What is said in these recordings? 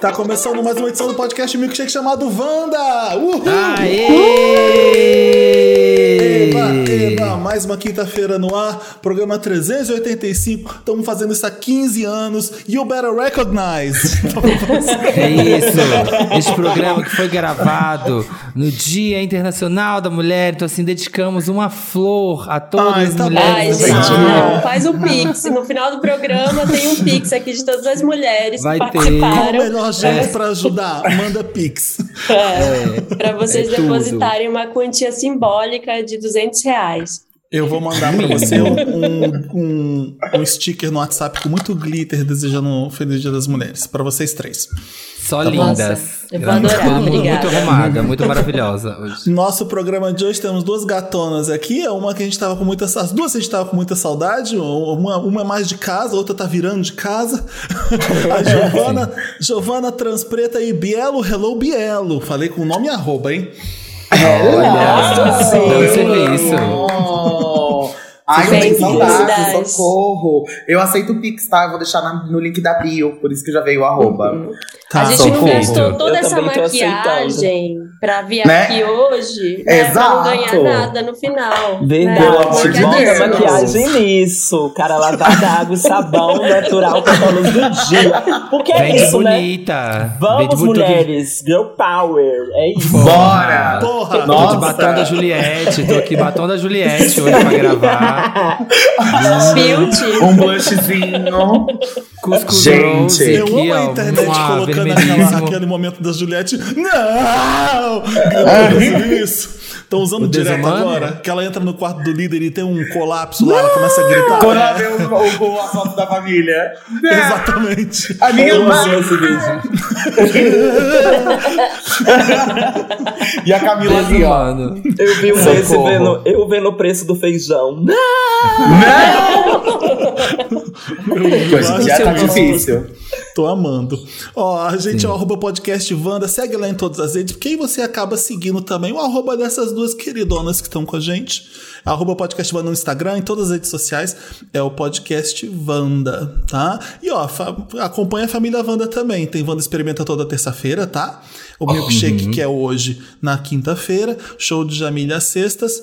Tá começando mais uma edição do podcast Milkshake chamado Wanda! Uhul! Aê! Eba, eba, mais uma quinta-feira no ar, programa 385. Estamos fazendo isso há 15 anos. You better recognize. É isso. Este programa que foi gravado no Dia Internacional da Mulher. Então, assim, dedicamos uma flor a todas Ai, as tá mulheres. Ai, gente, não. Faz um pix. No final do programa tem um pix aqui de todas as mulheres Vai que ter. Qual o participaram. melhor jeito pra ajudar? Manda Pix. É, para vocês é tudo. depositarem uma quantia simbólica de 200 reais. Eu vou mandar pra você um, um, um- sticker no WhatsApp com muito glitter desejando um Feliz Dia das Mulheres. Pra vocês três. Só Nossa, lindas. eu vou adorar, muito arrumada, muito maravilhosa hoje. Nosso programa de hoje temos duas gatonas aqui. Uma que a gente tava com muita. As duas a gente tava com muita saudade. Uma, uma é mais de casa, a outra tá virando de casa. A Giovana, Giovana Transpreta e Bielo, Hello Bielo. Falei com o nome e arroba, hein? Olha, dando serviço. Oh. Ai, eu tenho saudade, socorro. Eu aceito o Pix, tá? Eu vou deixar na- no link da bio, por isso que já veio o arroba. Tá, a gente não socorro. gastou toda Eu essa maquiagem pra vir Né? aqui hoje né, pra não ganhar nada no final. Verdade, Pelo amor de bota Deus. maquiagem nisso. Cara, lavada água sabão natural com a luz do dia. Porque é Vem de isso, né? bonita. De Vamos, bonita. mulheres. Girl power. É isso. Bora! Porra! Tô Nossa. de batom da Juliette, tô aqui batom da Juliette hoje pra gravar. Beauty. Um blushzinho. Cuscuz Gente, Rose Eu aqui, amo a internet colocando aquela, aquele momento da Juliette. Não! Gritando isso. Estão usando O direto agora. Que ela entra no quarto do líder e tem um colapso lá, ela começa a gritar. Quando É, ela vê o, o, o assalto da família. Exatamente. A minha Eu irmã. amo esse vídeo. E a Camila ali, ó. Eu vi um desse Socorro. vendo, eu vendo o preço do feijão. Hoje em dia tá difícil. Tô amando. Ó, a gente é o arroba podcast Wanda. Segue lá em todas as redes, porque aí você acaba seguindo também o arroba dessas duas queridonas que estão com a gente. Arroba podcast Wanda no Instagram, em todas as redes sociais. É o podcast Wanda, tá? E ó, acompanha a família Wanda também. Tem Wanda Experimenta toda terça-feira, tá? O Milkshake, que é hoje na quinta-feira. Show de Jamília às sextas.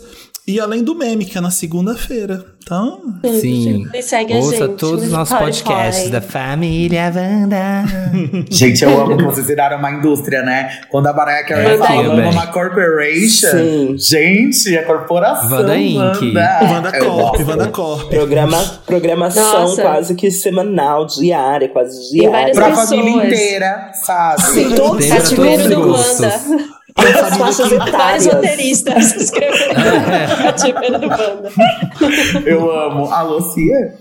E além do meme, que é na segunda-feira. Então, Sim. E segue a Ouça gente todos os no nossos podcasts da família Wanda. Gente, eu amo que vocês viraram uma indústria, né? Quando a Mariah Carey É, bem. uma corporation. Sim. Gente, é corporação. Wanda Inc. Wanda Corp. Wanda Corp. Programa, programação Nossa. quase que semanal, diária, quase diária. Pra pessoas. família inteira, sabe? Sim, todos Cativeiro todos do os gostos. Wanda. As faixas Vários etárias. roteiristas escrevendo do Wanda. Eu amo. Alô, Cia?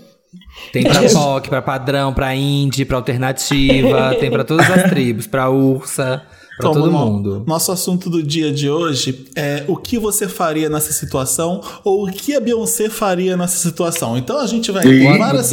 Tem pra POC, pra padrão, pra indie, pra alternativa, tem pra todas as tribos, pra ursa, pra Como todo no- mundo. Nosso assunto do dia de hoje é o que você faria nessa situação ou o que a Beyoncé faria nessa situação. Então a gente vai ter What várias,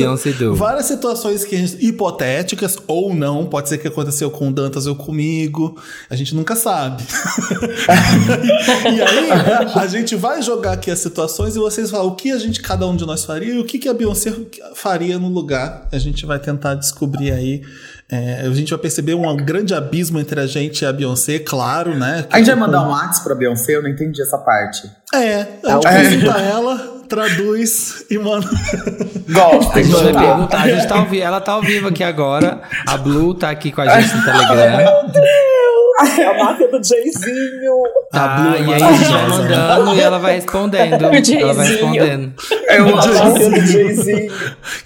várias situações que hipotéticas ou não, pode ser que aconteceu com o Dantas ou comigo, a gente nunca sabe. e aí a gente vai jogar aqui as situações e vocês falam o que a gente cada um de nós faria e o que, que a Beyoncé faria no lugar. A gente vai tentar descobrir aí. É, a gente vai perceber um grande abismo entre a gente e a Beyoncé, claro, né? A gente vai mandar um WhatsApp pra Beyoncé? Eu não entendi essa parte. É, a gente É. visita ela, traduz e manda. Gosto. A gente vai perguntar, a gente tá ao vivo, ela tá ao vivo aqui agora. A Blue tá aqui com a gente no Telegram. É a máfia do Jayzinho. A Tá, Blue é e aí a gente vai maravilhosa. mandando e ela vai respondendo. O Ela vai Jayzinho. respondendo. Máfia do Jayzinho.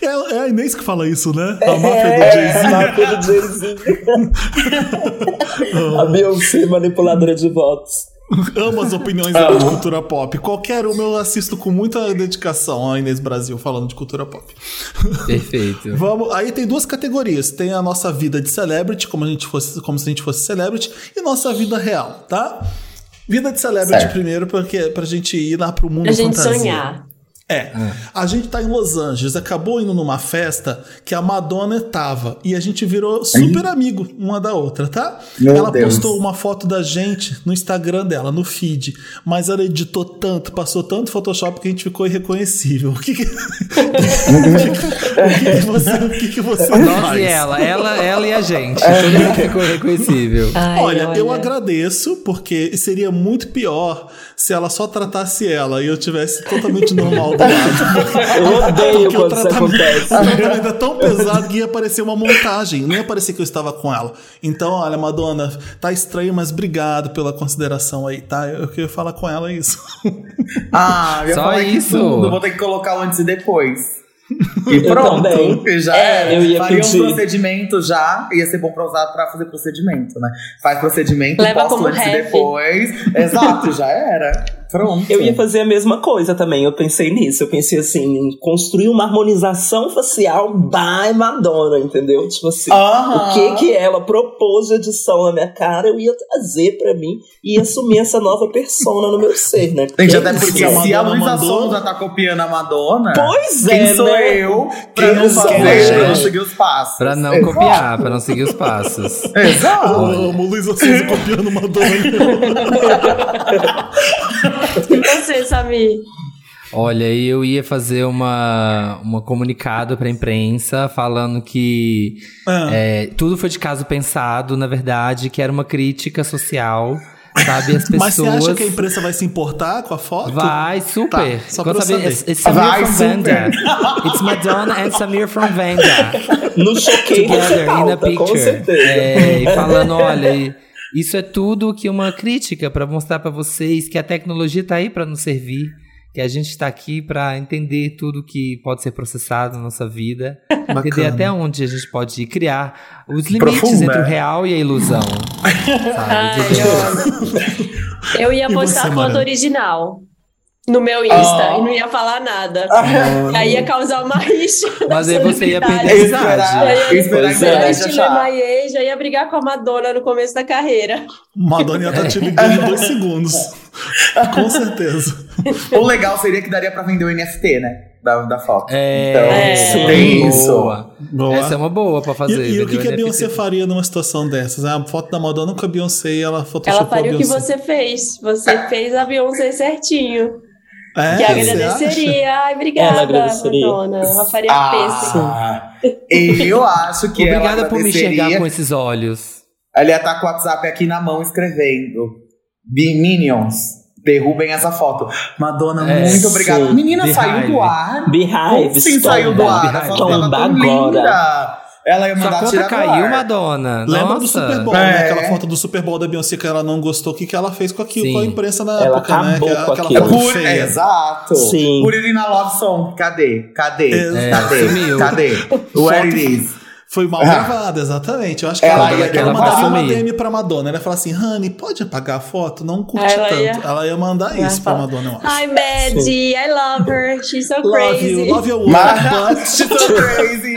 É, é a Inês que fala isso, né? A máfia do É, Jay-Z. a máfia do Jayzinho. a Beyoncé, manipuladora de votos. Amo as opiniões dela de cultura pop. Qualquer uma eu assisto com muita dedicação a Inês Brasil falando de cultura pop. Perfeito. Vamos, aí tem duas categorias. Tem a nossa vida de celebrity, como, a gente fosse, como se a gente fosse celebrity, e nossa vida real, tá? Vida de celebrity Certo. primeiro, porque pra gente ir lá pro mundo Pra gente fantasia. sonhar. É. A gente tá em Los Angeles, acabou indo numa festa que a Madonna tava. E a gente virou super amigo uma da outra, tá? Meu ela Deus. postou uma foto da gente no Instagram dela, no feed. Mas ela editou tanto, passou tanto Photoshop que a gente ficou irreconhecível. O que que, o que, que você, o que que você Nós faz? e ela, ela, ela e a gente. Todo mundo ficou reconhecível. Ai, olha, eu agradeço, porque seria muito pior se ela só tratasse ela e eu tivesse totalmente normal do. Eu odeio Porque o quando isso tratamento, acontece. o tratamento é tão pesado que ia parecer uma montagem, não ia parecer que eu estava com ela. Então, olha, Madonna, tá estranho, mas obrigado pela consideração aí, tá? Eu queria falar com ela isso. Ah, eu ia Só falar isso. tudo. Vou ter que colocar o antes e depois. E Eu pronto. que Já É, eu ia Faria pedir. um procedimento já. Ia ser bom pra usar pra fazer procedimento, né? Faz procedimento, Leva posta como antes e ref. depois. Exato, já era. Pronto. Eu ia fazer a mesma coisa também, eu pensei nisso. Eu pensei assim, em construir uma harmonização facial by Madonna, entendeu? Tipo assim, o que que ela propôs de edição na minha cara, eu ia trazer pra mim e assumir essa nova persona no meu ser, né? Gente, é até porque a se a Luísa Sonza tá copiando a Madonna, Pois quem é, sou né? eu pra Quem não sou fazer, eu? pra não seguir os passos? Pra não Exato. copiar, pra não seguir os passos. Exato. Eu amo Luísa Souza copiando Madonna. Você, Samir? Olha, eu ia fazer uma, uma comunicado pra imprensa falando que Ah. é, tudo foi de caso pensado, na verdade, que era uma crítica social, sabe? As pessoas. Mas você acha que a imprensa vai se importar com a foto? Vai, super. Tá, só Quando pra saber, saber. it's, it's Samir Vai, from super. Vanda. It's Madonna and Samir from Vanda. No choquei Together in a picture. certeza. É, e falando, olha, e- isso é tudo que uma crítica pra mostrar pra vocês que a tecnologia tá aí pra nos servir, que a gente tá aqui pra entender tudo que pode ser processado na nossa vida, entender Bacana. até onde a gente pode criar os limites Profunda. entre o real e a ilusão. Ai, eu. Eu ia postar a foto original no meu Insta Ah. e não ia falar nada. Aí ia causar uma rixa. Mas aí você ia perder Eu amizade. eu esperar a achar. my ex, já ia brigar com a Madonna no começo da carreira. Madonna ia tá te ligando em dois segundos. Com certeza. O legal seria que daria pra vender o NFT, né? Da, da foto. É, Então, É. tem isso. Boa. Boa. Essa é uma boa pra E, fazer. e o que, que a. Beyoncé faria numa situação dessas? A foto da Madonna com a Beyoncé e ela photoshopou Ela faria o que você fez. Você fez a Beyoncé certinho. É, que agradeceria. Ai, obrigada, Ela agradeceria. Madonna. Ela faria pêssego. Ah, eu acho que ela Obrigada por me enxergar com esses olhos. Ela ia estar com o WhatsApp aqui na mão escrevendo. Be Minions. Derrubem essa foto. Madonna, É, muito obrigada. Menina, Beehive. saiu do ar. Beehive, Como sim saiu do ar? Tava Tomba tão agora. linda. Ela ia Sua mandar conta tirar do caiu, ar. Madonna. Lembra Nossa. do Super Bowl, É. né? Aquela foto do Super Bowl da Beyoncé que ela não gostou. O que, que ela fez com aquilo, Sim. com a imprensa na Ela época, né? Que, com aquela aquilo. foto Por, feia. exato. Sim. Por Irina Love Song. Cadê? Cadê? É, Cadê? sumiu. Cadê? Where it is? Foi mal Ah. gravada, exatamente. Eu acho que Ela ela, ia ela, derrubar. mandaria uma. DM pra Madonna. Ela ia falar assim: Honey, pode apagar a foto? Não curti Ela tanto. ia- Ela ia mandar Ela isso pra Madonna, eu acho. Hi, Maddie. I love her. She's so Love crazy. you, love your work, but... she's so crazy.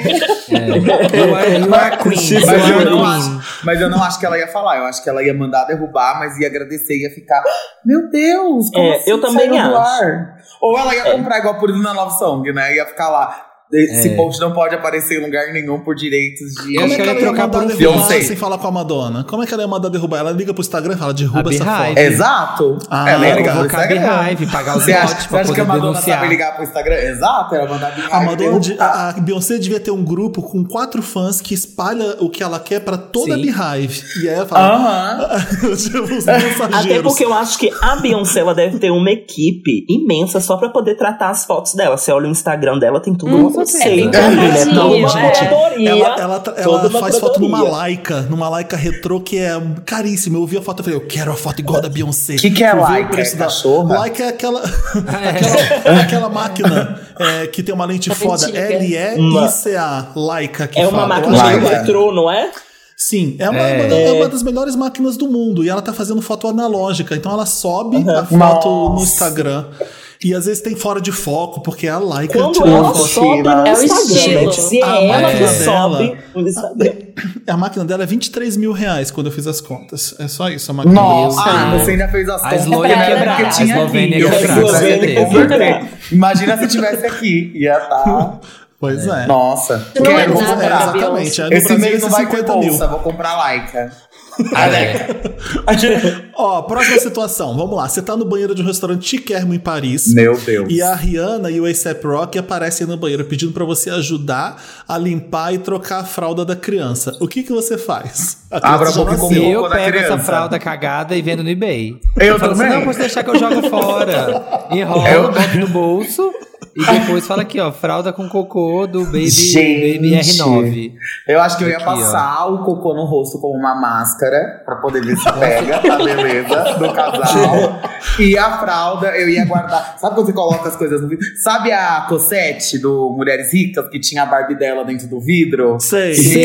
You are, you are queen. Mas eu, não queen. acho, mas eu não acho que ela ia falar. Eu acho que ela ia mandar derrubar, mas ia agradecer e ia ficar. Meu Deus, como É, assim eu também acho. ar?" Ou ela ia comprar igual por na Love Song, né? Ia ficar lá. Esse É. post não pode aparecer em lugar nenhum por direitos de. Como é que ela ela ia trocar mandar derrubar Beyoncé. sem falar com a Madonna? Como é que ela ia mandar derrubar? Ela liga pro Instagram e fala, derruba A essa foto. Exato. Ah, ela ia é, ligar pro Instagram. Beehive, pagar os Você acha, você acha que a poder Madonna denunciar. sabe ligar pro Instagram? Exato, ela mandar Beehive A Madonna, a, a Beyoncé devia ter um grupo com quatro fãs que espalha o que ela quer pra toda a Sim. Beehive. E aí ela fala, Aham. tipo, os Até porque eu acho que a Beyoncé ela deve ter uma equipe imensa só pra poder tratar as fotos dela. Você olha o Instagram dela, tem tudo Hum, uma é cuidadinho, Toda uma é. curadoria. Ela, ela, ela uma faz foto numa. Leica, numa Leica retrô que é caríssima. Eu vi a foto e falei, eu quero a foto igual a da Beyoncé. Que que é o preço É da-? Leica é aquela, aquela, aquela máquina é, que tem uma lente foda. L-E-I-C-A. Leica que É uma máquina retrô, não é? Sim, é uma, É. uma- é uma das melhores máquinas do mundo. E ela tá fazendo foto analógica. Então ela sobe a foto Nossa. no Instagram. E às vezes tem fora de foco, porque é a Laika Quando ela sobe no É o Instagram, estilo. Se é A ela máquina que dela- sobe no Instagram. A máquina dela é 23 mil reais quando eu fiz as contas. É só isso a máquina Nossa, ah, você ainda fez as A contas. A Eslovênia aqui. quebrada, Eu com ia ter que certeza. converter. Imagina se tivesse aqui. Ia estar. Pois é. Nossa. Não é É, exatamente. No Esse mês não vai ter 50 mil. bolsa, vou comprar Laika. Ó, próxima situação. Vamos lá. Você tá no banheiro de um restaurante chiquérrimo em Paris. Meu Deus. E a Rihanna e o A$AP Rock aparecem no banheiro pedindo pra você ajudar a limpar e trocar a fralda da criança. O que que você faz? A Abra a boca já com nasceu. Sim, eu pego essa criança. fralda cagada e vendo no eBay. Eu falo também. Assim, não, posso deixar que eu jogo fora. Enrolo, Eu- boto no bolso e depois fala aqui, ó, fralda com cocô do Baby, Gente. Baby R9. Eu acho que eu ia Aqui, passar o cocô no rosto como uma máscara pra poder ver se pega a beleza do casal. E a fralda eu ia guardar. Sabe quando você coloca as coisas no vidro? Sabe a Cosette do Mulheres Ricas que tinha a Barbie dela dentro do vidro? Sei. Sim.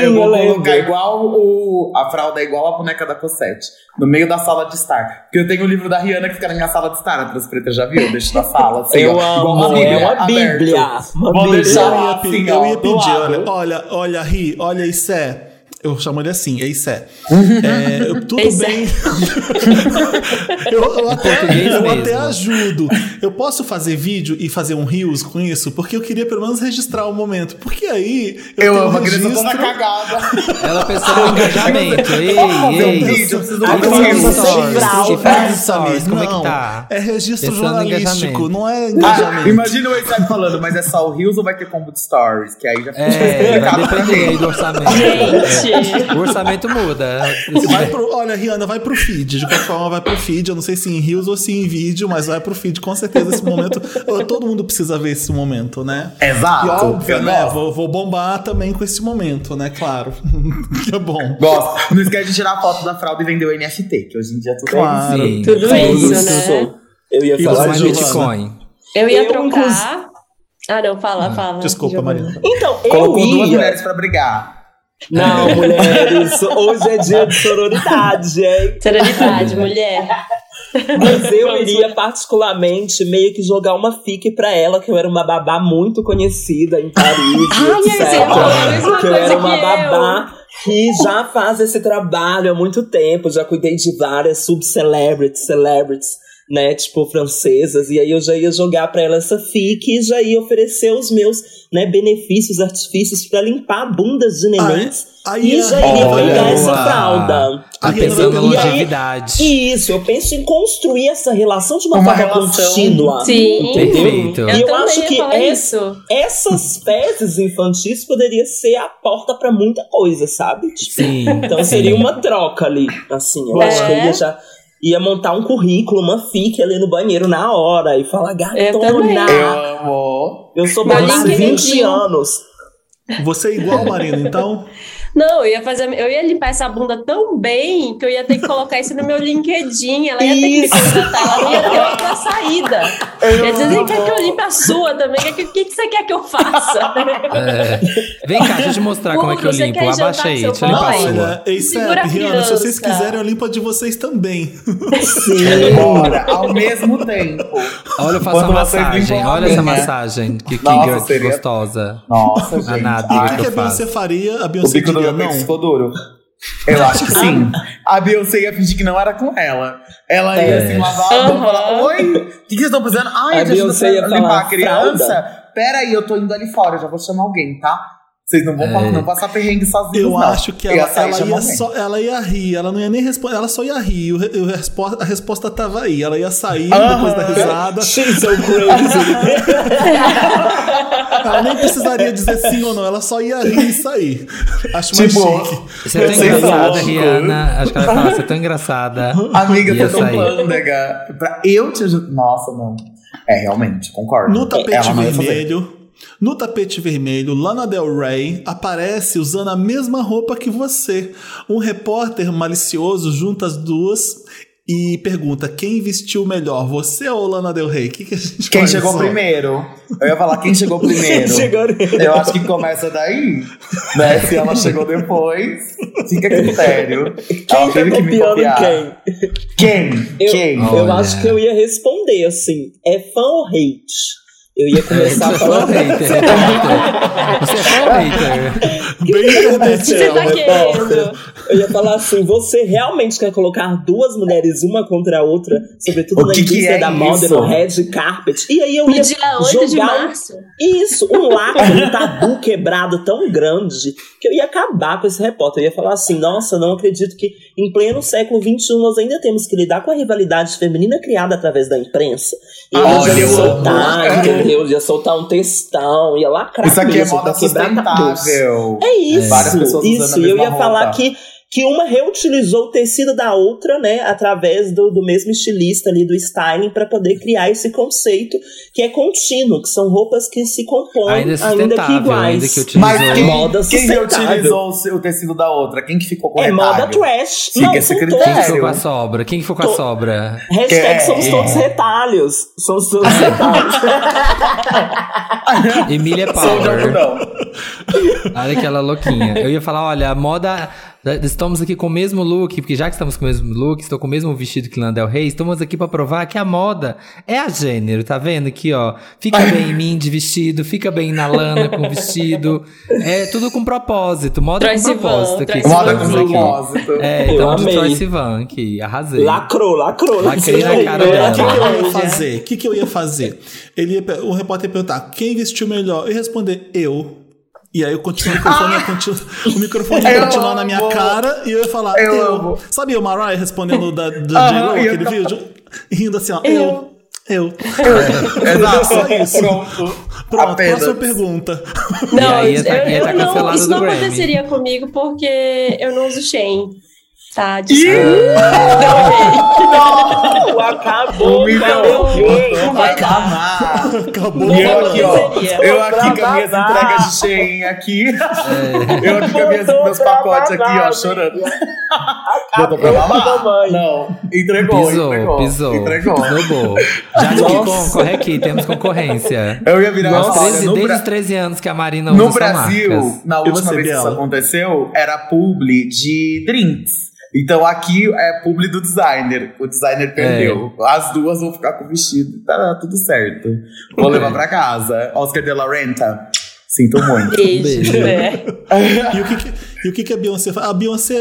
eu vou eu lembro. colocar igual o. A fralda é igual a boneca da Cosette. No meio da sala de estar. Porque eu tenho o livro da Rihanna que fica na minha sala de estar. A Transpreta já viu? Deixa na sala. Assim, Eu ó, amo, é uma bíblia. Uma Vou bíblia. deixar Eu lá, ia, assim, eu ó, ia pedir, olha, olha, olha, Ri, olha, Issé. Eu chamo ele assim, é Issé. É, eu- tudo bem. eu eu até, eu até ajudo. Eu posso fazer vídeo e fazer um rios com isso? Porque eu queria pelo menos registrar o momento. Porque aí eu, Eu amo um a criança toda registro. cagada. Ela pensou no engajamento. Ei, um ei. vídeo, eu preciso um Pensa, stories, como é não, que tá? É registro Pensando jornalístico, não é Ah, engajamento. imagina o Isaac falando, mas é só o Rios ou vai ter combo de stories? Que aí já fica É, vai complicado pra depender do orçamento. Gente. O orçamento muda. Vai pro, olha, Rihanna, vai pro feed. De qualquer forma, vai pro feed. Eu não sei se em Rios ou se em vídeo, mas vai pro feed. Com certeza, esse momento. Todo mundo precisa ver esse momento, né? Exato. E óbvio, Eu né? Vou, vou bombar também com esse momento, né? Claro. que é bom. Gosto. Não esquece de tirar a foto da fralda e vender o NFT, que hoje em dia tudo Claro. Sim. Tudo isso, né? Eu ia falar disso. Bitcoin. Eu ia Eu, trocar. Ah, não, fala, fala. Desculpa. Marina. Então, eu Colocou duas ia... mulheres pra brigar. Não, mulheres, hoje é dia de sororidade, hein? Serenidade, mulher. Mas eu iria particularmente meio que jogar uma fique pra ela, que eu era uma babá muito conhecida em Paris, Ai, etc. mesma que eu era uma que babá que já faz esse trabalho há muito tempo, já cuidei de várias sub-celebrities, celebrities, né, tipo, francesas, e aí eu já ia jogar pra ela essa fique e já ia oferecer os meus, né, benefícios, artifícios pra limpar bundas de nenéns. Aí E já iria pegar essa fralda. E aí- longevidade. Isso, eu penso em construir essa relação de uma, Uma forma relação. contínua. Sim. Perfeito. Eu, E eu acho que essa- isso. Essas fezes infantis poderia ser a porta pra muita coisa, sabe? Tipo, Sim. Então sim. seria uma troca ali, assim. Eu É. acho que eu ia já ia montar um currículo, uma fique ali no banheiro na hora e falar, Eu gatona, Eu amo. eu sou há LinkedIn. 20 anos. Você é igual, Marina, então? Não, eu ia fazer, eu ia limpar essa bunda tão bem que eu ia ter que colocar isso no meu LinkedIn. Ela ia ter que me Isso. contratar, ela não ia ter outra saída. Quer dizer, você quer que eu limpe a sua também? O que, que, que você quer que eu faça? É. Vem cá, deixa eu te mostrar como é que eu limpo. Abaixa aí, deixa eu limpar a sua. A$AP, a Rihanna, se vocês quiserem, eu limpo a de vocês também. Sim. Bora, ao mesmo tempo. Olha, eu faço Quando uma vocês massagem. a Olha essa massagem. Que, que, Nossa, que seria- gostosa. Nossa, gente. A nádega O Ai, que, que eu a Beyoncé faria? A Beyoncé diria peito não. ficou duro. Eu acho que sim. A Beyoncé ia fingir que não era com ela. Ela ia É. assim lavar a mão e falar. Oi, o que, que vocês estão precisando? Ai, A eu ajudo Beyoncé ia limpar falar, a criança. "Fralda?" Pera aí, eu tô indo ali fora, eu já vou chamar alguém, tá? Vocês não vão É. não passar perrengue sozinhos, Eu não. acho que Eu ela, ela, ia só, ela ia rir, ela não ia nem responder, ela só ia rir. O, o a resposta tava aí. Ela ia sair Aham. depois da risada. She's so crazy. Ela nem precisaria dizer sim ou não, ela só ia rir e sair. Acho Tipo, mais chique. Você é tão engraçada. Rihanna. Acho que ela vai falar, você é tão engraçada. Amiga, você é tão sair. pândega. Pra eu te ajudar. Nossa, não. É, realmente, concordo. No tapete vermelho, no tapete vermelho, Lana Del Rey aparece usando a mesma roupa que você. Um repórter malicioso junta as duas e pergunta: quem vestiu melhor, você ou Lana Del Rey? Que que a gente Quem chegou só? primeiro? Eu ia falar quem chegou primeiro. Chegou- Eu acho que começa daí. Né? Se ela chegou depois, fica critério. Quem tá que copiando copiar. quem? Quem? Eu, Quem? eu Olha. acho que eu ia responder assim: é fã ou hate? Eu ia começar Você é fã falando. hater, hater. Você é fã hater. Bem. Você ela. tá querendo? Eu ia falar assim: você realmente quer colocar duas mulheres uma contra a outra, sobretudo O na que que indústria é da moda, isso? no red carpet? E aí eu No ia dia 8 de jogar um- março. Isso, um lacre, um tabu quebrado tão grande que eu ia acabar com esse repórter. Eu ia falar assim: nossa, não acredito que em pleno século XXI nós ainda temos que lidar com a rivalidade feminina criada através da imprensa. E Olha, eu amo. Entendeu? Ia soltar um textão, ia lacrar Isso aqui é mesmo moda quebrar tabus. sustentável. É isso, Várias pessoas usando isso. a E eu ia falar roupa. que, que uma reutilizou o tecido da outra, né, através do, do mesmo estilista ali do styling para poder criar esse conceito que é contínuo, que são roupas que se compõem Ainda é ainda, que iguais. ainda que utilizou. Mas quem, Moda quem reutilizou o tecido da outra? Quem que ficou com o É retalho? moda trash. Fica Não, esse são critério. Quem ficou com a sobra? Quem que ficou com a sobra? Hashtag É. somos todos retalhos. Somos todos retalhos. Emília Power. Olha aquela louquinha. Eu ia falar, olha, a moda. Estamos aqui com o mesmo look, porque já que estamos com o mesmo look, estou com o mesmo vestido que Lana Del Rey, estamos aqui pra provar que a moda é a gênero, tá vendo aqui, ó? Fica bem em mim de vestido, fica bem na Lana com vestido. É tudo com propósito, moda com propósito aqui. Moda com propósito. É, Eu então de amei. Troy Sivan aqui, arrasei. lacrou, lacrou. Lacrei na cara dela. O que, que eu ia fazer? O que, que eu ia fazer? Ele ia, o repórter ia perguntar quem vestiu melhor. Eu ia responder eu. E aí eu continuo, o microfone, continu- o microfone ia Eu continuar na minha cara e eu ia falar Eu eu. amo. Sabe o Mariah respondendo da, do Aham, J-Lo, eu aquele tava- vídeo? Rindo assim, ó. Eu. Eu. Eu. Exato. Só isso. Pronto. Pronto, Apenas. próxima pergunta. Não, aí ia tá- eu, ia eu tá não, isso não Grammy. aconteceria comigo porque eu não uso Shein. Tá, desculpa. Não, acabou. Valeu. vai Acabar. Acabou. E eu Não aqui, ó. aconteceria. Eu aqui com as minhas entregas de Shein aqui. É. Eu aqui com as minhas, meus pacotes aqui, ó, chorando. Acabou Botou pra mamãe. Não. Entregou, Pisou, entregou. pisou. Entregou. Snowball. Já que Nossa. concorre aqui, temos concorrência. Eu ia virar olha, 13, no desde os 13 anos que a Marina usa No Brasil, marcas. na última vez que isso aconteceu, era publi de drinks. Então aqui é publi do designer. O designer perdeu. As duas vão ficar com o vestido. Tá tudo certo. Vou levar pra casa. Oscar de la Renta. Sinto muito. Beijo. Beijo. É. E o que, que- e o que, que a Beyoncé faz? A Beyoncé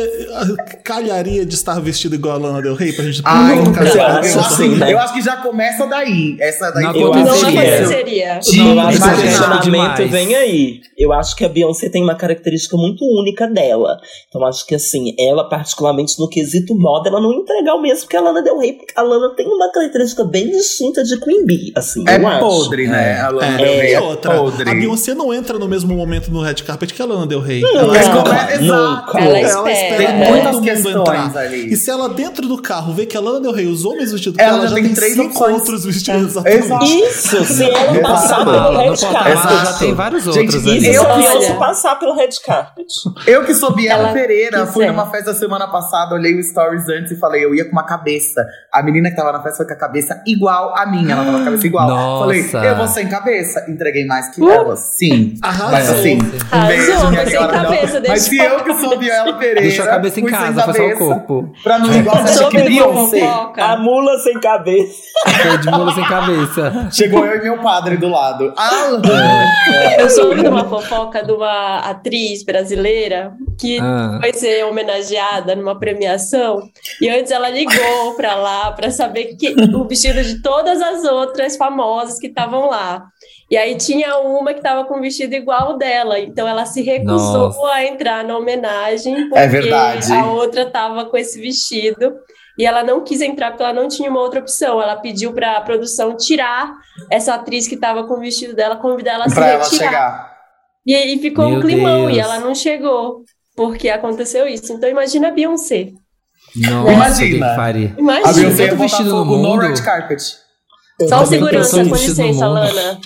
calharia de estar vestida igual a Lana Del Rey pra gente Ai, não cara, eu, acho assim, né? eu acho que já começa daí. Essa daí Não eu Não aconteceria. acho que é. aconteceria. Sim, Eu acho que o imagina. questionamento demais. vem aí. Eu acho que a Beyoncé tem uma característica muito única dela. Então acho que assim, ela particularmente no quesito moda, ela não entrega o mesmo que a Lana Del Rey, porque a Lana tem uma característica bem distinta de Queen Bee, assim, É eu acho. podre, né? A Lana É, Del Rey e é outra, podre. a Beyoncé não entra no mesmo momento no red carpet que a Lana Del Rey. Não, ela Mas Nunca, como é- nunca. Ela ela espera. espera Tem É. muitas questões ali. E se ela dentro do carro vê que a Lana Del Rey usou o mesmo vestido que Ela ela, já já tem tem três cinco opções. outros vestidos exatamente. Exato. Isso, se ela Exato. passar pelo red carpet. já tem vários Gente, outros ali. Isso, Eu Beyoncé passar pelo red carpet. Eu que sou Biela Ela Pereira, fui numa festa semana passada, olhei o stories antes e falei, eu ia com uma cabeça. A menina que tava na festa foi com a cabeça igual a minha, ela tava com a cabeça igual. Nossa. Falei, eu vou sem cabeça. Entreguei mais que Uh! ela, sim. Arrasou. Mas assim, um Arrasou, beijo, minha mas sem cabeça, Mas deixa se eu que sou Biela Pereira, Deixou a cabeça em casa, foi só o corpo. Pra não igual você que Beyoncé. A mula sem cabeça. Foi de mula sem cabeça. Chegou eu e meu padre do lado. Ah, Eu soube de uma fofoca de uma atriz brasileira que Ah. foi ser homenageada numa premiação e antes ela ligou pra lá pra saber que, o vestido de todas as outras famosas que estavam lá. E aí tinha uma que estava com um vestido igual ao dela, então ela se recusou Nossa. a entrar na homenagem porque É verdade. a outra estava com esse vestido. E ela não quis entrar porque ela não tinha uma outra opção. Ela pediu para a produção tirar essa atriz que estava com o vestido dela, convidar ela a se pra ela retirar. chegar. E aí ficou Meu um climão Deus. e ela não chegou, porque aconteceu isso. Então imagina a Beyoncé. Nossa, Imagina. o que que faria? A Imagina. Beyoncé tanto vestido no fogo no mundo. red carpet. Só o também segurança, com licença, mundo. Lana.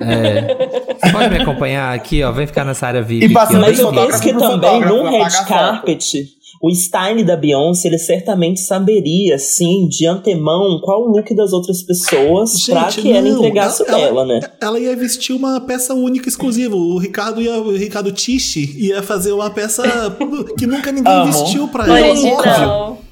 É. Você pode me acompanhar aqui, ó. Vem ficar nessa área VIP. E aqui, Mas eu penso que também num red carpet, o style da Beyoncé, ele certamente saberia, assim, de antemão, qual o look das outras pessoas pra Gente, que ela não, entregasse ela- dela, né? Ela ia vestir uma peça única, exclusiva. O Ricardo ia, o Ricardo Tishi ia fazer uma peça que nunca ninguém vestiu pra ela. Óbvio.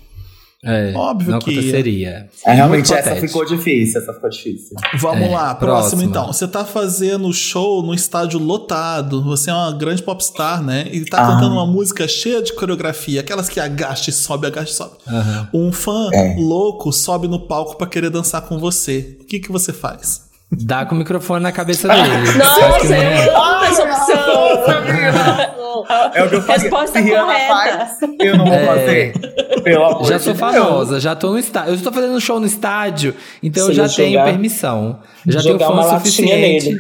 É, Óbvio não que ia. aconteceria. É, realmente, essa ficou difícil, essa ficou difícil. Vamos É, lá, próximo então. Você tá fazendo show no estádio lotado. Você é uma grande popstar, né? E tá Ah. cantando uma música cheia de coreografia, aquelas que agacha e sobe, agacha e sobe. Aham. Um fã É. louco sobe no palco pra querer dançar com você. O que que você faz? Dá com o microfone na cabeça dele. Nossa, não eu amo essa opção. É o que eu faria. Resposta Se Rihanna correta. faz, eu não vou É. fazer. Pelo amor Já de sou Deus. famosa, já tô no estádio. Eu estou fazendo um show no estádio, então Você eu já tenho jogar- permissão. Já tenho fã suficiente nele.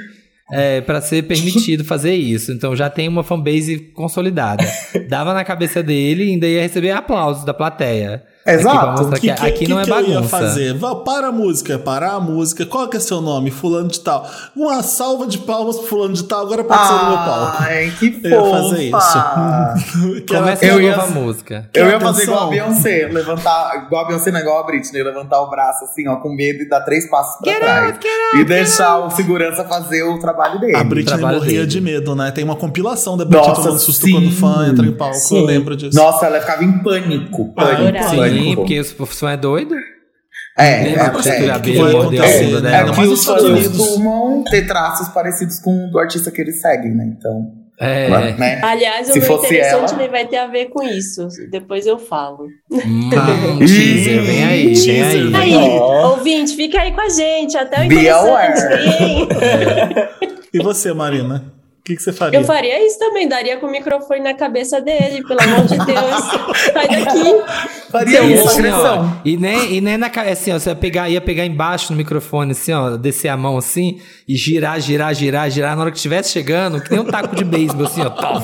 é, para ser permitido fazer isso. Então já tenho uma fanbase consolidada. Dava na cabeça dele e ainda ia receber aplausos da plateia. Aqui pra Exato. mostrar que, aqui não é que eu ia bagunça. fazer? Vá, para a música, parar a música. Qual que é seu nome? Fulano de tal. Uma salva de palmas pro fulano de tal. Agora pode ser no meu palco. Ai, que Eu ia fazer fofa. isso. Que Começa Eu a ia- nova música. Eu ia Atenção. fazer igual a Beyoncé, levantar, igual a Beyoncé, não igual a Britney, levantar o braço assim, ó, com medo e dar três passos pra trás. e deixar o segurança fazer o trabalho dele. A Britney morria dele. de medo, né? Tem uma compilação da Britney Nossa, tomando susto sim. quando o fã entra em palco. Sim. Eu lembro disso. Nossa, ela ficava em pânico. Pânico, Adorava. Sim, pânico. porque o fã é doido. É, Lembra é, que é, a é, a acontecer, bunda né? É que os fãs costumam ter traços parecidos com o do artista que eles seguem, né? Então, É. né? Aliás, o Se meu fosse interessante ela- vai ter a ver com isso. Depois eu falo. Hum, teaser, vem aí, vem Teaser, aí. vem Aí, ouvinte, fica aí com a gente. Até o Be interessante. hein? E você, Marina? O que, que você faria? Eu faria isso também, daria com o microfone na cabeça dele, pelo amor de Deus. Sai daqui. Faria isso, assim, ó, agressão. e nem, e nem na ca- assim, ó, você ia pegar, ia pegar embaixo no microfone, assim, ó, descer a mão assim, e girar, girar, girar, girar, na hora que estivesse chegando, que nem um taco de beisebol, assim, ó, pra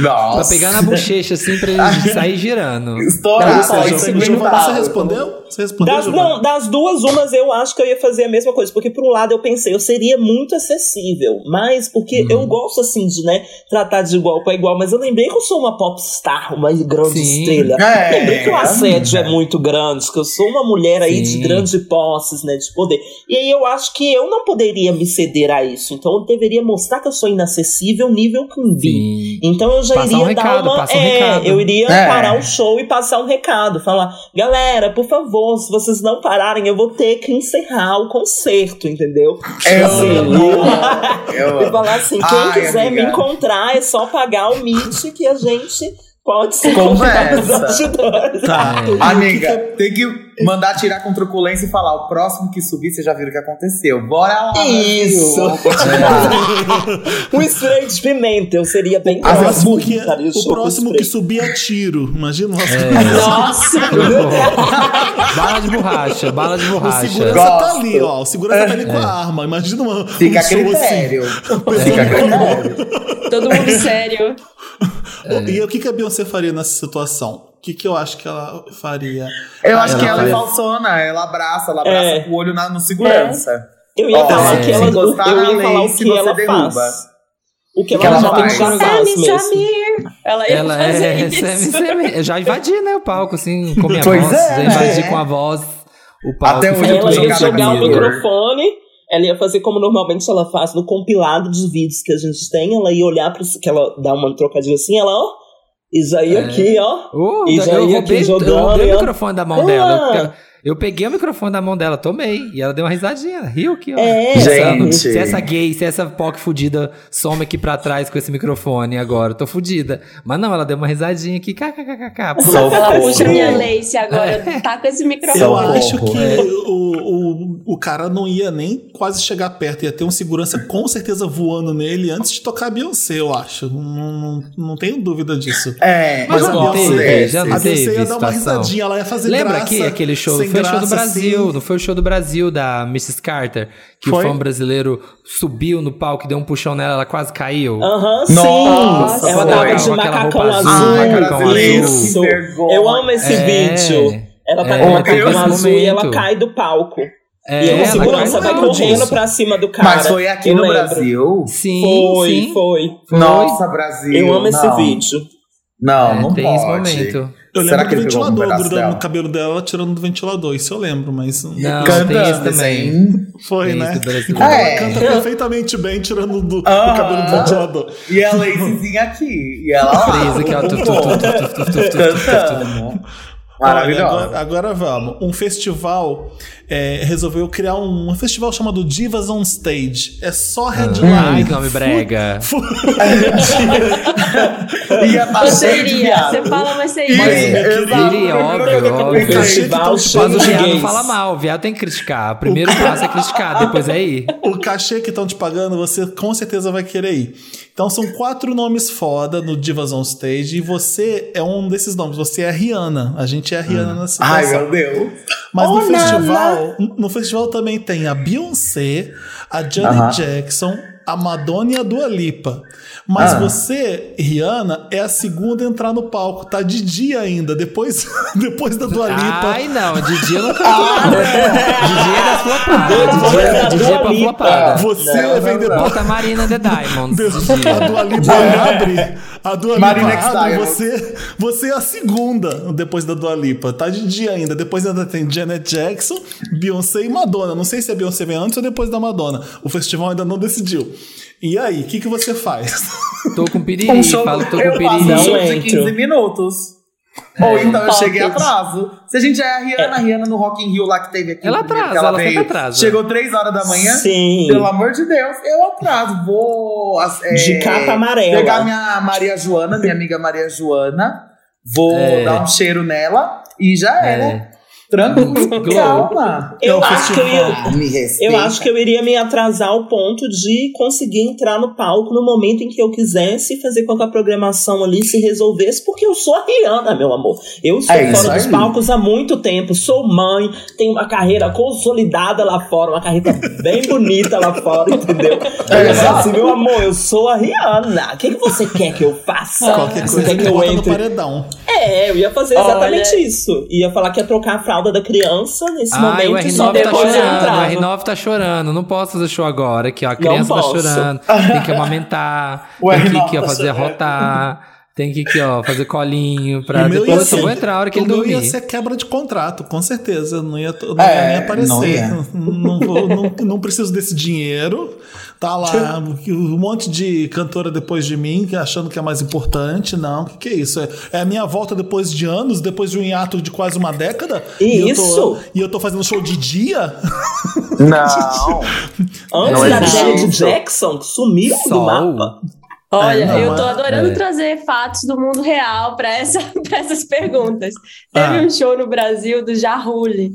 Nossa. pegar na bochecha, assim, pra ele sair girando. Em ser. segundo Giovana, você respondeu? Você respondeu, Das, não, das duas, umas eu acho que eu ia fazer a mesma coisa. Porque, por um lado, eu pensei, eu seria muito acessível. Mas, porque Uhum. eu gosto, assim, de, né, tratar de igual para igual. Mas eu lembrei que eu sou uma popstar, uma grande Sim. estrela. É, lembrei que o assédio amiga. é muito grande, que eu sou uma mulher aí Sim. de grande posses, né, de poder. E aí eu acho que eu não poderia me ceder a isso. Então eu deveria mostrar que eu sou inacessível nível Quimby. Sim. Então eu já Passa um iria recado, dar uma. passa um é, recado. eu iria É. parar o show e passar um recado. Falar, galera, por favor, se vocês não pararem, eu vou ter que encerrar o concerto, entendeu? Eu Assim. Eu e amo. falar assim, quem Ai, quiser amiga. me encontrar é só pagar o Meet que a gente pode se Conversa. Tá. É. Amiga, tem que mandar tirar com truculência e falar: o próximo que subir, vocês já viram o que aconteceu. Bora lá. Isso. Brasil. Vamos continuar. um spray de pimenta, eu seria bem O Ah, próximo, que, o próximo que subir é tiro. Imagina o nosso Nossa! bala de borracha, bala de O borracha. segurança Gosto. tá ali, ó. O segurança tá ali com a arma. Imagina uma, Fica um assim. Fica critério. Todo mundo sério. E o que, que a Beyoncé faria nessa situação? O que, que eu acho que ela faria? Eu acho Ela que ela é faz- falsona, ela abraça, ela abraça É. com o olho na, no segurança. Eu ia Ó, falar é. que ela, eu na ia falar lei, o que você ela derruba. faz. O que ela, que ela já, faz? já faz Sammy. Samir! Ela ia Ela fazer é, já invadi, né, o palco, assim, com minha Pois voz. é, já invadi né? com a voz o palco. Até hoje Foi eu Ela tô ia jogar o microfone, ela ia fazer como normalmente ela faz no compilado de vídeos que a gente tem, ela ia olhar para que ela dá uma trocadilha assim, ela, ó, isso aí É. aqui, ó. Uh, E já eu ia roubei, aqui eu jogando, roubei e o microfone da mão Ah. dela. Eu, peguei o microfone da mão dela, tomei. E ela deu uma risadinha, riu aqui, ó. É, Pensando, gente. Se essa gay, se essa POC fudida some aqui pra trás com esse microfone agora, eu tô fudida. Mas não, ela deu uma risadinha aqui, kkkk. Só Ela fofo. puxa minha lace agora, tá com esse microfone. Eu acho que É. o, o, o cara não ia nem quase chegar perto, ia ter um segurança com certeza voando nele antes de tocar a Beyoncé, eu acho. Não, não, não tenho dúvida disso. É, Mas Mas a não Beyoncé- teve, já A não Beyoncé ia dar uma risadinha, ela ia fazer Lembra graça. aqui aquele show? Sem Foi o show do graça, Brasil, assim. não foi o show do Brasil da Mrs. Carter? Que Foi? o fã brasileiro subiu no palco e deu um puxão nela, ela quase caiu. Aham, Nossa, sim. Ela foi. tava de macacão roupa azul. azul, Ai, macacão Isso. vergonha. Eu amo esse É. vídeo. Ela tá É, com macacão esse azul e ela momento. cai do palco. É, e o ela segurança vai correndo pra cima do cara. Mas foi aqui no lembro. Brasil? Sim, Foi, sim. foi. Foi. Nossa, Brasil. Eu amo esse não. vídeo. Não, É, não tem pode. esse momento. Eu Será lembro que do um ventilador grudando dela? no cabelo dela, ela tirando do ventilador, isso eu lembro, mas Não, tem isso Cantando, também. assim. foi, Tem né? do ela É. canta perfeitamente bem, tirando do, do Ah. cabelo do ventilador. E a Lazyzinha aqui. E ela lá. Presa aqui, Maravilhosa. Olha, agora, agora, vamos. Um festival é, resolveu criar um, um, festival chamado Divas on Stage. É só headline. Ah, que nome brega. e a parceria Você fala, mas você ia. Mas, óbvio, óbvio. Festival Mas tá o viado fala mal. O viado tem que criticar. Primeiro passo é criticar, depois é ir. O cachê que estão te pagando, você com certeza vai querer ir. Então são quatro nomes foda no Divas on Stage e você é um desses nomes. Você é a Rihanna. A gente é a Rihanna na situação. Ai, meu Deus. Mas no Oh, festival, no festival também tem a Beyoncé, a Janet Aham. Jackson, a Madonna e a Dua Lipa. Mas Ah. você, Rihanna, é a segunda a entrar no palco. Tá de dia ainda, depois, depois da Dua Lipa. Ai, não, de dia eu não canto. não. De dia é da flopada. De dia, da de dia é pra Dua Lipa. flopada. Você Não, vem não, depois. Bota a Marina The Diamonds. de A. Dua Lipa abre. A Dua Marina Lipa. Diamond. Você, você é a segunda depois da Dua Lipa. Tá de dia ainda. Depois ainda tem Janet Jackson, Beyoncé e Madonna. Não sei se a Beyoncé vem antes ou depois da Madonna. O festival ainda não decidiu. E aí, o que, que você faz? Tô com piriri, Um show, falo tô eu com faço um piriri. show de entro. 15 minutos. Ou então eu cheguei atraso. Se a gente é a Rihanna, a Rihanna no Rock in Rio lá que teve aqui. Ela atrasa, ela sempre atrasa. Chegou 3 horas da manhã. Sim. Pelo amor de Deus, eu atraso. Vou. é, De capa amarela. Pegar minha Maria Joana, minha amiga Maria Joana. Vou É. dar um cheiro nela e já É. Tranquilo, calma. Eu É o acho que eu ia. Eu acho que eu iria me atrasar ao ponto de conseguir entrar no palco no momento em que eu quisesse fazer com que a programação ali se resolvesse, porque eu sou a Rihanna, meu amor. Eu estou É fora dos palcos há muito tempo, sou mãe, tenho uma carreira consolidada lá fora, uma carreira bem bonita lá fora, entendeu? Eu falar assim, meu amor, eu sou a Rihanna. O que, que você quer que eu faça? Qualquer Você coisa quer que eu bota no entre? paredão. É, eu ia fazer Olha. exatamente isso. Ia falar que ia trocar a fralda da criança nesse Ai, o momento e só R9 tá chorando, entrava. o R9 tá chorando. Não posso fazer show agora, aqui, ó. A criança tá chorando. Tem que amamentar. O tem que, R9 aqui, ó, tá fazer chorando. rotar. Tem que, aqui, ó, fazer colinho pra depois eu vou entrar a hora que o ele dormir. ia ser quebra de contrato, com certeza. Não ia, não É, ia nem aparecer. não. Não, vou- não- não preciso desse dinheiro. Tá lá um monte de cantora depois de mim, achando que é mais importante. Não, o que, que é isso? É, é a minha volta depois de anos, depois de um hiato de quase uma década? E eu tô- Isso. e eu tô fazendo show de dia? Não. Antes Não da existe Janet isso. Jackson, que sumiram do Sol. mapa. Olha, É, não, eu tô é- adorando é. trazer fatos do mundo real para essa, pra essas perguntas. Teve Ah. um show no Brasil do Jarulli.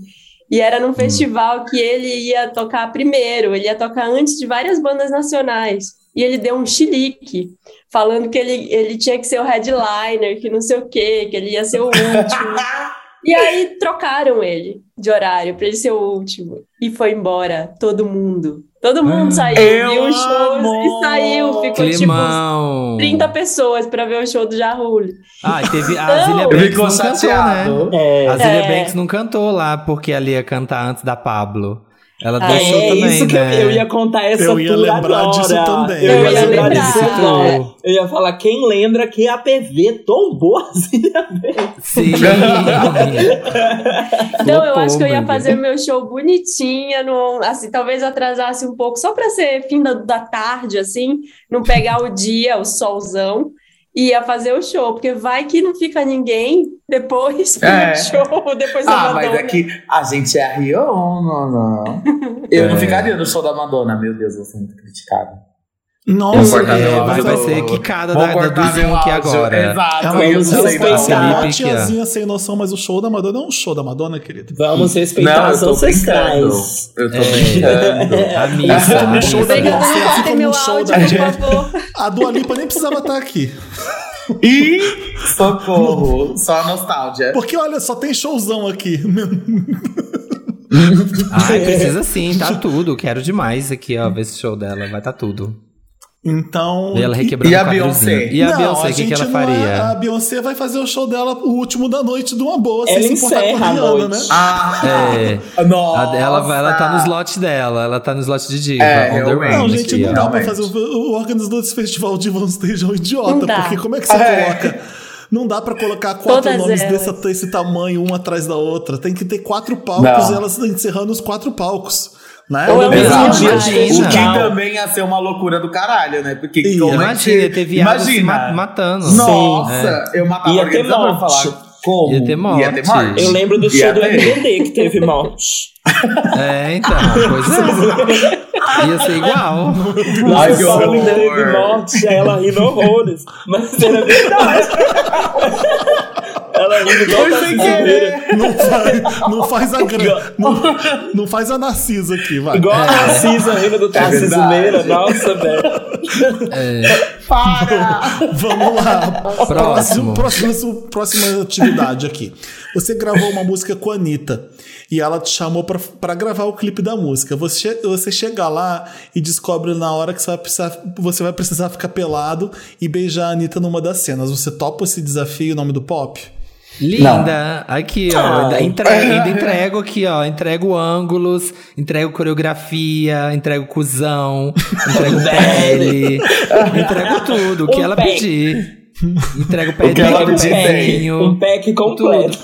E era Hum. num festival que ele ia tocar primeiro, ele ia tocar antes de várias bandas nacionais. E ele deu um chilique, falando que ele, ele tinha que ser o headliner, que não sei o quê, que ele ia ser o último. e aí trocaram ele de horário para ele ser o último. E foi embora, todo mundo. Todo mundo saiu, Eu viu os shows amo! e saiu. Ficou tipo Climão. 30 pessoas pra ver o show do Jarulli. Ah, e teve a Zilia Não. Banks Ficou não cantou, chateado. né? É. A Zilia É. Banks não cantou lá porque ela ia cantar antes da Pablo. Ela Ah, deu é também, isso que né? eu, eu ia contar essa Eu ia lembrar agora. disso também. Eu, Eu ia lembrar disso tudo. Eu ia falar, quem lembra que a PV tombou a Zilia Banks? Sim. Então eu acho que eu ia fazer o meu show bonitinha, no, assim, talvez atrasasse um pouco, só para ser fim da, da tarde, assim, não pegar o dia, o solzão, e ia fazer o show, porque vai que não fica ninguém depois É. do show, depois da Ah, mas Madonna. é que a gente é a Rihanna, não. Eu não ficaria no show da Madonna, meu Deus, eu sou muito criticado. Nossa, é, É, vai, vai ser quicada da, da, do Zoom aqui agora. Exato, É uma, eu Vamos respeitar. é uma tiazinha sem noção, mas o show da Madonna é um show da Madonna, querido. Vamos respeitar Não, brincando. ancestrais. Eu tô É. brincando. A Assim missa. como o show da Obrigada, Beyoncé, não assim como show da. A Dua Lipa nem precisava estar aqui. Ih, socorro. Só a nostalgia. Porque, olha, só tem showzão aqui. Ai, precisa sim, tá tudo. Quero demais aqui, ó, ver esse show dela. Vai tá tudo. Então. Ver ela requebrando E a. Beyoncé? E a Não, Beyoncé, o que, que gente ela não faria? é- a Beyoncé vai fazer o show dela, o último da noite, de uma boa, Ela sem se importar com a Rihanna, noite. né? Ah, É. nossa. Ela, vai- ela tá no slot dela, ela tá no slot de diva. É. Não, gente, aqui, não dá pra Realmente. fazer. O, o organizador desse festival de Van Stage é um idiota, porque como é que você É. coloca Não dá pra colocar quatro Todas nomes elas. desse, desse tamanho, uma atrás da outra. Tem que ter quatro palcos Não. e elas encerrando os quatro palcos. Né? Ou é um Exato. dia. O que também ia ser uma loucura do caralho, né? Porque como é que Imagina, ter viado ma- matando. Nossa, eu matava Ia a ter organizador pra morte. falar como. Ia ter morte. Ia ter morte. Eu lembro do Ia show do. MDD que teve morte. É, então, pois é. Ia ser igual. Ai, que horror. teve morte, ela rindo horrores. Mas era verdade. Ela rindo igual Foi a Cizimeira. Não faz, não faz a gra... não, não faz a Narcisa aqui, vai. Igual a Narcisa rindo do Tarcísio. Meira. Nossa, velho. Para! Vamos lá. Próximo. Próxima, próxima atividade aqui. Você gravou uma música com a Anitta e ela te chamou pra- pra gravar o clipe da música. Você, você chega lá e descobre na hora que você vai, precisar, você vai precisar ficar pelado e beijar a Anitta numa das cenas. Você topa esse desafio, o nome do pop? Linda. Aqui, ó. Ainda Entrego, ainda entrego aqui, ó. Entrego ângulos, entrego coreografia, entrego cuzão, entrego pele, entrego tudo. O que Um ela pack. pedir. Entrego O pé que ela pedir, pezinho. Um pack completo.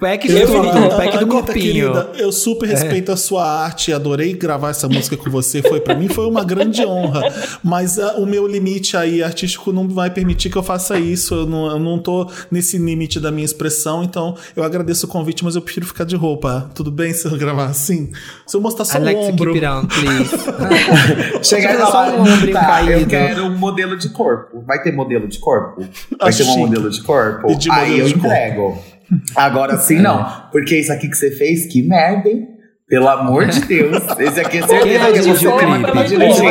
Pack de Eu tudo, pack do querida, eu super respeito a sua arte, adorei gravar essa música com você. Foi para mim foi uma grande honra. Mas ah, o meu limite aí artístico não vai permitir que eu faça isso. Eu não, eu não tô nesse limite da minha expressão, então eu agradeço o convite, mas eu prefiro ficar de roupa. Tudo bem se eu gravar assim? Se eu mostrar só o like to ombro. keep it on, please. Chegar e Só falar, um ombrinho tá, eu caído. quero um modelo de corpo. Vai ter modelo de corpo? Vai Acho ter um modelo de corpo? E de Aí modelo eu de corpo. Agora sim, não. Porque isso aqui que você fez, que merda, hein? Pelo amor de Deus. Esse aqui é certeza que você clipe? pra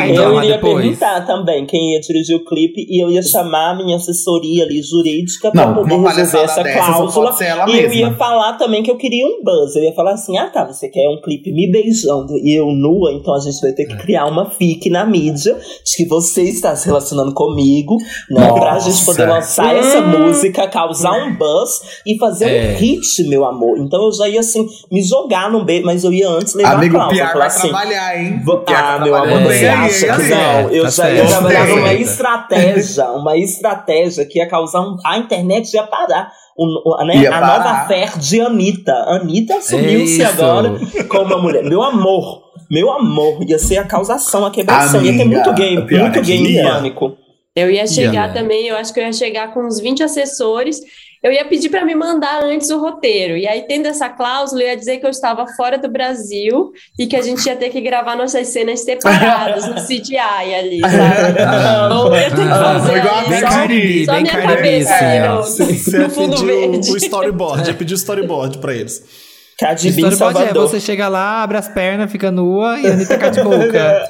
Eu iria depois. perguntar também quem ia dirigir o clipe e eu ia chamar a minha assessoria ali jurídica pra Não, poder resolver essa cláusula. e eu mesma. ia falar também que eu queria um buzz. Eu ia falar assim: ah tá, você quer um clipe me beijando e eu nua, então a gente vai ter que criar uma fic na mídia de que você está se relacionando comigo, né? Pra Nossa. gente poder lançar essa música, causar um buzz e fazer É. um hit, meu amor. Então eu já ia assim, me jogar no beijo, mas eu ia antes levar Amigo, a. PR vai assim, trabalhar, hein? Vou- tá Ah, meu amor, você acha que não? Eu Tá já ia trabalhar Gostei. numa estratégia, uma estratégia que ia causar um. A internet ia parar. O- o- né? Ia a parar. nova fé de Anitta. Anitta assumiu-se É agora como uma mulher. Meu amor, meu amor, ia ser a causação, a quebração. ia ter muito pior muito é ia. pânico. Eu ia chegar Ia. também, eu acho que eu ia chegar com uns 20 assessores. Eu ia pedir para me mandar antes o roteiro. E aí, tendo essa cláusula, eu ia dizer que eu estava fora do Brasil e que a gente ia ter que gravar nossas cenas separadas no CGI ali, sabe? Então, eu ia ter que Ah, fazer foi igual a ali Bem só, Cardi, só bem minha cabeça assim, ó. no, Você no fundo verde. o storyboard, ia pedir o storyboard pra eles. Cardi B em Storyboard é Salvador. você chega lá, abre as pernas, fica nua e a Anitta cai de boca.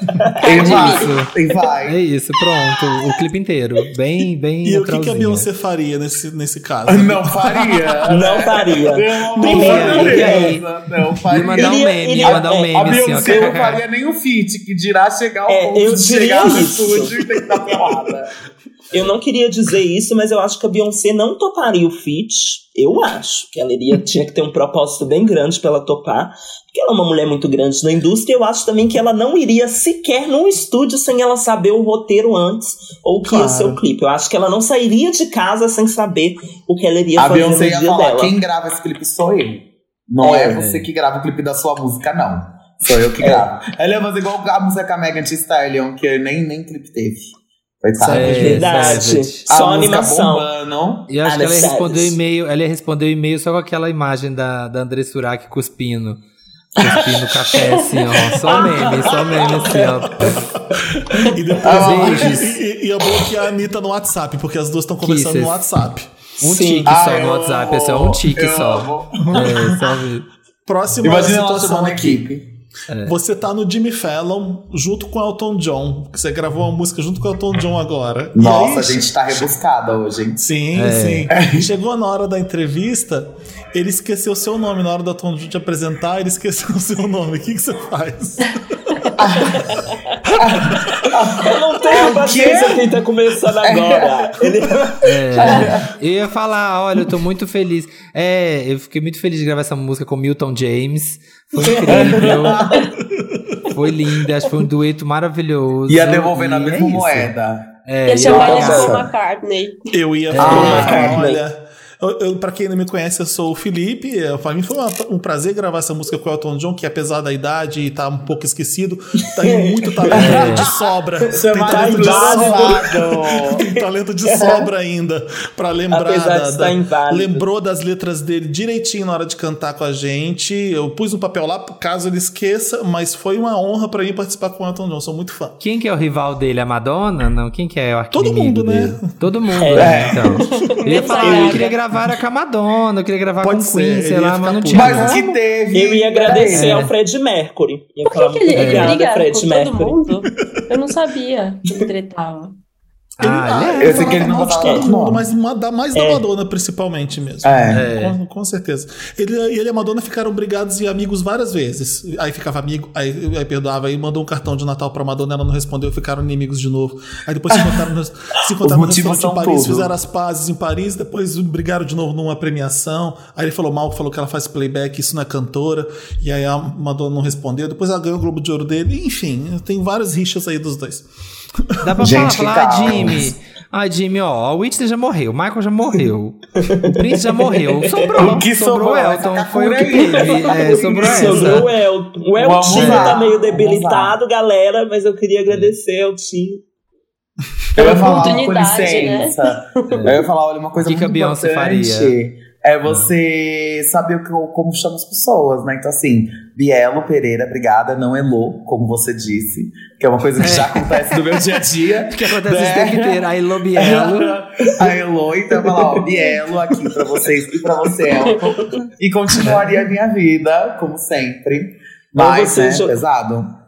Vai, isso. e vai. É isso, pronto. O clipe inteiro. Bem, bem E o que, que a. Beyoncé faria nesse, nesse caso? Não faria. Não faria. Não, Primeiro? Não Ia faria. mandar um meme, ia mandar um é, meme A assim. Beyoncé não kkk. faria nem o feat, que dirá chegar ao É, ponto de chegar no isso. estúdio e dar pelada. Eu não queria dizer isso, mas eu acho que a Beyoncé não toparia o feat. Eu acho que ela iria, tinha que ter um propósito bem grande pra ela topar. Porque ela é uma mulher muito grande na indústria. Eu acho também que ela não iria sequer num estúdio sem ela saber o roteiro antes ou o que ia Claro. ser o clipe. Eu acho que ela não sairia de casa sem saber o que ela iria A fazer Beyoncé no ia dia falar: dela. quem grava esse clipe sou eu. Não é, É. você que grava o clipe da sua música, não. Sou eu que É. gravo. Ela ia fazer igual a música com a Megan Thee Stallion, que nem, nem clipe teve. É, Verdade. Savage. A Só música animação. bombando. E eu acho Ah, que ela ia Savage. responder o e-mail, ela ia responder o e-mail só com aquela imagem da, da André Surak cuspindo. Cuspindo café, assim, ó. Só meme, só meme, assim, ó. E depois Ah, e- e- ia bloquear a Anitta no WhatsApp, porque as duas estão conversando Kisses. no WhatsApp. Um Sim. tique Ah, só eu no WhatsApp, esse é um tique eu só. amo. É, só. Próxima Imagina situação a aqui. Equipe. Você tá no Jimmy Fallon junto com Elton John. Você gravou uma música junto com Elton John agora. Nossa, aí, a gente tá rebuscada hoje, hein? Sim, É. sim. Chegou na hora da entrevista, ele esqueceu o seu nome. Na hora do Elton John te apresentar, ele esqueceu o seu nome. O que, que você faz? Eu não tenho paciência quem tá começando agora. Ele... É, eu ia falar, olha, eu tô muito feliz. É, eu fiquei muito feliz de gravar essa música com Milton James. Foi incrível. foi linda, acho que foi um dueto maravilhoso. Ia devolver na é mesma isso. moeda. É, Ia chamar eu ele de. Paul McCartney. Eu ia É. falar, McCartney. olha. Eu, eu, pra quem não me conhece, eu sou o Felipe. É, Pra mim foi uma- um prazer gravar essa música com o Elton John, que apesar da idade e tá um pouco esquecido, tem muito talento É. de sobra. Isso é tem talento de sobra. Tem talento de sobra ainda pra lembrar Apesar da, da- lembrou das letras dele direitinho na hora de cantar com a gente. Eu pus um papel lá caso ele esqueça, mas foi uma honra pra mim participar com o Elton John. Sou muito fã. Quem que é o rival dele? A Madonna? Não, quem que é o Todo mundo, né? dele? Todo mundo, É. né? Então. Eu ia falar, eu queria gravar era com a Madonna, eu queria gravar Pode com ser, Queen, sei lá, mas não tinha Mas o que teve. Eu ia agradecer É. ao Fred Mercury. Ia Por que, que ele, ele obrigada, briga Fred com todo Mercury. mundo? Eu não sabia que ele tretava. Ah, Ele- ele é. Eu sei que ele não mal de todo do mundo, mas ma- da- mais da É. Madonna, principalmente mesmo. É. Com, com certeza. Ele e ele e a Madonna ficaram brigados e amigos várias vezes. Aí ficava amigo, aí, aí perdoava, aí mandou um cartão de Natal pra Madonna, ela não respondeu, ficaram inimigos de novo. Aí depois se encontraram, no- se encontraram no restaurante em Paris, tudo. fizeram as pazes em Paris, depois brigaram de novo numa premiação. Aí ele falou mal, falou que ela faz playback, isso não é cantora. E aí a Madonna não respondeu. Depois ela ganhou o Globo de Ouro dele. Enfim, tem várias rixas aí dos dois. Dá pra Gente, falar, que falar, ah. Jimmy. Ah, Jimmy, ó, a Whitney já morreu, o Michael já morreu, o Prince já morreu, sobrou, O que sobrou sobrou? o Elton, foi o que teve, é, sobrou Sobrou essa. o Elton. O Eltinho lá, tá meio debilitado, galera, mas eu queria agradecer ao Eltinho. Eu ia falar, com Oportunidade, licença. Eu ia falar, olha, uma coisa O que que muito a Beyoncé importante faria? É você saber como chama as pessoas, né? Então, assim, Bielo Pereira, obrigada, não Elô, como você disse, que é uma coisa que já acontece no meu dia a dia. Que acontece né? o tempo inteiro, aí Lobielo, A Elô, então eu falar, ó, Bielo aqui pra vocês e pra você, Elton. E continuaria a minha vida, como sempre. Mas, né, pesado.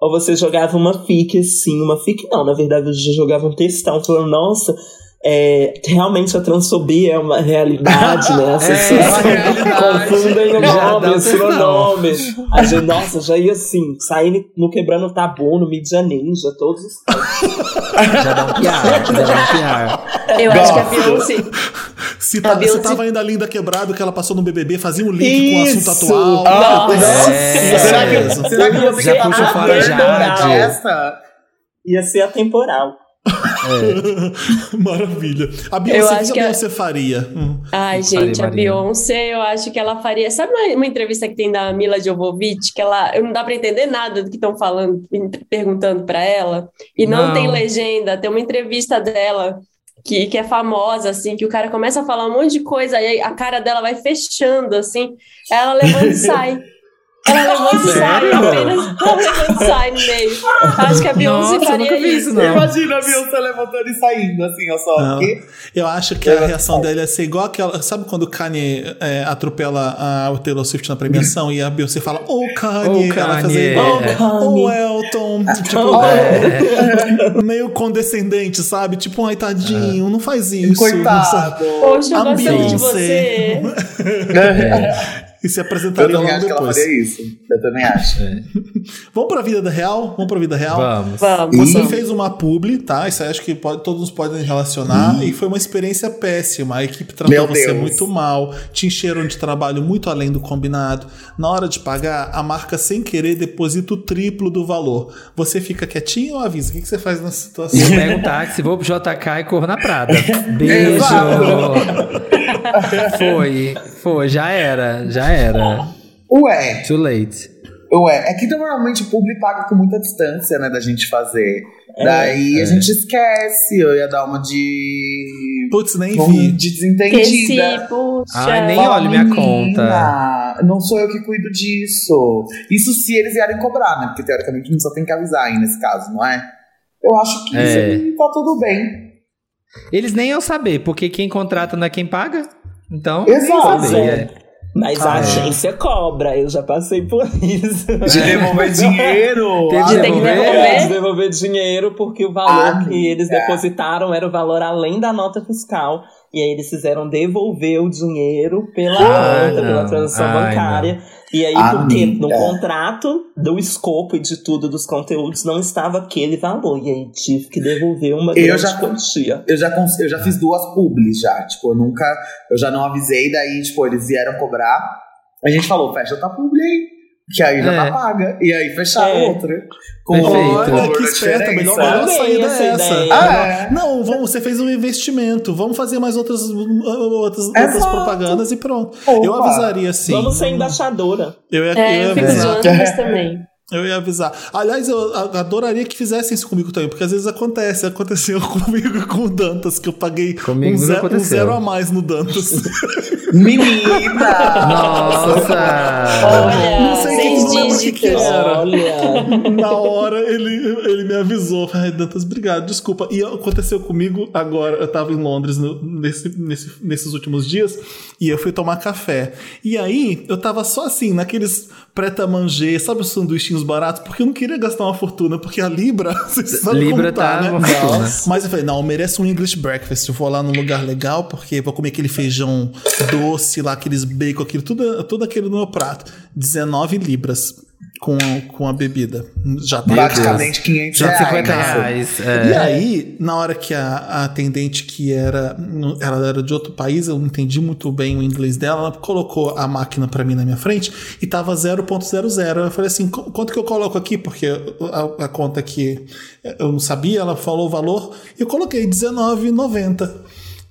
Ou você jogava uma fic assim, uma fic não, na verdade eu já jogava um textão falando, nossa, é, realmente a transfobia é uma realidade, né? As É, pessoas é confundem o Já nome, o sobrenome. A gente, nossa, já ia assim, saindo no Quebrando Tabu, no Mídia Ninja, todos os já dá um piar, já dá um piar. Eu acho que a Gosto. Beyoncé. Se, A tá, se Beyoncé- tava ainda linda quebrado, que ela passou no BBB, fazia um link com o Isso! assunto atual. Nossa. É, será, que, será que você Já a fora Jade. essa? Ia ser atemporal. Maravilha. A Beyoncé, o acho que a a- Beyoncé faria? Hum. Ai, Faria, gente, a Marina. Beyoncé, eu acho que ela faria. Sabe uma, uma entrevista que tem da Mila Jovovich, que ela eu não dá pra entender nada do que estão falando, perguntando pra ela, e não, Não. tem legenda. Tem uma entrevista dela que, que é famosa, assim, que o cara começa a falar um monte de coisa, aí a cara dela vai fechando, assim, ela levanta e sai. Ela levanta e sai, apenas ela levanta e sai no meio. Acho que a Beyoncé Nossa, eu faria nunca vi isso, não. Imagina a Beyoncé levantando e saindo, assim, ó, só. Não. que- Eu acho que a reação dela ia ser igual aquela. Sabe quando o Kanye é, atropela a o Taylor Swift na premiação e a Beyoncé fala, ô Kanye, Ô, ela vai Kanye, fazer igual, é. ô Elton. Tipo, meio condescendente, sabe? Tipo, ai, tadinho, não faz isso. Coitado. Poxa, eu gostei de Beyoncé. você. E se Eu apresentaria também logo acho que ela depois. faria isso. Eu também acho. Vamos pra vida real? Vamos pra vida real? Vamos. Vamos. Você fez uma publi, tá? Isso aí acho que pode- todos podem relacionar. E foi uma experiência péssima. A equipe tratou Meu você Deus. muito mal, te encheram de trabalho muito além do combinado. Na hora de pagar, a marca, sem querer, deposita o triplo do valor. Você fica quietinho ou avisa? O que, que você faz nessa situação? Eu pego um táxi, vou pro JK e corro na Prada. Beijo! Foi, foi, já era, já era. Ué, Too late. ué. É que normalmente o público paga com muita distância, né, da gente fazer. Daí é. a gente esquece. Eu ia dar uma de. Putz, nem vi. de desentendida. puxa. Ai, nem Fala, olho minha "Menina, Não sou eu que cuido disso. Isso se eles vierem cobrar, né? Porque teoricamente a gente só tem que avisar aí nesse caso, não é? Eu acho que É. isso aí tá tudo bem. Eles nem iam saber, porque quem contrata não é quem paga. Então, Exato. é. Mas Ah, a é. agência cobra, eu já passei por isso. De devolver dinheiro. Teve Ah, de tem que devolver? devolver. Eles devolver dinheiro porque o valor Ah, que eles é. depositaram era o valor além da nota fiscal. E aí eles fizeram devolver o dinheiro pela Ah, conta, pela não. transação Ai, bancária. E aí, Ah, porque amiga. no contrato do escopo e de tudo dos conteúdos não estava aquele valor. E aí tive que devolver uma Eu grande já- quantia. Eu já, eu já fiz duas publis já. Tipo, eu nunca. Eu já não avisei, daí, tipo, eles vieram cobrar. A gente falou, fecha tua publi aí. Que aí já É. tá paga. E aí fecharam É. outra. Com Perfeito. o Olha valor que esperta, melhor, melhor saída essa é essa. Ah, é. Não, vamos, você fez um investimento. Vamos fazer mais outras, outras, outras Exato. propagandas e pronto. Opa. Eu avisaria sim. Vamos ser embaixadora. Eu ia, É, eu eu fico zoando isso também. Eu ia avisar. Aliás, eu adoraria que fizessem isso comigo também, porque às vezes acontece. Aconteceu comigo com o Dantas, que eu paguei Comigo um, zero, um zero a mais no Dantas. Menina! Nossa! Olha, Não sei quem- o que era. Olha. Na hora ele, ele me avisou. Ai, Dantas, obrigado, desculpa. E aconteceu comigo agora. Eu tava em Londres no- nesse, nesse- nesses últimos dias e eu fui tomar café. E aí eu tava só assim, naqueles preta-manger, sabe os sanduichinhos baratos? Porque eu não queria gastar uma fortuna, porque a Libra, vocês sabem Libra como tá, tá né? Mas eu falei, não, eu mereço um English breakfast. Eu vou lá num lugar legal, porque vou comer aquele feijão doce lá, aqueles bacon, aquilo, tudo, tudo aquilo no meu prato. 19 libras com, com a bebida. Já tá Praticamente 500 Já reais. 50 reais. e É. aí, na hora que a, a atendente, que era. Ela era de outro país, eu não entendi muito bem o inglês dela, ela colocou a máquina pra mim na minha frente e tava 0.00. Eu falei assim: "Qu- quanto que eu coloco aqui? Porque a, a conta que eu não sabia, ela falou o valor, e eu coloquei R$19,90.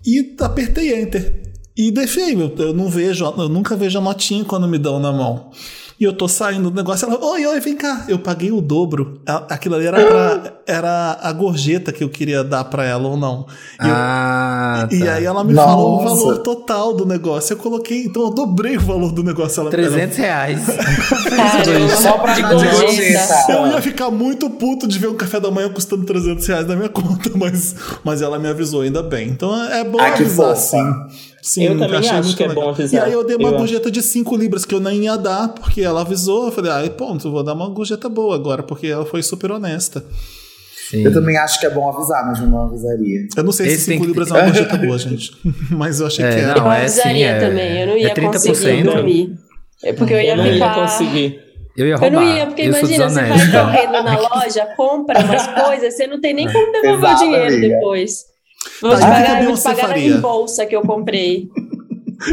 E apertei Enter. E deixei, eu, eu não vejo, eu nunca vejo a notinha quando me dão na mão. E eu tô saindo do negócio, ela, oi, oi, vem cá. Eu paguei o dobro. Aquilo ali era, pra, era a gorjeta que eu queria dar pra ela ou não. E, eu- Ah, e tá. aí ela me Nossa. falou o valor total do negócio. Eu coloquei, então eu dobrei o valor do negócio. Ela, 300 reais. Caramba, Só pra de dar gorjeta. Eu ia ficar muito puto de ver um café da manhã custando 300 reais na minha conta, mas, mas ela me avisou ainda bem. Então é bom Ah, que avisar, sim. Sim, Eu também acho muito que é legal. bom avisar. E aí eu dei uma Eu gorjeta de 5 libras que eu nem ia dar, porque ela avisou. Eu falei, ai, ponto, eu vou dar uma gorjeta boa agora, porque ela foi super honesta. Sim. Eu também acho que é bom avisar, mas eu não avisaria. Eu não sei Esse se tem 5 que- libras é uma gorjeta boa, gente. Mas eu achei É, que era. não, Eu é avisaria sim, é- também, eu não é ia 30%. conseguir dormir. É porque eu ia Eu não ia ficar... conseguir. Eu ia Eu roubar. não ia, porque eu imagina, você vai correndo na loja, compra umas coisas, você não tem nem como devolver o dinheiro amiga. depois. Vou Tá, te pagar, vou te pagar na bolsa que eu comprei.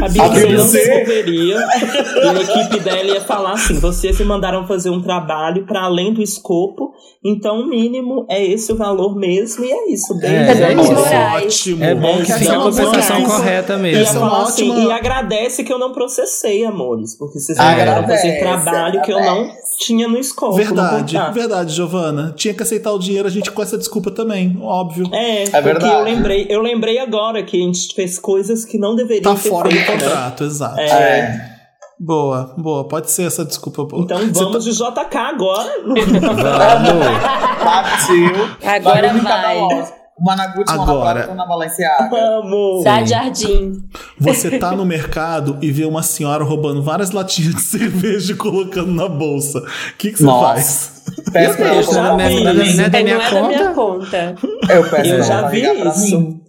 A Beyoncé não Beyoncé? devolveria. e a equipe dela ia falar assim: vocês me mandaram fazer um trabalho para além do escopo, então o mínimo é esse o valor mesmo, e é isso. Bem, É, é? Ótimo. É bom que Essa é é a compensação correta mesmo. É falar assim, ótima- e agradece que eu não processei, amores, porque vocês me mandaram fazer trabalho que eu não tinha no escopo. Verdade, verdade, Giovana. Tinha que aceitar o dinheiro, a gente com essa desculpa também, óbvio. É, porque verdade. eu lembrei, eu lembrei agora que a gente fez coisas que não deveriam Tá ter fora do feito, né? contrato, exato. É. É. Boa, boa. Pode ser essa desculpa boa. Então Você vamos tá- de JK agora. Vamos. Partiu. Agora vai. na na Agora. Na Balenciaga. Vamos. Sá Jardim. Você tá no mercado e vê uma senhora roubando várias latinhas de cerveja e colocando na bolsa. O que, que você Nossa. faz? Peço pra ela colocar não pra é é é minha da minha conta. Eu peço Eu já vi isso.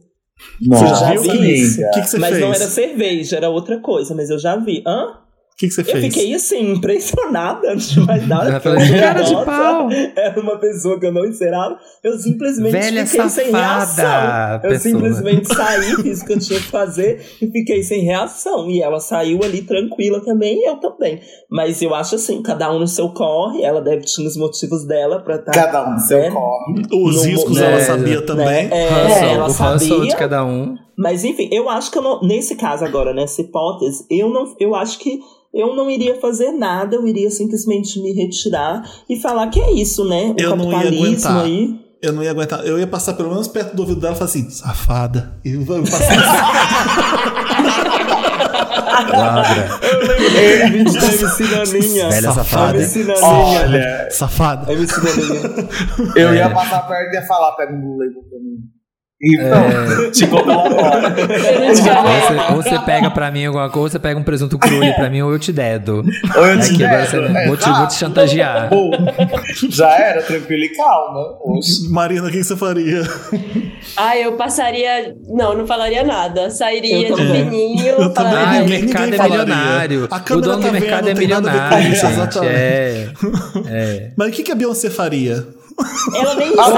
Nossa, já vi isso. O que, que você mas fez? não era cerveja, era outra coisa, mas eu já vi. Hã? O que, que você Eu fez? fiquei assim, impressionada antes de mais nada. Eu, "Cara de pau." Era uma pessoa que eu não esperava. Eu simplesmente Velha fiquei sem safada, reação. Eu pessoa. simplesmente saí, fiz o que eu tinha que fazer e fiquei sem reação. E ela saiu ali tranquila também e eu também. Mas eu acho assim, cada um no seu corre. Ela deve tinha os motivos dela pra estar. Cada um no seu É. corre. Os No- riscos né, ela sabia também. É, Hustle, ela sabia. de cada um. Mas enfim, eu acho que eu não, nesse caso agora, nessa hipótese, eu não, eu acho que eu não iria fazer nada, eu iria simplesmente me retirar e falar que é isso, né? O Eu não ia capitalismo aguentar. aí. Eu não ia aguentar. Eu ia passar pelo menos perto do ouvido dela e falar assim, safada. E eu passar Ladra. Eu lembro daquele vídeo da MC Naninha. Velha safada. MC Naninha. Olha, safada. MC Naninha. eu ia passar perto e ia falar, pega um Lula aí pra mim. E pronto, te conto lá fora. Eu não te Ou você, ou você pega pra mim alguma coisa, ou você pega um presunto cru ali pra mim, ou eu te dedo. Ou eu te dedo, você, vou, te, vou te chantagear. Já era, tranquilo e calma. Oxe. Marina, o que você faria? Ah, eu passaria. Não, não falaria nada. Sairia de fininho. Eu também. Ah, o mercado é falaria. milionário. A O dono tá do mercado vendo, é milionário, isso, gente. exatamente. É. é. Mas o que, que a Beyoncé faria? Ela nem A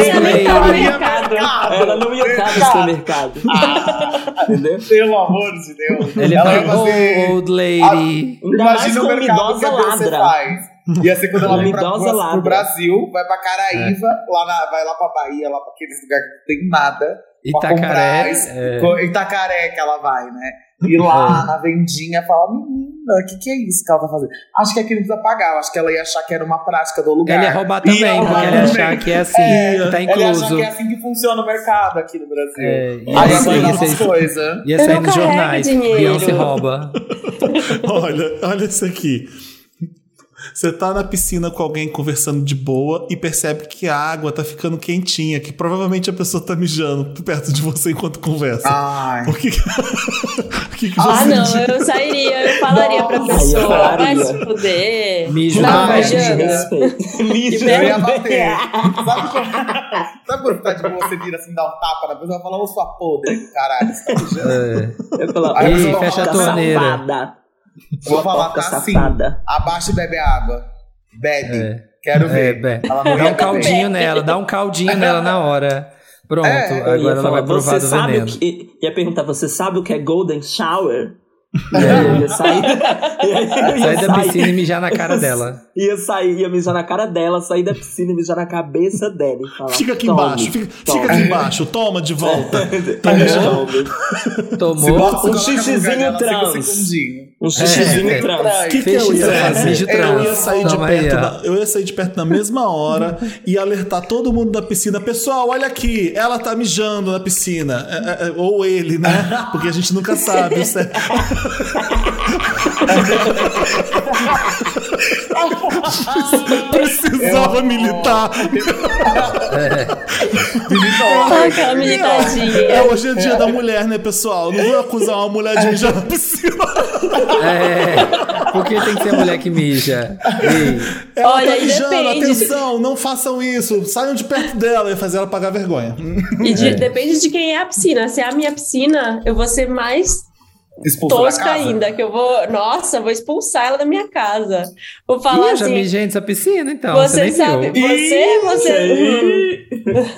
ia no mercado. Ela não ia estar no supermercado. Ah, Entendeu? pelo amor de Deus. Ele ela ia fala, fazer. old lady. Mais Imagina o mercado que a Beyoncé ladra. faz. Ia ser quando ela vem pra, pro, pro Brasil, vai pra Caraíva, lá na, vai lá pra Bahia, lá pra aqueles lugares que não tem nada. pra comprar, Itacaré. es- é. Itacaré que ela vai, né? E lá na vendinha fala, menina, o que, que é isso que ela tá fazendo? Acho que aquilo precisa pagar, eu acho que ela ia achar que era uma prática do lugar. Ele ia roubar também, Ia roubar porque ele ia achar que é assim, É, que tá Ela ia achar incluso. que é assim que funciona o mercado aqui no Brasil. É, e Aí ela ia sair, ia Eu sair não nos jornais. Beyoncé rouba. Olha, olha isso aqui. Você tá na piscina com alguém conversando de boa e percebe que a água tá ficando quentinha, que provavelmente a pessoa tá mijando perto de você enquanto conversa. Ai. O que que, o que, que Ah, você não, diz? eu sairia, eu falaria pra Nossa, eu pessoa, vai se fuder. Mijo Tá mijando. Mijo Eu ia bater. Sabe quando, sabe quando tá de boa, você vira assim, dá um tapa na pessoa e fala, ô sua podre caralho, você tá mijando? É. Eu falo, Aí "Ô, você sua fecha a torneira. Safada. Eu vou falar, tá assim, abaixa e bebe água. Bebe. É. Quero É, ver. não Dá um caldinho nela, dá um caldinho nela na hora. Pronto, É, agora ela falar, vai provar você do sabe veneno. o que, ia perguntar, você sabe o que é Golden Shower? E aí eu ia sair. ia Sai da sair- piscina e mijar na cara dela. Ia sair, ia mijar na cara dela, sair da piscina e mijar na cabeça dela. E falar, Fica aqui "Tome, embaixo, fica, tome." fica aqui embaixo, toma de volta. Tome. Se Tomou. Um xixizinho dela, fica trans. Um xixizinho É. trans. O que, que eu ia fazer? Eu ia sair de perto da, eu ia sair de perto na mesma hora e alertar todo mundo da piscina. Pessoal, olha aqui, ela tá mijando na piscina. É, é, é, ou ele, né? Porque a gente nunca sabe. É... Precisava Eu- militar. Olha aquela É, militadinha. hoje é dia da mulher, né, pessoal? Não vou acusar uma mulher de mijar na piscina. É. Por que tem que ser mulher que mija? Ela Olha, tá mijando, atenção, não façam isso. Saiam de perto dela e fazer ela pagar vergonha. E de- depende de quem é a piscina. Se é a minha piscina, eu vou ser mais Expulso da tosca casa. ainda, que eu vou. Nossa, vou expulsar ela da minha casa. Vou falar Ih, eu já assim. mijei nessa piscina, então. Você nem sabe, viu. você, você.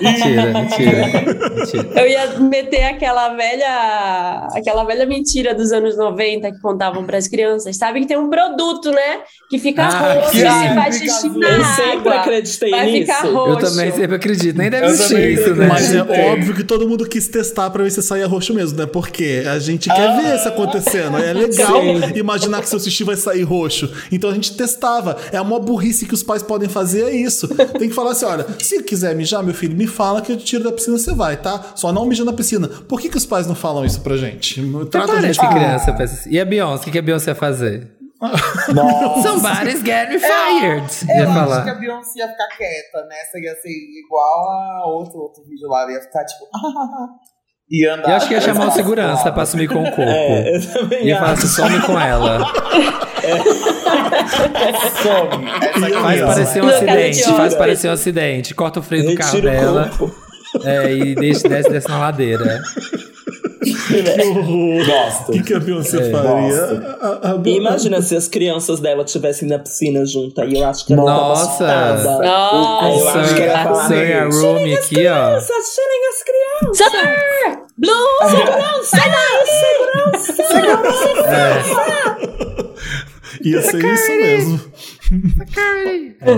Mentira, mentira. mentira. Eu ia meter aquela velha, aquela velha mentira dos anos 90 que contavam para as crianças. Sabe que tem um produto, né? Que fica Ah, roxo que e é, faz xixi na Eu sempre acreditei Vai nisso. ficar roxo. Eu também sempre acredito. Nem deve também isso, né? Mas é óbvio que todo mundo quis testar pra ver se saía roxo mesmo, né? Porque a gente quer ver isso acontecendo. É legal Sim. imaginar que seu xixi vai sair roxo. Então a gente testava. É a maior burrice que os pais podem fazer, é isso. Tem que falar assim: olha, se quiser mijar, meu filho, me fala que eu te tiro da piscina, você vai, tá? Só não mija na piscina. Por que, que os pais não falam isso pra gente? Trata a gente que criança pensa assim. E a Beyoncé? O que que a Beyoncé ia fazer? Nossa. Somebody's getting fired. Eu Ia acho falar. que a Beyoncé ia ficar quieta, né? Essa ia ser igual a outro, outro vídeo lá. Ela ia ficar tipo. e andar. Eu acho que ia chamar o segurança pra sumir com o corpo. É, eu também Ia falar assim, some com ela. Some. Essa Faz parecer um Não, acidente, de faz parecer um acidente. Corta o freio do carro o dela. É, e deixa, desce, desce na ladeira. O Gosto. que, que a Beyoncé É, faria? A- a- a- E imagina se as crianças dela estivessem na piscina junto. Aí eu acho que ela Nossa. tava. Nossa. eu acho que ela Sonha Room aqui, ó. Crianças, tirem as crianças! Blue! Segurança! Sai daí! Ia ser isso mesmo.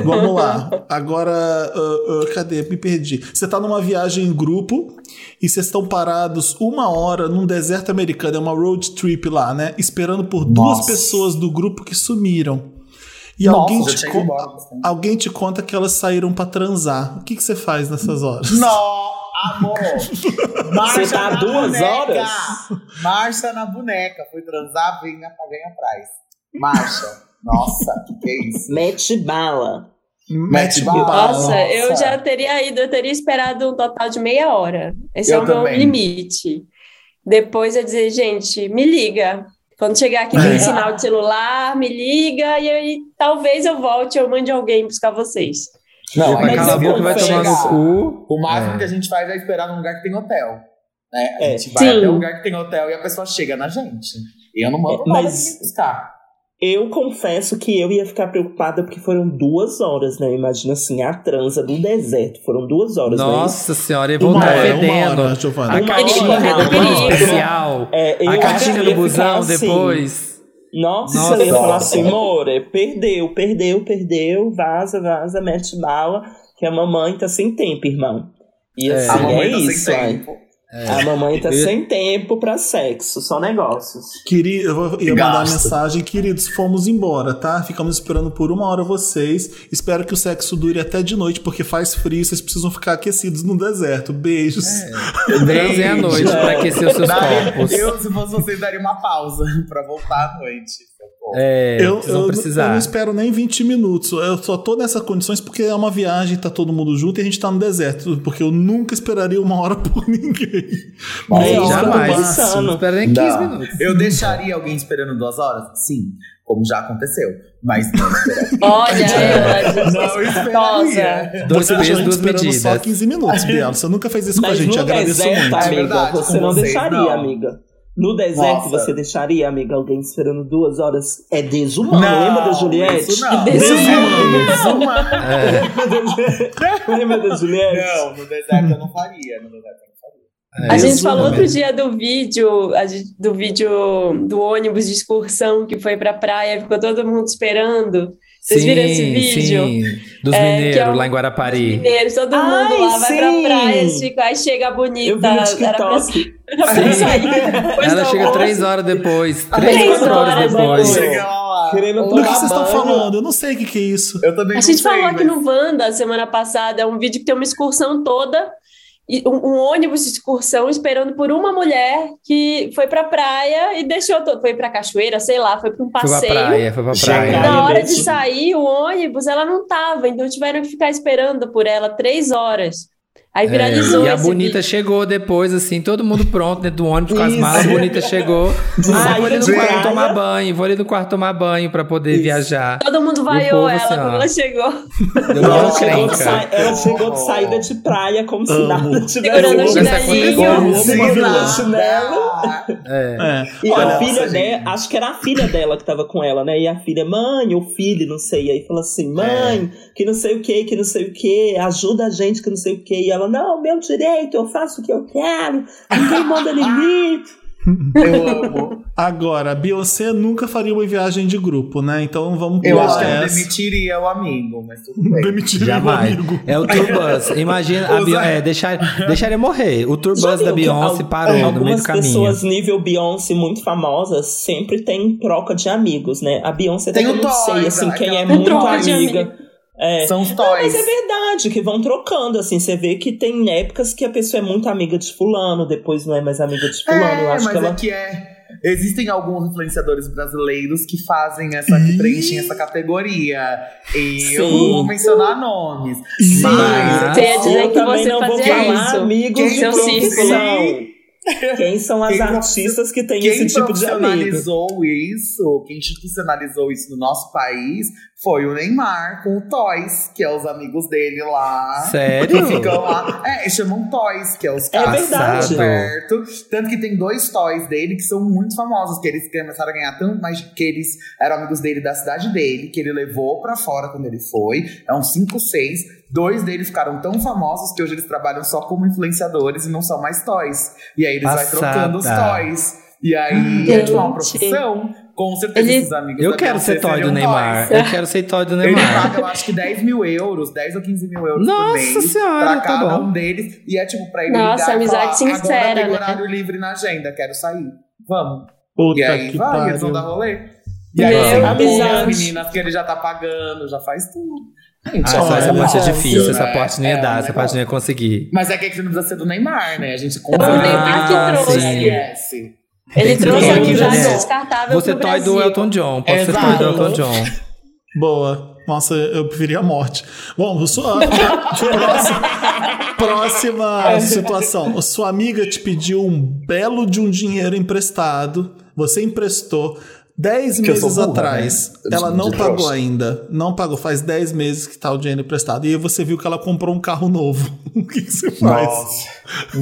Vamos lá. Agora, ah, ah, cadê? Me perdi. Você tá numa viagem em grupo e vocês estão parados uma hora num deserto americano, é uma road trip lá, né? Esperando por duas Nossa. pessoas do grupo que sumiram. E Nossa, alguém, te embora alguém te conta que elas saíram pra transar. O que, que você faz nessas horas? Não, amor. Marcha Você tá na duas boneca. horas? Marcha na boneca. Foi transar, vem, vem atrás. Marcha. Nossa, que que é isso? Mete bala. Mete bala. bala. Nossa, eu Nossa. já teria ido, eu teria esperado um total de meia hora. Esse Eu é o meu também. limite. Depois eu dizer, gente, me liga. Quando chegar aqui tem É. sinal de celular, me liga e aí talvez eu volte ou mande alguém buscar vocês. Não, Vai calar a você boca e vai tomar no cu. O máximo É. que a gente faz é esperar num lugar que tem hotel. Né? A É. gente vai Sim. até um lugar que tem hotel e a pessoa chega na gente. E eu não mando É, nada mas- buscar. Eu confesso que eu ia ficar preocupada porque foram duas horas, né? Imagina assim, a transa do deserto. Foram duas horas, né? Nossa senhora, ia Uma voltar hora, uma fedendo. hora, Giovana. A Uma do uma hora. especial. É, a que do busão ficar assim. Nossa, Nossa. eu ia falar assim, more, perdeu, perdeu, perdeu, vaza, vaza, mete bala, que a mamãe tá sem tempo, irmão. E É. assim, A mamãe é tá isso, sem ai. Tempo. A mamãe tá Eu- sem tempo pra sexo, só negócios. Queria, eu vou- ia mandar mensagem, queridos, fomos embora, tá? Ficamos esperando por uma hora vocês. Espero que o sexo dure até de noite, porque faz frio, vocês precisam ficar aquecidos no deserto. Beijos. Transem à noite É. pra aquecer os seus Daria- corpos. Eu, se fosse vocês, daria uma pausa pra voltar à noite. É, Eu, eu- precisar. eu não espero nem 20 minutos. Eu só tô nessas condições porque é uma viagem, tá todo mundo junto e a gente tá no deserto. Porque eu nunca esperaria uma hora por ninguém. Meia hora jamais. pensando. Não espera nem 15 Não. minutos. Eu deixaria alguém esperando duas horas? Sim, como já aconteceu. Mas não. Olha, não esperaria. Dois Você pesos, duas esperando medidas. só 15 minutos, Biel. Você nunca fez isso com a Mas gente. Agradeço deserto, muito. É amiga, verdade, você não vocês, deixaria, não. amiga. No deserto, Nossa. você deixaria, amiga, alguém esperando duas horas? É desumano. Não, Lembra da Juliette? Isso não. Desumano. Desumano. Lembra da Juliette? Não, no deserto eu não faria. No deserto eu não faria. É, A gente falou outro mesmo. dia do vídeo, gente- do vídeo do ônibus de excursão que foi pra praia, ficou todo mundo esperando. Vocês viram esse vídeo? Sim, dos É, que mineiros é o- lá em Guarapari. Mineiros, todo mundo Ai, lá vai pra sim! praia, ficam, aí chega bonita. Eu vi no era pra, TikTok. era pra depois Ela chega três horas depois. Três Três, quatro horas horas depois. depois. Querendo Do que vocês estão falando? Eu não sei o que, que é isso. Eu também A gente sei, falou aqui mas- no Wanda semana passada, é um vídeo que tem uma excursão toda, um, um ônibus de excursão esperando por uma mulher que foi pra praia e deixou todo. Foi pra cachoeira, sei lá, foi pra um Foi pra passeio. praia, foi pra praia. Na hora de sair, o ônibus, ela não tava, então tiveram que ficar esperando por ela três horas. Aí viralizou É, e a esse Bonita vídeo. chegou depois, assim, todo mundo pronto dentro do ônibus com as malas. A Bonita chegou. Ah, vou ali no quarto tomar banho, vou ali no quarto tomar banho pra poder Isso. viajar. Todo mundo vaiou ela assim, quando ela chegou. Ela uma chegou, de sa... ela chegou de saída de praia como se nada tivesse acontecido. lá. chinelo. É. É. E Olha, a filha nossa, dela, gente. acho que era a filha dela que tava com ela, né? E a filha, mãe, ou filho, não sei. E aí falou assim: mãe, que não sei o que, que não sei o que, ajuda a gente, que não sei o que. E ela, não, meu direito, eu faço o que eu quero, ninguém manda em mim. Eu amo. Agora, a Beyoncé nunca faria uma viagem de grupo, né? Então vamos Eu acho que ela essa. demitiria o amigo, mas tudo bem. Demitiria o Jamais. amigo. É o Tour Bus. Imagina, a Beyon- é, deixar, deixaria morrer. O Tour Já Bus da Beyoncé parou no meio Algumas do caminho. pessoas nível Beyoncé muito famosas sempre tem troca de amigos, né? A Beyoncé Tem o não sei, assim, quem é aquela- muito amiga. Amigo. É. São os Não, toys. mas é verdade, que vão trocando, assim, você vê que tem épocas que a pessoa é muito amiga de fulano, depois não é mais amiga de fulano, eu É, acho mas que ela... é que é. Existem alguns influenciadores brasileiros que fazem essa, que preenchem essa categoria. E eu não vou mencionar nomes. Sim. Mas Você ia dizer eu que também você não vou fazia falar isso. amigos Quem de seu profissão. Quem são as Quem artistas que têm quem esse tipo de amigo? profissionalizou isso, quem institucionalizou isso no nosso país, foi o Neymar com o Toys, que é os amigos dele lá. Sério? Que ficam lá. É, eles chamam Toys, que é os caras verdade. certo. Tanto que tem dois Toys dele que são muito famosos, que eles começaram a ganhar tanto, mas que eles eram amigos dele da cidade dele, que ele levou pra fora quando ele foi. É uns 5, 6. Dois deles ficaram tão famosos que hoje eles trabalham só como influenciadores e não são mais Toys. E aí eles vai Passada. trocando os Toys. E aí é tipo uma Gente. profissão. Com certeza Ele- esses amigos Eu quero ser toy do Neymar. toys. Eu quero ser toy do Ele Neymar. paga, eu acho que 10 mil euros, 10 ou 15 mil euros Nossa por mês senhora, pra tá cada bom. um deles. E é tipo pra ele Nossa, ligar amizade falar, sincera, agora tem né? horário livre na agenda, quero sair. Vamos. Puta e aí que vai, pariu. eles vão dar rolê. E aí Meu você as Amizade. meninas que ele já tá pagando, já faz tudo. Ah, essa, parte é difícil, essa né? parte não ia É, dar, essa parte não ia conseguir. Mas é que aqui não precisa ser do Neymar, né? A gente o compra Neymar que Ah, trouxe. Ele trouxe a Neymar. descartável Você pro toy do Brasil. Elton John, pode ser toy Exato. do Elton John. Boa. Nossa, eu preferia a morte. Bom, sua próxima, próxima situação. Sua amiga te pediu um belo de um dinheiro emprestado. Você emprestou 10 Que eu sou meses burra, atrás. né? Ela não de pagou trouxa. ainda. Não pagou. Faz 10 meses que tá o dinheiro emprestado. E aí você viu que ela comprou um carro novo. O que, que você faz? Nossa.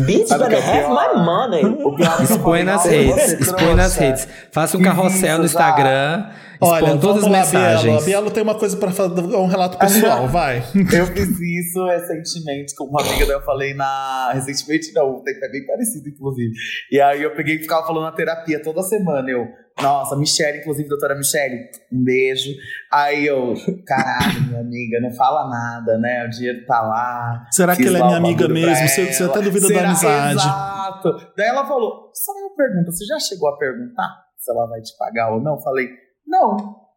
Bitch que better é have my money. É que Expõe nas "Nossa, redes, expõe nas trouxa." redes. Faça um Que carrossel no Instagram, Olha, expõe todas as lá, Bielo. mensagens. A Bielo tem uma coisa pra fazer, um relato pessoal, vai. Eu fiz isso recentemente com uma amiga, daí eu falei na. Recentemente não, é bem parecido, inclusive. E aí eu peguei e ficava falando na terapia toda semana. Eu, nossa, Michelle, inclusive, doutora Michelle, um beijo. Aí eu, caralho, minha amiga, não fala nada, né? O dinheiro tá lá. Será que ela é minha amiga mesmo? Você, você até duvida da Será? amizade. Exato. Daí ela falou: só uma pergunta, você já chegou a perguntar se ela vai te pagar ou não? Eu falei, não.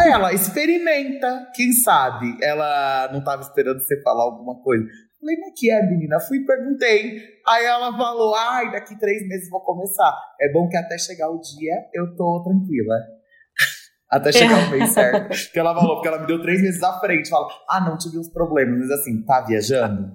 Aí ela, experimenta, quem sabe? Ela não tava esperando você falar alguma coisa. Falei, mas que é, menina? Fui e perguntei. Aí ela falou, ai, daqui três meses vou começar. É bom que até chegar o dia eu tô tranquila. Até chegar o mês certo. Que ela falou, porque ela me deu três meses à frente. Fala, ah, não, tive uns problemas. Mas assim, tá viajando?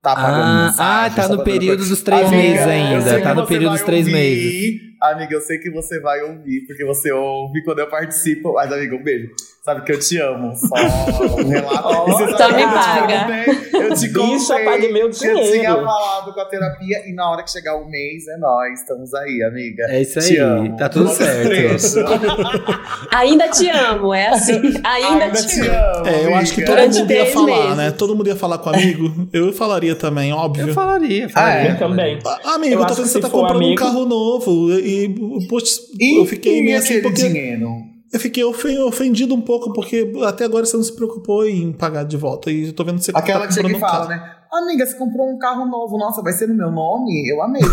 Tá pagando Ah, mensagem, ah, tá no fazendo período coisa. dos três Amiga, meses ainda. Tá no período dos três ouvir. meses. Amiga, eu sei que você vai ouvir, porque você ouve quando eu participo. Mas, amiga, um beijo. Sabe que eu te amo. Só um relato. Sabe me que eu te paga. contei, Eu te Bicha, contei pague meu que Eu tinha dinheiro. falado com a terapia e na hora que chegar o mês é nós. Estamos aí, amiga. É isso Te aí, amo. tá tudo certo. Ainda te amo, é assim. Ainda, Ainda te, te amo. amo. É, eu acho que todo Durante mundo ia falar, meses. né? Todo mundo ia falar com amigo. Eu falaria também, óbvio. Eu falaria, Ah, falaria. é? Eu também. Ah, Amigo, Eu tô vendo que você tá comprando amigo- um carro novo. E, poxa, E, eu fiquei e meio assim porque. dinheiro? Eu fiquei ofen- ofendido um pouco, porque até agora você não se preocupou em pagar de volta. E eu tô vendo que você Aquela tá que chega comprando e um fala, carro. né? Amiga, você comprou um carro novo. Nossa, vai ser no meu nome? Eu amei.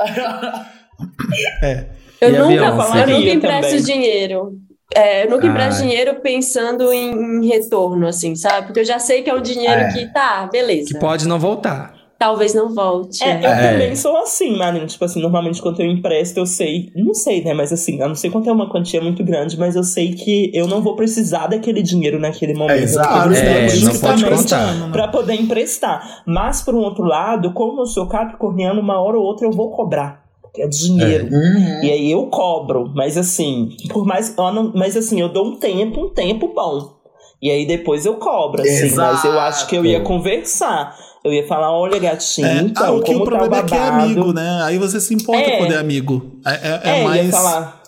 É. Eu E nunca, Beyoncé? eu nunca empresto também. dinheiro. É, eu nunca Ai. empresto dinheiro pensando em, em retorno, assim, sabe? Porque eu já sei que é um dinheiro É. que tá, beleza. Que pode não voltar. Talvez não volte. É, eu É. também sou assim, Marina. Tipo assim, normalmente quando eu empresto, eu sei. Não sei, né? Mas assim, eu não sei quanto é uma quantia muito grande, mas eu sei que eu não vou precisar daquele dinheiro naquele momento. exato. É, por isso não pode contar. Pra poder emprestar. Mas, por um outro lado, como eu sou capricorniano, uma hora ou outra eu vou cobrar. Porque é dinheiro. Uhum. E aí eu cobro. Mas assim, por mais. eu não- Mas assim, eu dou um tempo, um tempo bom. E aí depois eu cobro, assim. Exato. Mas eu acho que eu ia conversar. Eu ia falar, olha, gatinho, É, então, ah, o que como o problema tá é que é amigo, né? Aí você se importa É. quando é amigo. É, é- é É, mais. ia falar.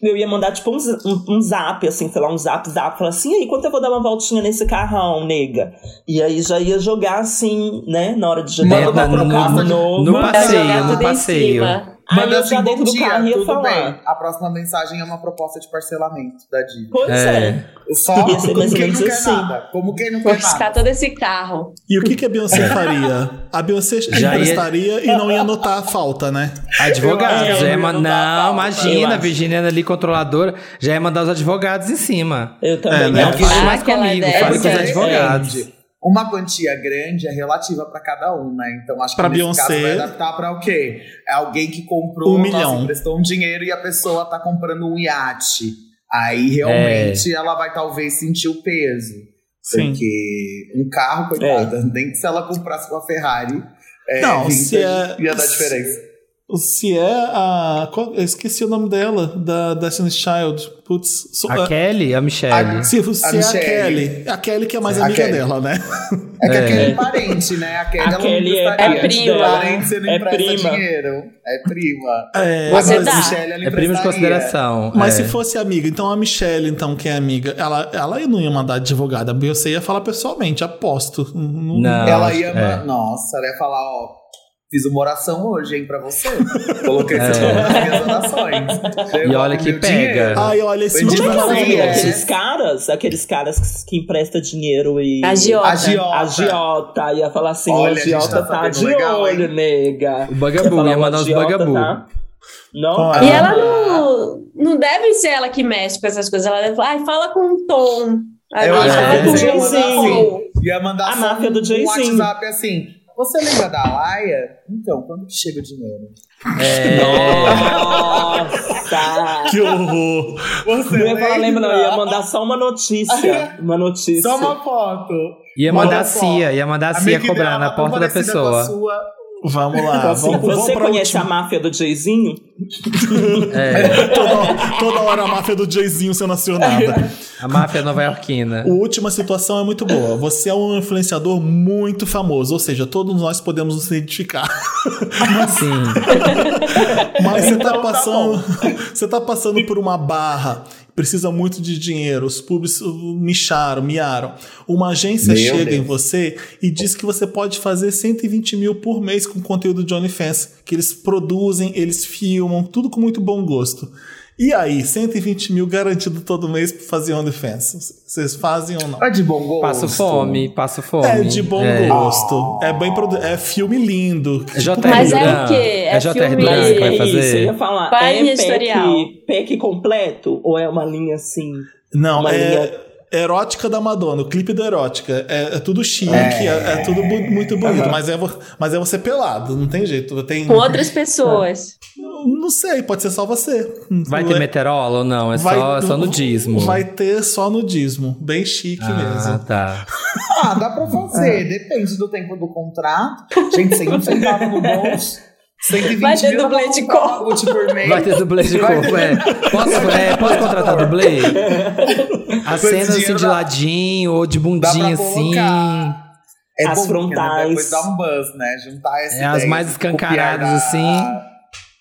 Eu ia mandar, tipo, um, um, um zap, assim, sei lá, um zap, zap. Falar assim, e aí, quanto eu vou dar uma voltinha nesse carrão, nega? E aí já ia jogar, assim, né, na hora de jogar. Dentro Manda da- pro no- carro no- novo. no Pra passeio, no passeio. Cima. Aí Manda eu assim, já dentro do dia, carro ia tudo falar. bem. A próxima mensagem é uma proposta de parcelamento da dívida. Pois é. É. Só Ia ser como mais ou quem não menos quer assim. nada. Como quem não Vou quer nada. todo esse carro. E o que, que a Beyoncé faria? A Beyoncé Já ia- emprestaria e não ia notar a falta, né? Advogado, já ia mandar. não imagina, a. Virginiana ali controladora, já ia mandar os advogados em cima. Eu também É, né? Não Ah, mais comigo, fale com os é, advogados. Uma quantia grande é relativa para cada um, né? Então acho que Pra nesse Beyoncé- caso vai adaptar para o quê? É alguém que comprou, Um nossa, milhão. emprestou um dinheiro e a pessoa tá comprando um iate. Aí realmente ela vai talvez sentir o peso. Sim. Porque um carro, coitada, nem que se ela comprasse uma Ferrari, é, Não, se é- ia dar diferença. Se é a. qual- eu esqueci o nome dela, da Destiny's Child. Putz. so- A Kelly, a Michelle. A- se se a é a. Kelly. A Kelly que é mais A amiga Kelly. dela, né? É que É. aquele é parente, né? A Kelly, A ela não Kelly é parente dela. Parente, você não É empresta prima. dinheiro. É prima. É, Você mas- dá. Michelle, ela É primo de consideração. Mas é. se fosse amiga, então a Michelle, então, que é amiga, ela, ela não ia mandar advogada. A Beyoncé ia falar pessoalmente, aposto. Não- Não. Ela ia. é. Nossa, ela ia falar, ó. Fiz uma oração hoje, hein, pra você. Coloquei É. nas minhas orações. E olha que pega. dinheiro. Ai, olha, esse é Como é que é é. caras? Aqueles caras que, emprestam dinheiro e. Agiota. Agiota. Agiota. Ia falar assim, Olha, agiota tá tá, de legal, olho, hein? nega. O Bagabu, ia mandar os Bagabu. tá- Não? Olha. E ela não, não deve ser ela que mexe com essas coisas. Ela deve falar, ai, fala com o Tom. Aí Eu acho fala que com o o Jay-Z. Tom. Ia mandar A máfia um, do um Jay-Z. WhatsApp assim. Você lembra da Laia? Então, quando que chega o dinheiro? É, Nossa! Que horror! Você Não ia falar, lembra, não. Ia mandar só uma notícia. Uma notícia. Só uma foto. ia mandar a CIA, ia mandar a CIA cobrar na porta da parecida com a pessoa. Vamos lá. Assim, vamos, vamos você pra conhece última. a máfia do Jayzinho? É, Toda, toda hora a máfia do Jayzinho sendo acionada. a máfia nova-iorquina. A última situação é muito boa. Você é um influenciador muito famoso, ou seja, todos nós podemos nos identificar. Sim. Mas você tá Então tá passando, você tá passando por uma barra, precisa muito de dinheiro, os públicos micharam, miaram. Uma agência Meu chega em Deus. você e diz que você pode fazer 120 mil por mês com conteúdo de OnlyFans, que eles produzem, eles filmam, tudo com muito bom gosto. E aí, 120 mil garantido todo mês pra fazer OnlyFans. Vocês fazem ou não? É de bom gosto. Passo fome, passo fome. É de bom É. gosto. É bem produ... É filme lindo. É JR Mas é o quê? É É JR filme- Duran que vai É isso, eu fazer. ia falar. Vai é pack, pack completo ou é uma linha assim? Não, Uma é linha- erótica da Madonna, o clipe da erótica. É, é tudo chique, é, é tudo bu- muito bonito, mas, é, mas é você pelado, não tem jeito. Tem, Com outras pessoas. Não sei, pode ser só você. Vai ter meterola ou não? É Vai- só, só nudismo. Vai ter só nudismo. Bem chique ah, mesmo. tá. Ah, dá pra fazer. Depende do tempo do contrato. Gente, sem um centavo no bolso. 120 Vai ter dublê de corpo. por mês. Vai ter dublê de corpo, é. Posso, é, posso contratar dublê? As esse cenas assim de dá- ladinho ou de bundinha assim. É As bom, frontais. Depois dá um buzz, né? Juntar essa É, as ideia, mais esse escancaradas, da- assim.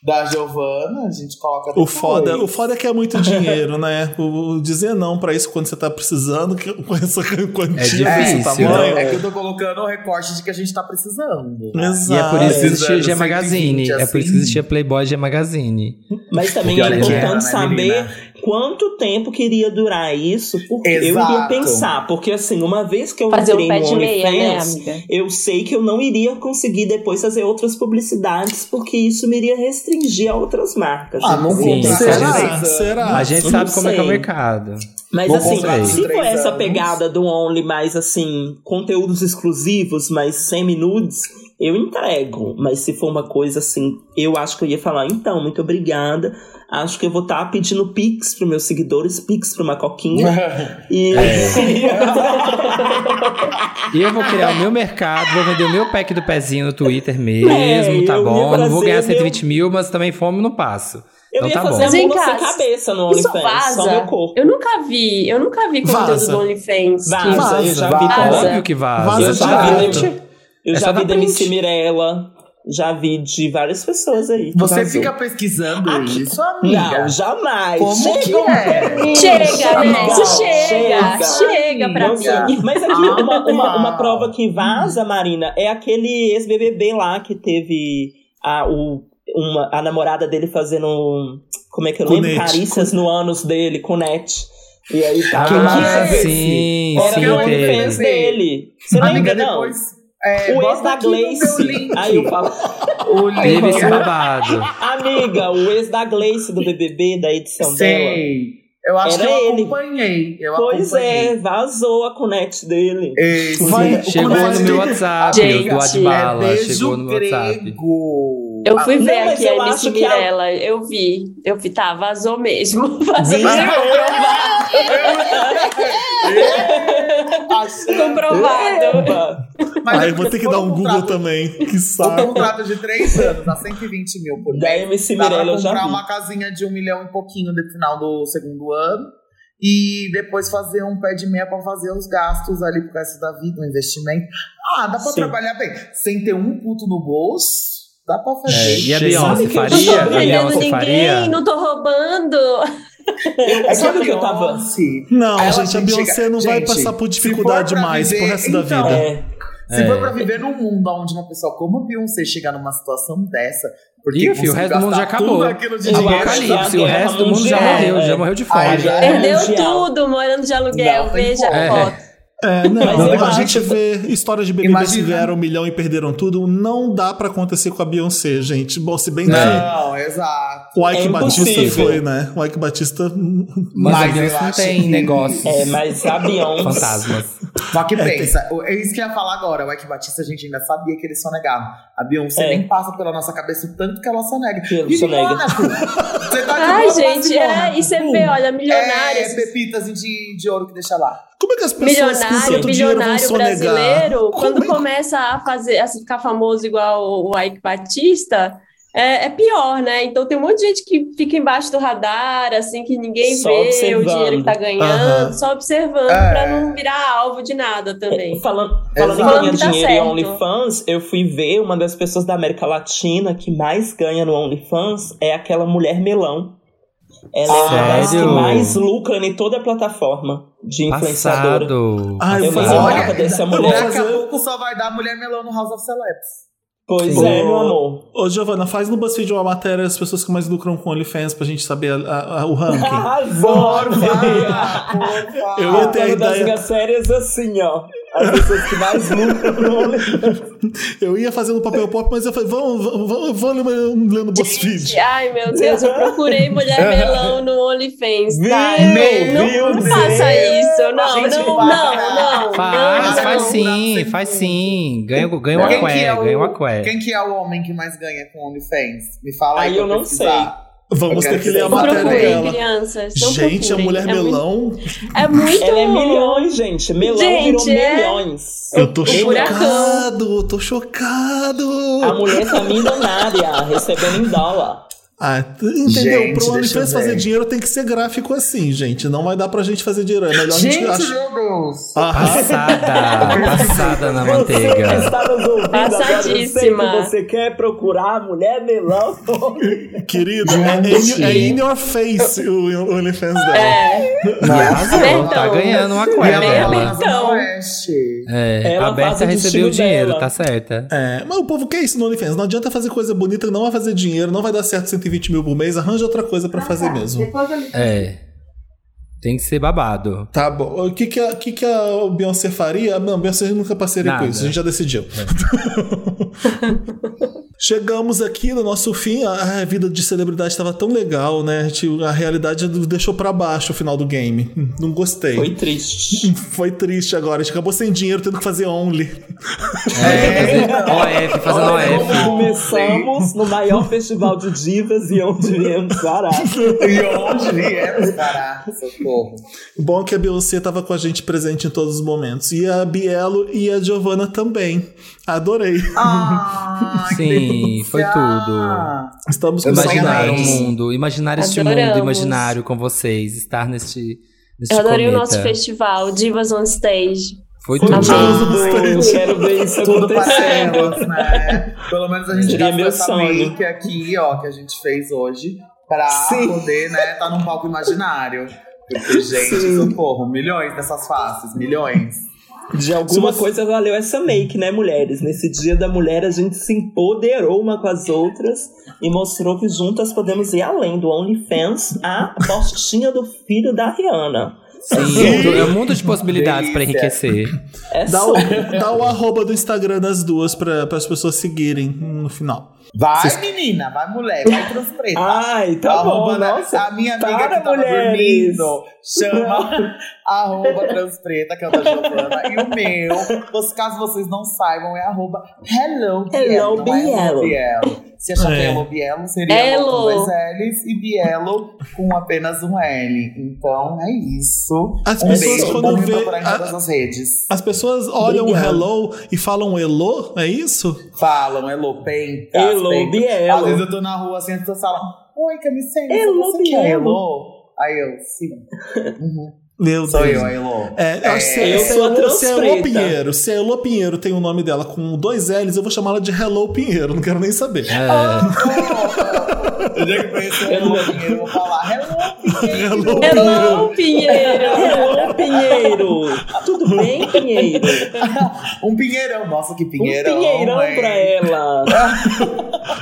Da Giovana, a gente coloca O foda, o foda é que é muito dinheiro, né? O, o dizer não pra isso quando você tá precisando, que- com essa quantia, É desse difícil, tamanho. É que eu tô colocando o recorte de que a gente tá precisando. Exato. E é por isso que existia G 120 Magazine. É por isso que assim. existia Playboy G Magazine. Mas também é importante né, saber? Quanto tempo que iria durar isso, porque eu iria Exato. pensar, porque assim, uma vez que eu Fazer um entrei pé no de meia, né, OnlyFans, amiga? eu sei que eu não iria conseguir depois fazer outras publicidades, porque isso me iria restringir a outras marcas. Ah, não Sim, vou Será? Será? Será? A gente sabe não como é que é o mercado. Mas Vou assim, se for essa anos. pegada do Only mais assim, conteúdos exclusivos, mas semi-nudes, eu entrego. Mas se for uma coisa assim, eu acho que eu ia falar, então, muito obrigada. Acho que eu vou estar pedindo pix pros meus seguidores, pix pra uma coquinha. e E eu vou criar o meu mercado, vou vender o meu pack do pezinho no Twitter mesmo, É, tá bom? Não vou ganhar meu- 120 mil, mas também fome não passo. eu Então ia tá fazer bom. a mula sem cabeça no OnlyFans, só meu vaza. corpo. Eu nunca vi, eu nunca vi conteúdo Vaza. do OnlyFans. que- Vaza, Vaza, eu já vaza. vi Vaza. Óbvio que vaza. Vaza Eu já vi, eu É já vi da MC. Mirella, já vi de várias pessoas aí. que Você vazou. fica pesquisando Aqui- isso, amiga? Não, jamais. Como que Chega é? Chega, né? Não, Isso chega. chega. Chega pra Chega. mim. Mas aqui, Ah, uma, uma, uma prova que vaza, Marina, é aquele ex-BBB lá que teve a, o, uma, a namorada dele fazendo. Como é que eu lembro? Cunete. Carícias no ânus dele, com net. E aí tava Quem lá. que é esse? sim, Era sim, o OnlyFans dele. Você Amiga, lembra, não? depois. É, o ex da Gleice. Aí eu falo, O link. Teve esse babado. amiga, o ex da Gleice do BBB, da edição dela. Sei. Eu acho Era que eu ele. acompanhei. Eu Pois acompanhei. é, vazou a connect dele. Esse. Vai- Chegou Quando no meu WhatsApp, Gente, o do Adbala. é chegou no meu WhatsApp. grego. Eu fui Não, ver mas aqui a MC que a- Mirella, eu vi. Eu vi, tá, vazou mesmo. Vazou comprovado. Epa! Mas Aí vou ter que dar um Google contrato- também. Que saco. contrato de três anos, a 120 mil por Da mês. MC Dá pra Mirella eu já comprar vi. uma casinha de um milhão e pouquinho no final do segundo ano. E depois fazer um pé de meia pra fazer os gastos ali pro resto da vida, um investimento. Ah, dá pra Sim. trabalhar bem. Sem ter um puto no bolso, dá pra fazer. É, e a Beyoncé eu Não faria? tô ninguém, faria? não tô roubando. É Sabe o que eu tava. Não, Aí gente, a chega- Beyoncé não vai Gente, passar por dificuldade mais viver- pro resto da então, vida. É, Se É. for pra viver num mundo onde uma pessoa como a Beyoncé chegar numa situação dessa, porque Ih, filho, o resto do mundo já acabou. Apocalipse, o resto do mundo já morreu, é. já morreu de fome. já- Perdeu tudo, morando de aluguel. Não Veja como. a É. foto. É, não, eu a gente vê histórias de bebês que ganharam um milhão e perderam tudo. Não dá pra acontecer com a Beyoncé, gente. Bom, se bem que. Não, exato. O Ike É Batista impossível. foi, né? O Ike Batista. Mas, Mas a Beyoncé eu não tem negócios É, mas a Beyoncé. fantasmas. Só que pensa, o- é isso que eu ia falar agora. O Ike Batista, a gente ainda sabia que ele sonegava. A Beyoncé É. nem passa pela nossa cabeça o tanto que ela sonega. E. Mônaco? Você tá de Ai, gente, é, e pum. vê, olha, É, milionários. pepitas de, de ouro que deixa lá. Como é que as pessoas com Milionário, sonegar? brasileiro, Como quando é- começa a fazer, a ficar famoso igual o Ike Batista, é, é pior, né? Então tem um monte de gente que fica embaixo do radar, assim, que ninguém Só vê o observando. dinheiro que tá ganhando, Aham. só observando É. pra não virar alvo de nada também. Falando, falando Exato. em ganhar que tá dinheiro em certo. OnlyFans, eu fui ver uma das pessoas da América Latina que mais ganha no OnlyFans é aquela mulher melão. Ela é uma das que Sério? mais lucra em toda a plataforma de influenciadora. Passado. Ai, Eu vou fazer- lembrava dessa mulher. Daqui a pouco só vai dar mulher melão no House of Celebs. Pois Sim. é, meu amor. Ô, Giovana, faz no BuzzFeed uma matéria das pessoas que mais lucram com OnlyFans pra gente saber a- a- a- o ranking. Arrasou, Eu ia ter a das ideia- minhas séries assim, ó. As pessoas que mais lucram no OnlyFans. Eu ia fazer no papel pop, mas eu falei, vamos, vamos, vamos, no BuzzFeed. Ai, meu Deus, eu procurei mulher melão no OnlyFans, tá? Viu? não Viu, não Deus? faça isso, não, gente não, não, não. Faz, não, faz não. sim, faz sim. Ganha, ganha uma Quem que, cué, é ganha uma o, cué. quem que é o homem que mais ganha com OnlyFans? Me fala aí, Aí eu não pesquisar. Vamos ter que ler a matéria procurem, dela. crianças. Gente, a procurem. mulher é muito- melão. É muito. Ela é milhões, gente. Melão Gente, virou é. milhões. Eu tô chocado, tô chocado. A mulher tá milionária, recebendo em dólar. Ah, entendeu? Gente, Pro OnlyFans fazer dinheiro tem que ser gráfico assim, gente. Não vai dar pra gente fazer dinheiro. É melhor a gente Gente, meu Deus! Aham. Passada, passada na manteiga. agora, Passadíssima. que você quer procurar mulher melão. Querido, é, Gente. é, é in your face o, o OnlyFans dela. É, Arrasou, Abertão. tá ganhando uma abertão. Zona Oeste. É, Ela a Berta faz o recebeu o dinheiro, dela. tá certa. É, mas o povo quer isso no OnlyFans. Não adianta fazer coisa bonita que não vai fazer dinheiro, não vai dar certo 120 mil por mês. Arranja outra coisa pra fazer mesmo. É. Tem que ser babado. Tá bom. O que que a, o que que a Beyoncé faria? Não, Beyoncé nunca parceria com isso. A gente já decidiu. Chegamos aqui no nosso fim. A, a vida de celebridade estava tão legal, né? A, gente- a realidade deixou pra baixo o final do game. Não gostei. Foi triste. Foi triste agora. A gente acabou sem dinheiro, tendo que fazer only. OF, fazendo OF. Começamos no maior festival de divas e onde viemos parar. E onde viemos, caraca, socorro. Bom que a Beyoncé tava com a gente presente em todos os momentos. E a Bielo e a Giovanna também. Adorei. Que Sim, foi tudo. Estamos com Imaginar Sonhamos. mundo, imaginar este Adoramos. mundo imaginário com vocês, estar neste, neste eu adorei o cometa. nosso festival, Divas on Stage. Foi tudo. Eu quero ver isso Tudo para acontecendo. elas, né? Pelo menos a gente Seria gastou meu essa sonho. make aqui, ó, que a gente fez hoje, pra Sim. poder, né, tá num palco imaginário. Porque, gente, socorro, milhões dessas faces, milhões. De alguma coisa valeu essa make, né, mulheres? Nesse dia da mulher, a gente se empoderou uma com as outras e mostrou que juntas podemos ir além do OnlyFans, a postinha do filho da Rihanna. Sim, é um mundo de possibilidades pra Delícia. enriquecer. É Dá só. o, dá o arroba do Instagram das duas para as pessoas seguirem no final. Vai, menina, vai, mulher, vai transpreta. Ai, tá Arroba bom, nossa. A minha amiga Para, que tava mulheres. dormindo chama arroba transpreta, que é o da Giovana. E o meu, caso vocês não saibam, é arroba hello Bielo. Hello, não é hello Bielo. Bielo. Se achar que É. é hello Bielo, seria Hello. com dois L's e Bielo com apenas um L. Então é isso. As um pessoas beijo, quando vê procurar em a- todas as redes. As pessoas olham o hello e falam hello, é isso? Falam, hello, penta. Hello, penta. Bielo. Às vezes eu tô na rua assim, as pessoas falam, oi, camiseta, Hello, você que é Bielo. hello? Aí eu, sim. Uhum. Meu Sou Deus. eu, a Elo. É, que se, eu se, sou a Elo- se a Elo. Pinheiro, se a Elo Pinheiro tem o nome dela com dois L's, eu vou chamar ela de Hello Pinheiro, não quero nem saber. Eu já que conheço a Elo Pinheiro, eu vou falar Hello Pinheiro. Hello Hello, Pinheiro! Hello, Pinheiro! Tudo bem, Pinheiro? Um pinheirão. Nossa, que pinheirão. um pinheirão hein? pra ela.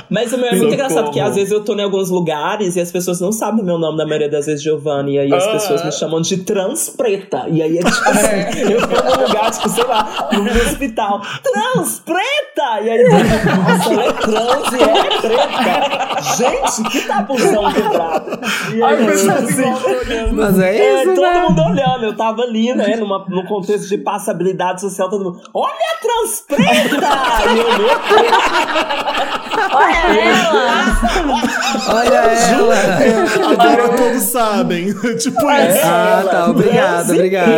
Mas o meu é muito Socorro. engraçado, porque às vezes eu tô em alguns lugares e as pessoas não sabem meu nome, na maioria das vezes, Giovanni. E aí as Ah. pessoas me chamam de transpreta. E aí é tipo assim, eu tô num lugar, tipo, sei lá, no hospital. Transpreta! E aí, nossa, ela é trans e é preta. Gente, que tabuzão quebrado. E Ai, aí, pessoal, assim. Mas é é, isso, todo né? mundo olhando. Eu tava ali, né, numa, num contexto de passabilidade social, todo mundo. Olha a transpreta! e eu, meu Olha ela! Olha ela! Agora todos sabem. tipo É. isso. Ah, tá. Obrigado, obrigado.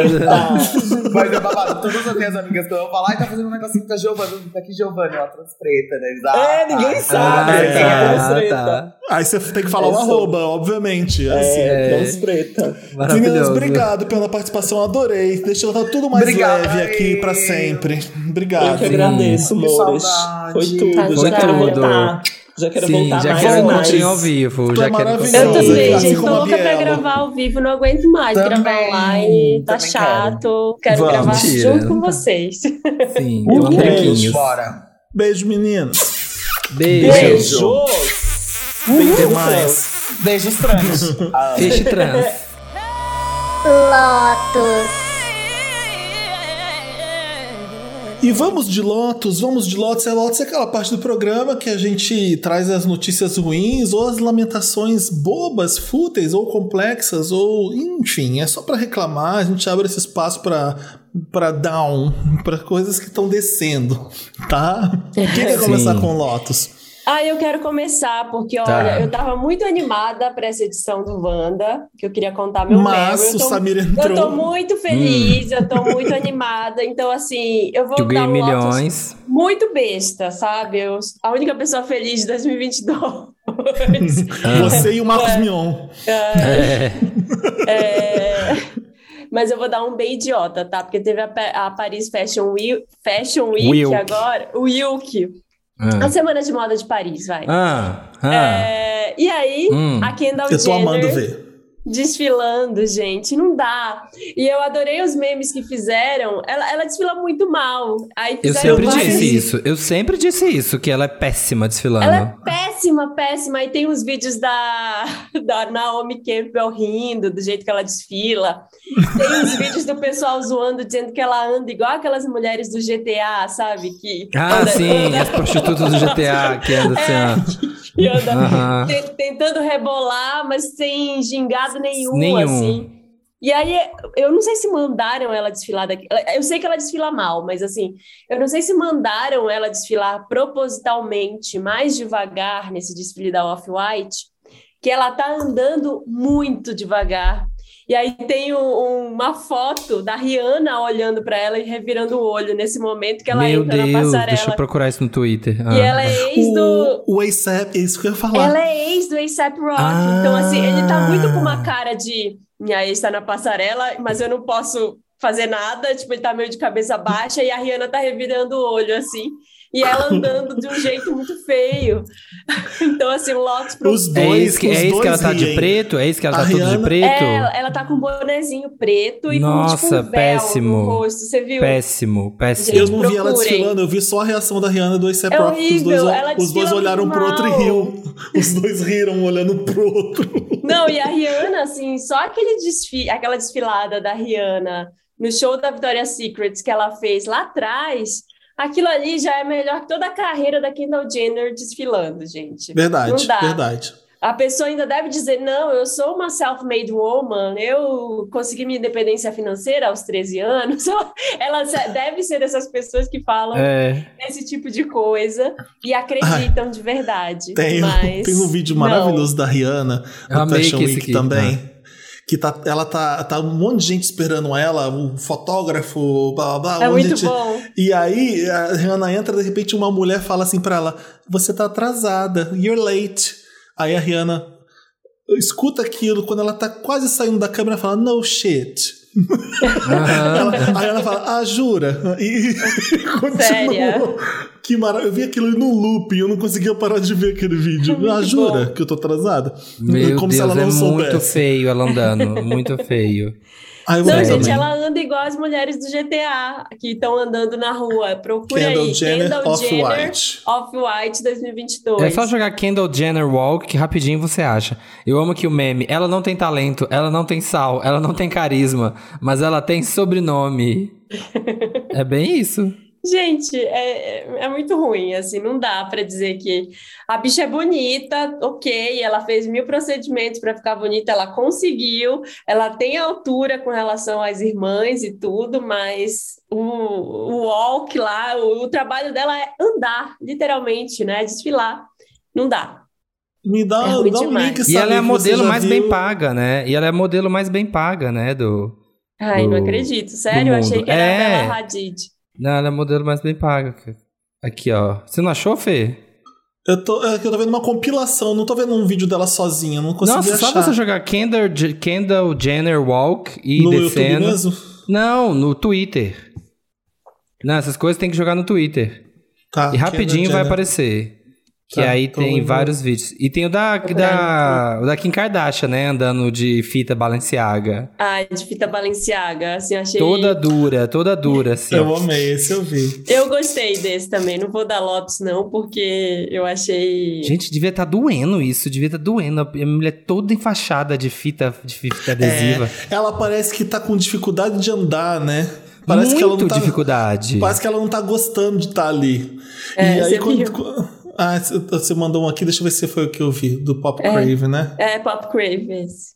Mas é babado. Todas as minhas amigas que eu vou falar, ai, tá fazendo um negocinho com a Giovanna. Tá aqui, Giovanna, ó, transpreta, né? Eles, ah, É, ninguém tá. sabe. Ah, quem é tá, tá. Aí você tem que falar o É, sou- arroba, obviamente. Assim. É, transpreta. Meninas, Maravilhoso. obrigado pela participação, adorei. Deixa eu estar tudo mais Obrigado, leve aqui pra sempre. Eu Obrigado. que agradeço, Que amores. saudade. Foi tudo. Foi já quero tudo. voltar. Já quero Sim, voltar já mais quero um mais. encontrinho ao vivo. Tu Já é quero. Eu também, gente. Tô a louca pra gravar ao vivo, não aguento mais Também, gravar online. Tá chato. Quero, Vamos. gravar Mentira. junto com vocês. Sim, eu amo brinquinhos. Bora. Beijo, meninos. Beijo. Beijo. Até mais. Beijos trans. Ah, Peixe trans. Lotus. E vamos de Lotus, vamos de Lotus. É Lotus é aquela parte do programa que a gente traz as notícias ruins ou as lamentações bobas, fúteis ou complexas, ou enfim, é só pra reclamar. A gente abre esse espaço pra para down, pra coisas que estão descendo, tá? Quem quer começar com Lotus? Ah, eu quero começar, porque Tá. olha, eu tava muito animada pra essa edição do Wanda, que eu queria contar meu Mas o Eu tô, Samir eu tô entrou. muito feliz, eu tô muito animada. Então, assim, eu vou eu dar um Lotus milhões. muito besta, sabe? Eu, a única pessoa feliz de 2022. Ah. Você e o Marcos Mion. É. É, Mas eu vou dar um bem idiota, tá? Porque teve a, a Paris Fashion Week, Fashion Week Wilk. agora, o Wilk, a Ah. semana de moda de Paris, vai. Ah. ah. É, e aí, Hum. a Kendall Eu tô amando Jenner ver. Desfilando, gente, não dá. E eu adorei os memes que fizeram. Ela, ela desfila muito mal. Aí Eu sempre disse isso. Eu sempre disse isso, que ela é péssima desfilando. Ela é péssima, péssima. Aí tem uns vídeos da, da Naomi Campbell rindo do jeito que ela desfila. Tem uns vídeos do pessoal zoando, dizendo que ela anda igual aquelas mulheres do GTA, sabe? Que Ah, anda- sim, as prostitutas do GTA que andam assim, que anda te- tentando rebolar, mas sem gingado nenhum, Nenhum. assim. E aí, eu não sei se mandaram ela desfilar daqui. Eu sei que ela desfila mal, mas assim, eu não sei se mandaram ela desfilar propositalmente mais devagar nesse desfile da Off-White, que ela tá andando muito devagar. E aí tem um- uma foto da Rihanna olhando para ela e revirando o olho nesse momento que ela Meu entra na Deus, passarela. deixa eu procurar isso no Twitter. Ah. E ela é ex do, O, o ASAP, é isso que eu ia falar. ela é ex do A$AP Rock. Ah. Então, assim, ele tá muito com uma cara de minha ex tá na passarela, mas eu não posso fazer nada. Tipo, ele tá meio de cabeça baixa e a Rihanna tá revirando o olho, assim. E ela andando de um jeito muito feio. Então, assim, o Lotus pro... Os É dois, isso que, é isso que ela tá de preto? É isso que ela A tá tudo de preto? É, ela, tá com um bonezinho preto e com Nossa, tipo, um véu péssimo. no rosto. Você viu? Péssimo, péssimo. Eu não vi ela desfilando, eu vi só a reação da Rihanna do A$AP É Rock. Os dois, os dois olharam muito pro outro e mal. riu. Os dois riram olhando pro outro. Não, e a Rihanna, assim, só aquele desfile, aquela desfilada da Rihanna no show da Victoria's Secret que ela fez lá atrás, aquilo ali já é melhor que toda a carreira da Kendall Jenner desfilando, gente. Verdade, Não dá. verdade. A pessoa ainda deve dizer: não, eu sou uma self-made woman, eu consegui minha independência financeira aos 13 anos. Ela deve ser dessas pessoas que falam É. esse tipo de coisa e acreditam de verdade. Tem, mas tem um vídeo não. maravilhoso da Rihanna no amei Fashion Week aqui, também. Que tá, ela tá, tá um monte de gente esperando ela, um fotógrafo, blá blá blá. É um muito gente- bom. E aí a Rihanna entra, de repente uma mulher fala assim pra ela: Você tá atrasada, you're late. Aí a Rihanna escuta aquilo, quando ela tá quase saindo da câmera, fala: No shit. Ela- aí ela fala: Ah, jura? E continua. Séria? Que maravilha. Eu vi aquilo no loop e eu não conseguia parar de ver aquele vídeo. Muito Ah, jura bom. que eu tô atrasada? Meu Como se Deus, ela não é muito soubesse. feio ela andando. Muito feio. Ah, Não, ver gente, também. ela anda igual as mulheres do GTA que estão andando na rua. Procura Kendall aí. Jenner Kendall Jenner Off-White. Off-White 2022. É só jogar Kendall Jenner Walk que rapidinho você acha. Eu amo que o meme, ela não tem talento, ela não tem sal, ela não tem carisma, mas ela tem sobrenome. é bem isso. Gente, é, é muito ruim, assim, não dá pra dizer que a bicha é bonita, ok, ela fez mil procedimentos pra ficar bonita, ela conseguiu, ela tem altura com relação às irmãs e tudo, mas o, o walk lá, o, o trabalho dela é andar, literalmente, né? Desfilar. Não dá. Me dá, É dá um link, E sabe, ela é a modelo mais viu. bem paga, né? E ela é a modelo mais bem paga, né? Do... Ai, Do- não acredito, sério, eu achei que era a É. Bela Hadid. Não, ela é modelo mais bem paga. Aqui, ó. Você não achou, Fê? Eu tô, é eu tô vendo uma compilação, não tô vendo um vídeo dela sozinha, não consegui Nossa, achar. só você jogar Kendall, Kendall Jenner Walk e no YouTube descendo. mesmo? Não, no Twitter. Não, essas coisas tem que jogar no Twitter. Tá, E rapidinho Kendall vai Jenner. aparecer. Que Tá, aí tem vários vídeos. E tem o da, da, o da Kim Kardashian, né? Andando de fita Balenciaga. Ai, de fita Balenciaga, assim, achei... Toda dura, toda dura, assim. Eu amei, esse eu vi. Eu gostei desse também, não vou dar Lotus não, porque eu achei... Gente, devia estar doendo isso, devia estar doendo. A mulher toda enfaixada de fita, de fita adesiva. É, ela parece que tá com dificuldade de andar, né? Parece Muito que ela não tá, dificuldade. Parece que ela não tá gostando de estar ali. É, e aí quando. viu? Ah, você mandou um aqui, deixa eu ver se foi o que eu vi, do Pop É. Crave, né? É, Pop Crave esse.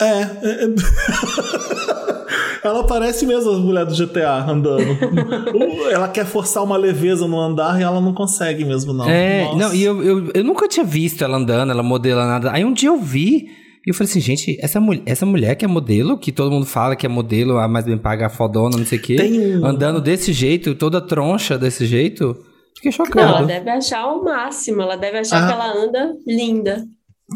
É. é, é. ela parece mesmo a mulher do GTA andando. Uh, ela quer forçar uma leveza no andar e ela não consegue mesmo, não. É, Nossa. não, e eu, eu, eu nunca tinha visto ela andando, ela modela nada. Aí um dia eu vi e eu falei assim, gente, essa, mul essa mulher que é modelo, que todo mundo fala que é modelo, a mais bem paga, a fodona, não sei o quê, Tem um- andando desse jeito, toda troncha desse jeito, fiquei Não, ela chocado. deve achar o máximo, ela deve achar Ah. que ela anda linda.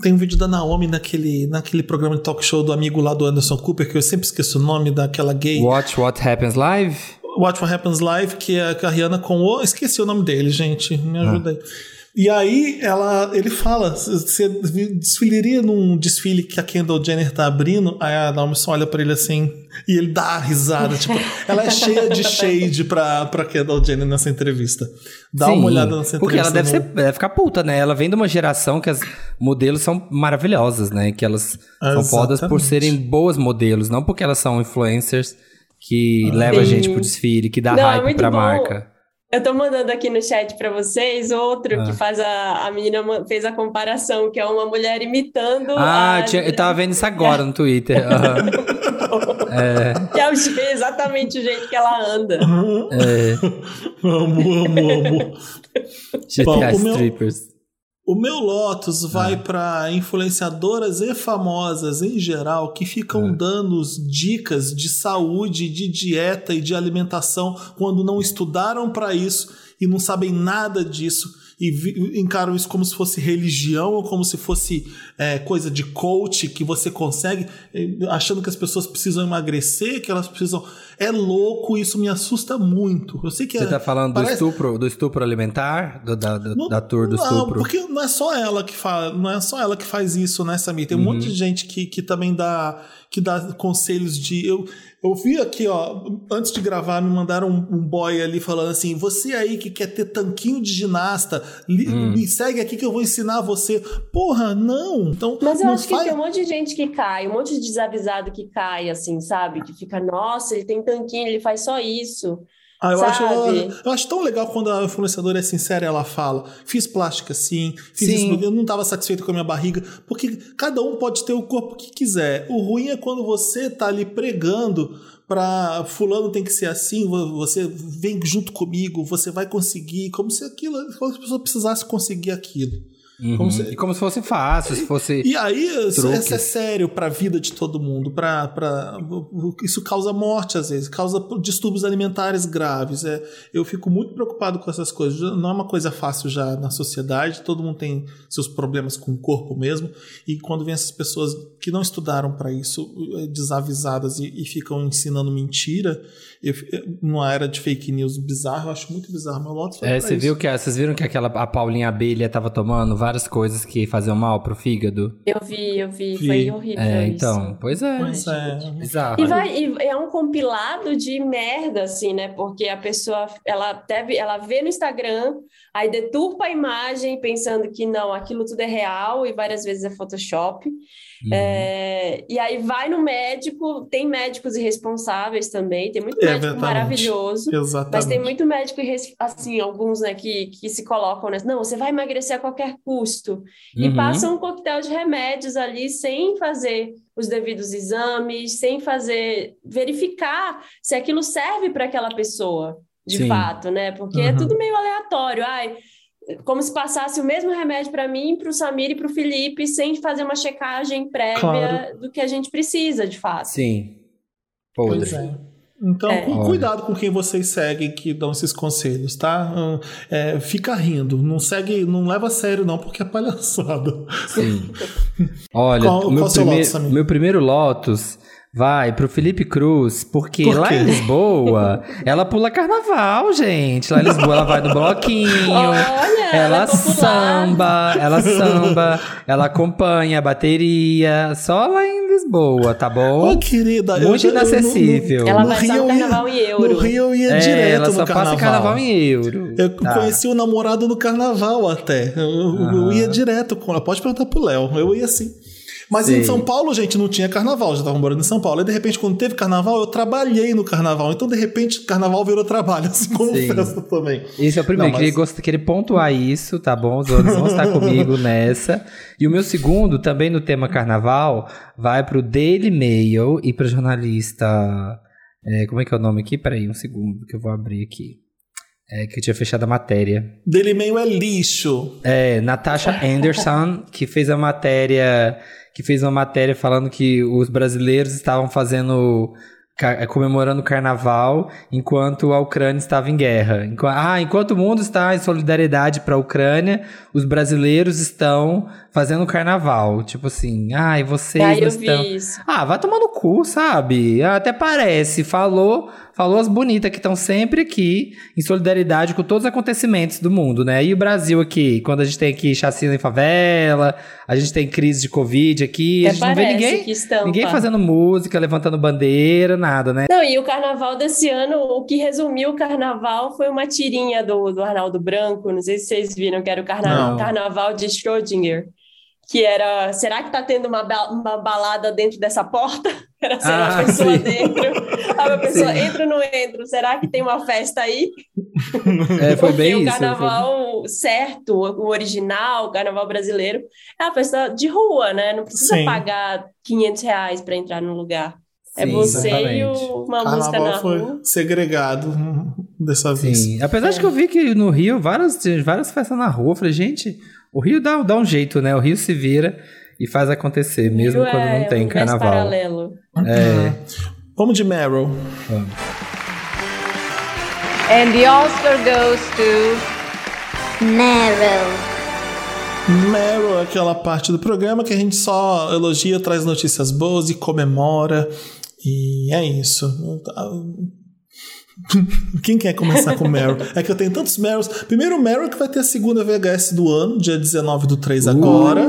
Tem um vídeo da Naomi naquele, naquele programa de talk show do amigo lá do Anderson Cooper, que eu sempre esqueço o nome daquela gay. Watch What Happens Live? Watch What Happens Live, que é a Rihanna com o. Esqueci o nome dele, gente. Ah. Me ajuda aí. E aí ela, ele fala: você desfilaria num desfile que a Kendall Jenner tá abrindo? Aí a Naomi só olha pra ele assim e ele dá a risada. tipo, ela é cheia de shade pra, pra Kendall Jenner nessa entrevista. Dá Sim, uma olhada nessa entrevista. Porque ela deve, no- ser, deve ficar puta, né? Ela vem de uma geração que as modelos são maravilhosas, né? Que elas são fodas por Exatamente. serem boas modelos, não porque elas são influencers que levam a Sim. gente pro desfile, que dá Não, é hype muito pra bom. marca. Eu tô mandando aqui no chat pra vocês outro Ah. que faz a, a menina fez a comparação, que é uma mulher imitando Ah, a, eu, tinha- eu tava vendo isso agora no Twitter. Aham. que é o- exatamente o jeito que ela anda. É, amo, amo, amo. GTA o meu- Strippers. O meu Lotus vai Ah. pra influenciadoras e famosas em geral que ficam Ah. dando dicas de saúde, de dieta e de alimentação quando não estudaram pra isso e não sabem nada disso e vi- encaram isso como se fosse religião ou como se fosse é, coisa de coach que você consegue, eh, achando que as pessoas precisam emagrecer, que elas precisam. É louco, isso me assusta muito. Eu sei que Você é, tá falando do parece- estupro, do estupro alimentar? Do- da, do- não- da tour do não, estupro? porque não é só ela que faz, não é só ela que faz isso, né, Samir? Tem um Uhum. monte de gente que, que também dá que dá conselhos de eu eu vi aqui, ó, antes de gravar, me mandaram um, um boy ali falando assim: você aí que quer ter tanquinho de ginasta, li- Hum. me segue aqui que eu vou ensinar você. Porra, não. Então, Mas eu não acho que faz- tem um monte de gente que cai, um monte de desavisado que cai, assim, sabe? Que fica, nossa, ele tem tanquinho, ele faz só isso. Ah, eu, acho, eu acho tão legal quando a influenciadora é sincera ela fala: fiz plástica sim, fiz Sim. isso, eu não estava satisfeito com a minha barriga, porque cada um pode ter o corpo que quiser. O ruim é quando você tá ali pregando pra fulano tem que ser assim, vo- você vem junto comigo, você vai conseguir, como se aquilo, como se a pessoa precisasse conseguir aquilo. Uhum. Como se- E como se fosse fácil, se fosse. E aí, isso, é sério pra vida de todo mundo. Pra, pra, isso causa morte, às vezes, causa distúrbios alimentares graves. É, eu fico muito preocupado com essas coisas. Não é uma coisa fácil já na sociedade, todo mundo tem seus problemas com o corpo mesmo. E quando vem essas pessoas que não estudaram pra isso, eh, desavisadas e, e ficam ensinando mentira, eu, numa era de fake news bizarro, eu acho muito bizarro. Meu Lotus foi É, você viu que vocês viram que aquela a Paulinha Abelha tava tomando várias coisas que faziam mal pro fígado? Eu vi, eu vi, Vi. foi horrível É, isso. então, pois é. Pois é. Bizarro. E, vai, e é um compilado de merda, assim, né? Porque a pessoa, ela deve, ela vê no Instagram, aí deturpa a imagem pensando que não, aquilo tudo é real e várias vezes é Photoshop. Uhum. É, e aí vai no médico, tem médicos irresponsáveis também, tem muito É, médico exatamente. maravilhoso. Exatamente. Mas tem muito médico, assim, alguns, né, que, que se colocam, né? Não, você vai emagrecer a qualquer custo. E Uhum. passam um coquetel de remédios ali sem fazer os devidos exames, sem fazer, verificar se aquilo serve para aquela pessoa, de Sim. fato, né? Porque é Uhum. tudo meio aleatório. Ai, como se passasse o mesmo remédio para mim, para o Samir e para o Felipe, sem fazer uma checagem prévia Claro. do que a gente precisa, de fato. Sim. Pois Podre. é. Então, É. cuidado com quem vocês seguem que dão esses conselhos, tá? Hum, é, fica rindo, não segue, não leva a sério não, porque é palhaçada. Sim. Olha, Qual- o meu, qual seu primeiro, Lotus, Samir? meu primeiro Lotus vai pro Felipe Cruz, porque Por lá em Lisboa, ela pula carnaval, gente. Lá em Lisboa ela vai no bloquinho. Olha, Ela é samba, ela samba, ela acompanha a bateria, só lá em Lisboa, tá bom? Ô, querida, eu Muito eu no- inacessível. Ela No vai Rio só no eu ia- carnaval em euro. No Rio eu ia é, direto ela no só carnaval. passa carnaval em euro. Eu Tá. conheci o namorado no carnaval até. Eu, eu ia direto com ela. Pode perguntar pro Léo. Eu ia assim. Mas Sei. em São Paulo, gente, não tinha carnaval. Já tava morando em São Paulo. E de repente, quando teve carnaval, eu trabalhei no carnaval. Então, de repente, carnaval virou trabalho, assim como Sim. festa também. Esse é o primeiro, Não, mas- queria, queria pontuar isso, tá bom? Os outros vão estar comigo nessa. E o meu segundo, também no tema carnaval, vai pro Daily Mail e pro jornalista. é, como é que é o nome aqui? Peraí, um segundo que eu vou abrir aqui. É que eu tinha fechado a matéria. Dele meio é lixo. É, Natasha Anderson, que fez a matéria. Que fez uma matéria falando que os brasileiros estavam fazendo. ca- comemorando o carnaval enquanto a Ucrânia estava em guerra. Ah, enquanto o mundo está em solidariedade para a Ucrânia, os brasileiros estão fazendo carnaval. Tipo assim, ai, vocês não eu estão. vi isso. Ah, vai tomar no cu, sabe? Até parece. Falou, falou as bonitas que estão sempre aqui em solidariedade com todos os acontecimentos do mundo, né? E o Brasil aqui, quando a gente tem aqui chacina em favela, a gente tem crise de Covid aqui, a Até gente não vê ninguém, ninguém fazendo música, levantando bandeira, nada, né? Não, e o carnaval desse ano, o que resumiu o carnaval foi uma tirinha do, do Arnaldo Branco, não sei se vocês viram, que era o carna Não. carnaval de Schrödinger, que era, será que tá tendo uma, ba- uma balada dentro dessa porta? Era assim, Ah, a pessoa sim. dentro, a pessoa Sim. entra ou não entra, será que tem uma festa aí? É, foi Porque bem o isso. foi- carnaval certo, o original, o carnaval brasileiro, é a festa de rua, né? Não precisa Sim. pagar 500 reais para entrar no lugar. É Sim, você e exatamente. o- uma música na Carnaval foi rua. segregado dessa vez. Sim. Apesar de que eu vi que no Rio, várias, várias festas na rua, eu falei, gente, o Rio dá, dá um jeito, né? O Rio se vira e faz acontecer, mesmo Rio quando é não tem um carnaval. paralelo. É. Vamos de Meryl. And the Oscar goes to Meryl. Meryl é aquela parte do programa que a gente só elogia, traz notícias boas e comemora. E é isso. Quem quer começar com Meryl? É que eu tenho tantos Meryls. Primeiro, Meryl que vai ter a segunda VHS do ano, dia 19 do 3 agora.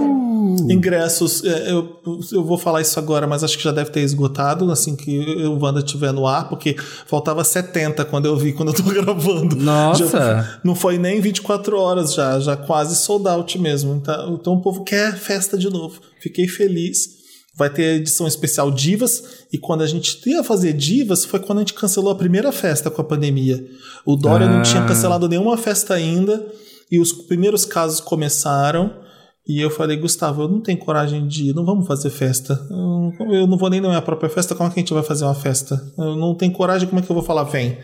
Ingressos, é, eu, eu vou falar isso agora, mas acho que já deve ter esgotado assim que o Wanda estiver no ar, porque faltava 70 quando eu vi, quando eu tô gravando. Nossa! Já- não foi nem 24 horas já, já quase sold out mesmo. Tá? Então o povo quer festa de novo. Fiquei feliz. Vai ter edição especial Divas. E quando a gente ia fazer Divas, foi quando a gente cancelou a primeira festa com a pandemia. O Dória não Ah. tinha cancelado nenhuma festa ainda. E os primeiros casos começaram. E eu falei, Gustavo, eu não tenho coragem de ir, não vamos fazer festa. Eu, eu não vou nem na minha própria festa, como é que a gente vai fazer uma festa? Eu não tenho coragem, como é que eu vou falar, vem?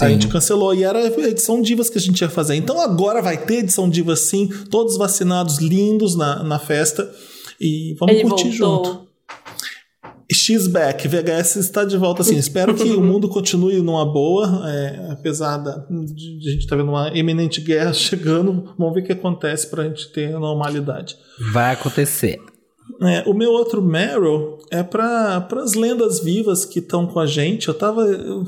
A gente cancelou e era a edição Divas que a gente ia fazer. Então agora vai ter edição Divas sim, todos vacinados, lindos na, na festa. E vamos Ele curtir voltou. junto. X-Back, VHS está de volta assim. Espero que o mundo continue numa boa, é, apesar da, de, de a gente estar vendo uma eminente guerra chegando. Vamos ver o que acontece para a gente ter a normalidade. Vai acontecer. É, o meu outro Meryl é para as lendas vivas que estão com a gente. Eu tava. Eu,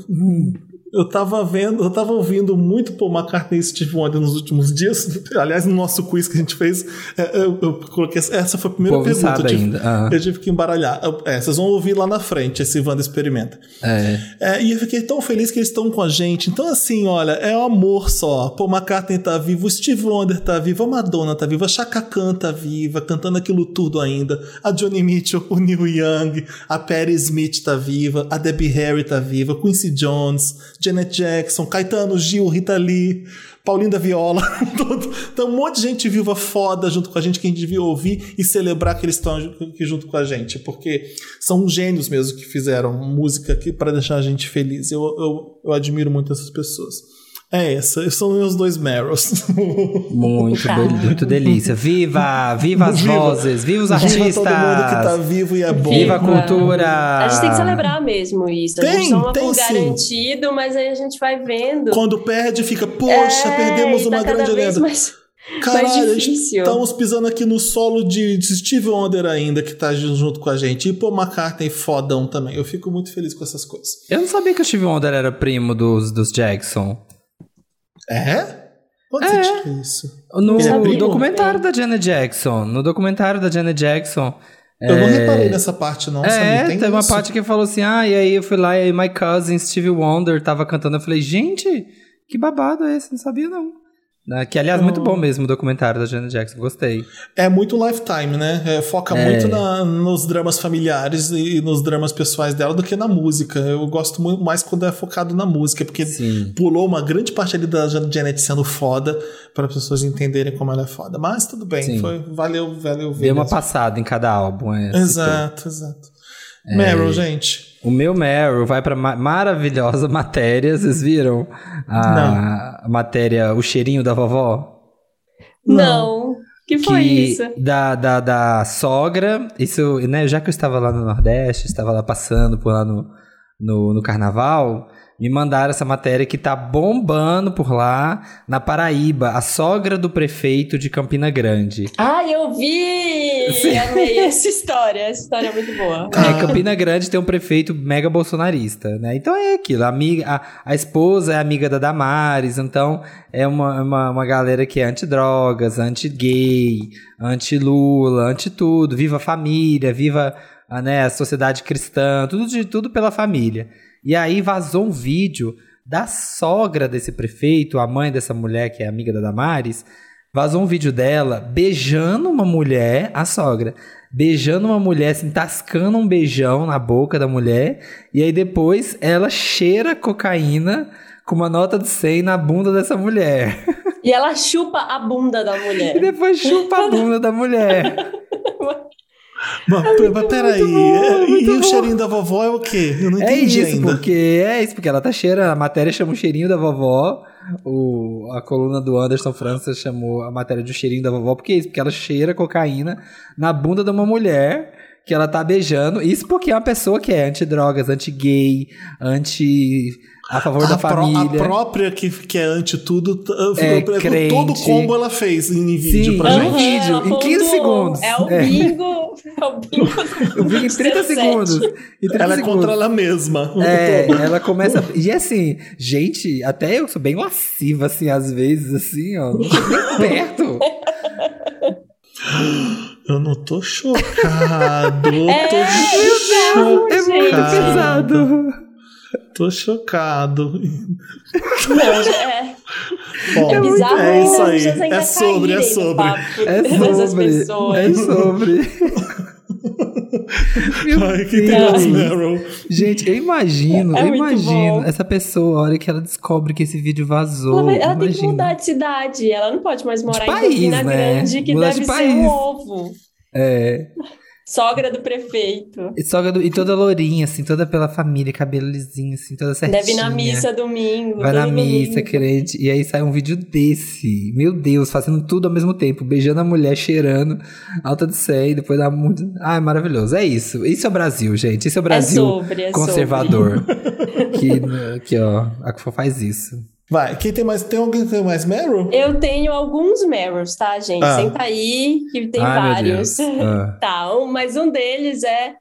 eu tava vendo, eu tava ouvindo muito Paul McCartney e Steve Wonder nos últimos dias. Aliás, no nosso quiz que a gente fez, é, eu, eu coloquei. Essa foi a primeira povo pergunta. eu, tive, ainda, ah. eu tive que embaralhar. É, vocês vão ouvir lá na frente esse Wanda Experimenta. É. É, e eu fiquei tão feliz que eles estão com a gente. Então, assim, olha, é o amor só. Paul McCartney tá vivo, o Steve Wonder tá vivo, a Madonna tá viva, a Chaka Khan tá viva, cantando aquilo tudo ainda. A Johnny Mitchell, o Neil Young, a Patti Smith tá viva, a Debbie Harry tá viva, Quincy Jones, Janet Jackson, Caetano Gil, Rita Lee. Paulinho da Viola, todo- então um monte de gente viva foda junto com a gente que a gente devia ouvir e celebrar que eles estão aqui junto com a gente, porque são gênios mesmo que fizeram música aqui para deixar a gente feliz. Eu, eu, eu admiro muito essas pessoas. É essa, são meus dois Meryls. Muito, Tá. muito delícia. Viva! Viva as Viva. vozes! Viva os Viva artistas! todo mundo que tá vivo e é bom. Viva a Viva. cultura! A gente tem que celebrar mesmo isso. a Tem, gente toma tem por sim. garantido, mas aí a gente vai vendo. Quando perde, fica, poxa, É, perdemos tá uma grande lenda. mais- Caralho, a gente- estamos pisando aqui no solo de, de Steve Wonder ainda, que tá junto com a gente. E Paul McCartney fodão também. Eu fico muito feliz com essas coisas. Eu não sabia que o Steve Wonder era primo dos, dos Jackson. É? Onde É. você isso? No é documentário da Janet Jackson. No documentário da Janet Jackson. Eu não é, reparei nessa parte, não. É, Samir. tem, Tem uma parte que falou assim: ah, e aí eu fui lá e aí my cousin Steve Wonder tava cantando. Eu falei, gente, que babado é esse? Não sabia não. Né, Que aliás, muito bom mesmo o documentário da Janet Jackson, gostei. É muito lifetime, né? É, foca É. muito na- nos dramas familiares e nos dramas pessoais dela do que na música. Eu gosto muito mais quando é focado na música, porque Sim. pulou uma grande parte ali da Jan- Janet sendo foda para as pessoas entenderem como ela é foda. Mas tudo bem, Sim. foi, valeu, valeu ver. Deu uma mesmo. passada em cada álbum. é. Exato, exato. É. Meryl, gente. O meu Meryl vai pra ma- maravilhosa matéria. Vocês viram? A, a matéria O Cheirinho da Vovó? Não. Que foi que isso? Da, da, da sogra, isso, né, já que eu estava lá no Nordeste, estava lá passando por lá no, no, no carnaval, me mandaram essa matéria que tá bombando por lá, na Paraíba, a sogra do prefeito de Campina Grande. Ah, eu vi! Sim. Amei essa história. Essa história é muito boa. É, Campina Grande tem um prefeito mega bolsonarista, né? Então é aquilo, a, amiga, a, a esposa é amiga da Damares, então é uma, uma, uma galera que é anti-drogas, anti-gay, anti-Lula, anti-tudo, viva a família, viva a, né, a sociedade cristã, tudo, de, tudo pela família. E aí vazou um vídeo da sogra desse prefeito, a mãe dessa mulher que é amiga da Damares, vazou um vídeo dela beijando uma mulher, a sogra, beijando uma mulher, assim, tascando um beijão na boca da mulher, e aí depois ela cheira cocaína com uma nota de 100 na bunda dessa mulher. E ela chupa a bunda da E mulher. depois chupa a bunda da mulher. Mas, p- mas peraí, bom, é, e muito o bom. cheirinho da vovó é o quê? Eu não É entendi isso, ainda. porque é isso, porque ela tá cheirando, a matéria chama o cheirinho da vovó, o, a coluna do Anderson França chamou a matéria de o cheirinho da vovó, porque é isso, porque ela cheira cocaína na bunda de uma mulher que ela tá beijando, isso porque é uma pessoa que é anti-drogas, anti-gay, anti... a favor da a, pró- família. a própria que, que é anti tudo, t- É, todo crente. o combo ela fez em vídeo Sim. pra Aham. gente. vídeo, ela em 15 pontuou. segundos. É o É. bingo. É o bingo. Eu vi em 30 17. segundos. Em 30 Ela é segundos. contra ela mesma. o É, todo. ela começa. E assim, gente, até eu sou bem lasciva, assim, às vezes, assim, ó. Nem perto. Eu não tô chocado. eu É, tô, bizarro, É muito gente. pesado. Tô chocado. Não, é, Bom, é bizarro. é isso as aí. ainda É sobre, é caírem no sobre. É sobre. É sobre. Ai, que Deus. Meryl. Gente, eu imagino, É eu imagino bom. essa pessoa, a hora que ela descobre que esse vídeo vazou. Ela, vai- ela tem que mudar de cidade. Ela não pode mais morar país, em Campina né? Grande, que Mudar deve de ser país. um ovo. É. Sogra do prefeito. E, sogra do- e toda lourinha, assim, toda pela família, cabelo lisinho, assim, toda certinha. Deve ir na missa domingo. Vai na missa, domingo. crente. E aí sai um vídeo desse. Meu Deus, fazendo tudo ao mesmo tempo. Beijando a mulher, cheirando, alta de sé, e depois dá muito. Ah, é maravilhoso. É isso. Isso é o Brasil, gente. Isso é o Brasil sobre, é conservador. que, que, ó, a Cufo faz isso. Vai, quem tem mais? Tem alguém que tem mais Meryl? Eu tenho alguns Meryls, tá, gente? Ah. Senta aí, que tem vários. Ah. Tá, um- mas um deles é.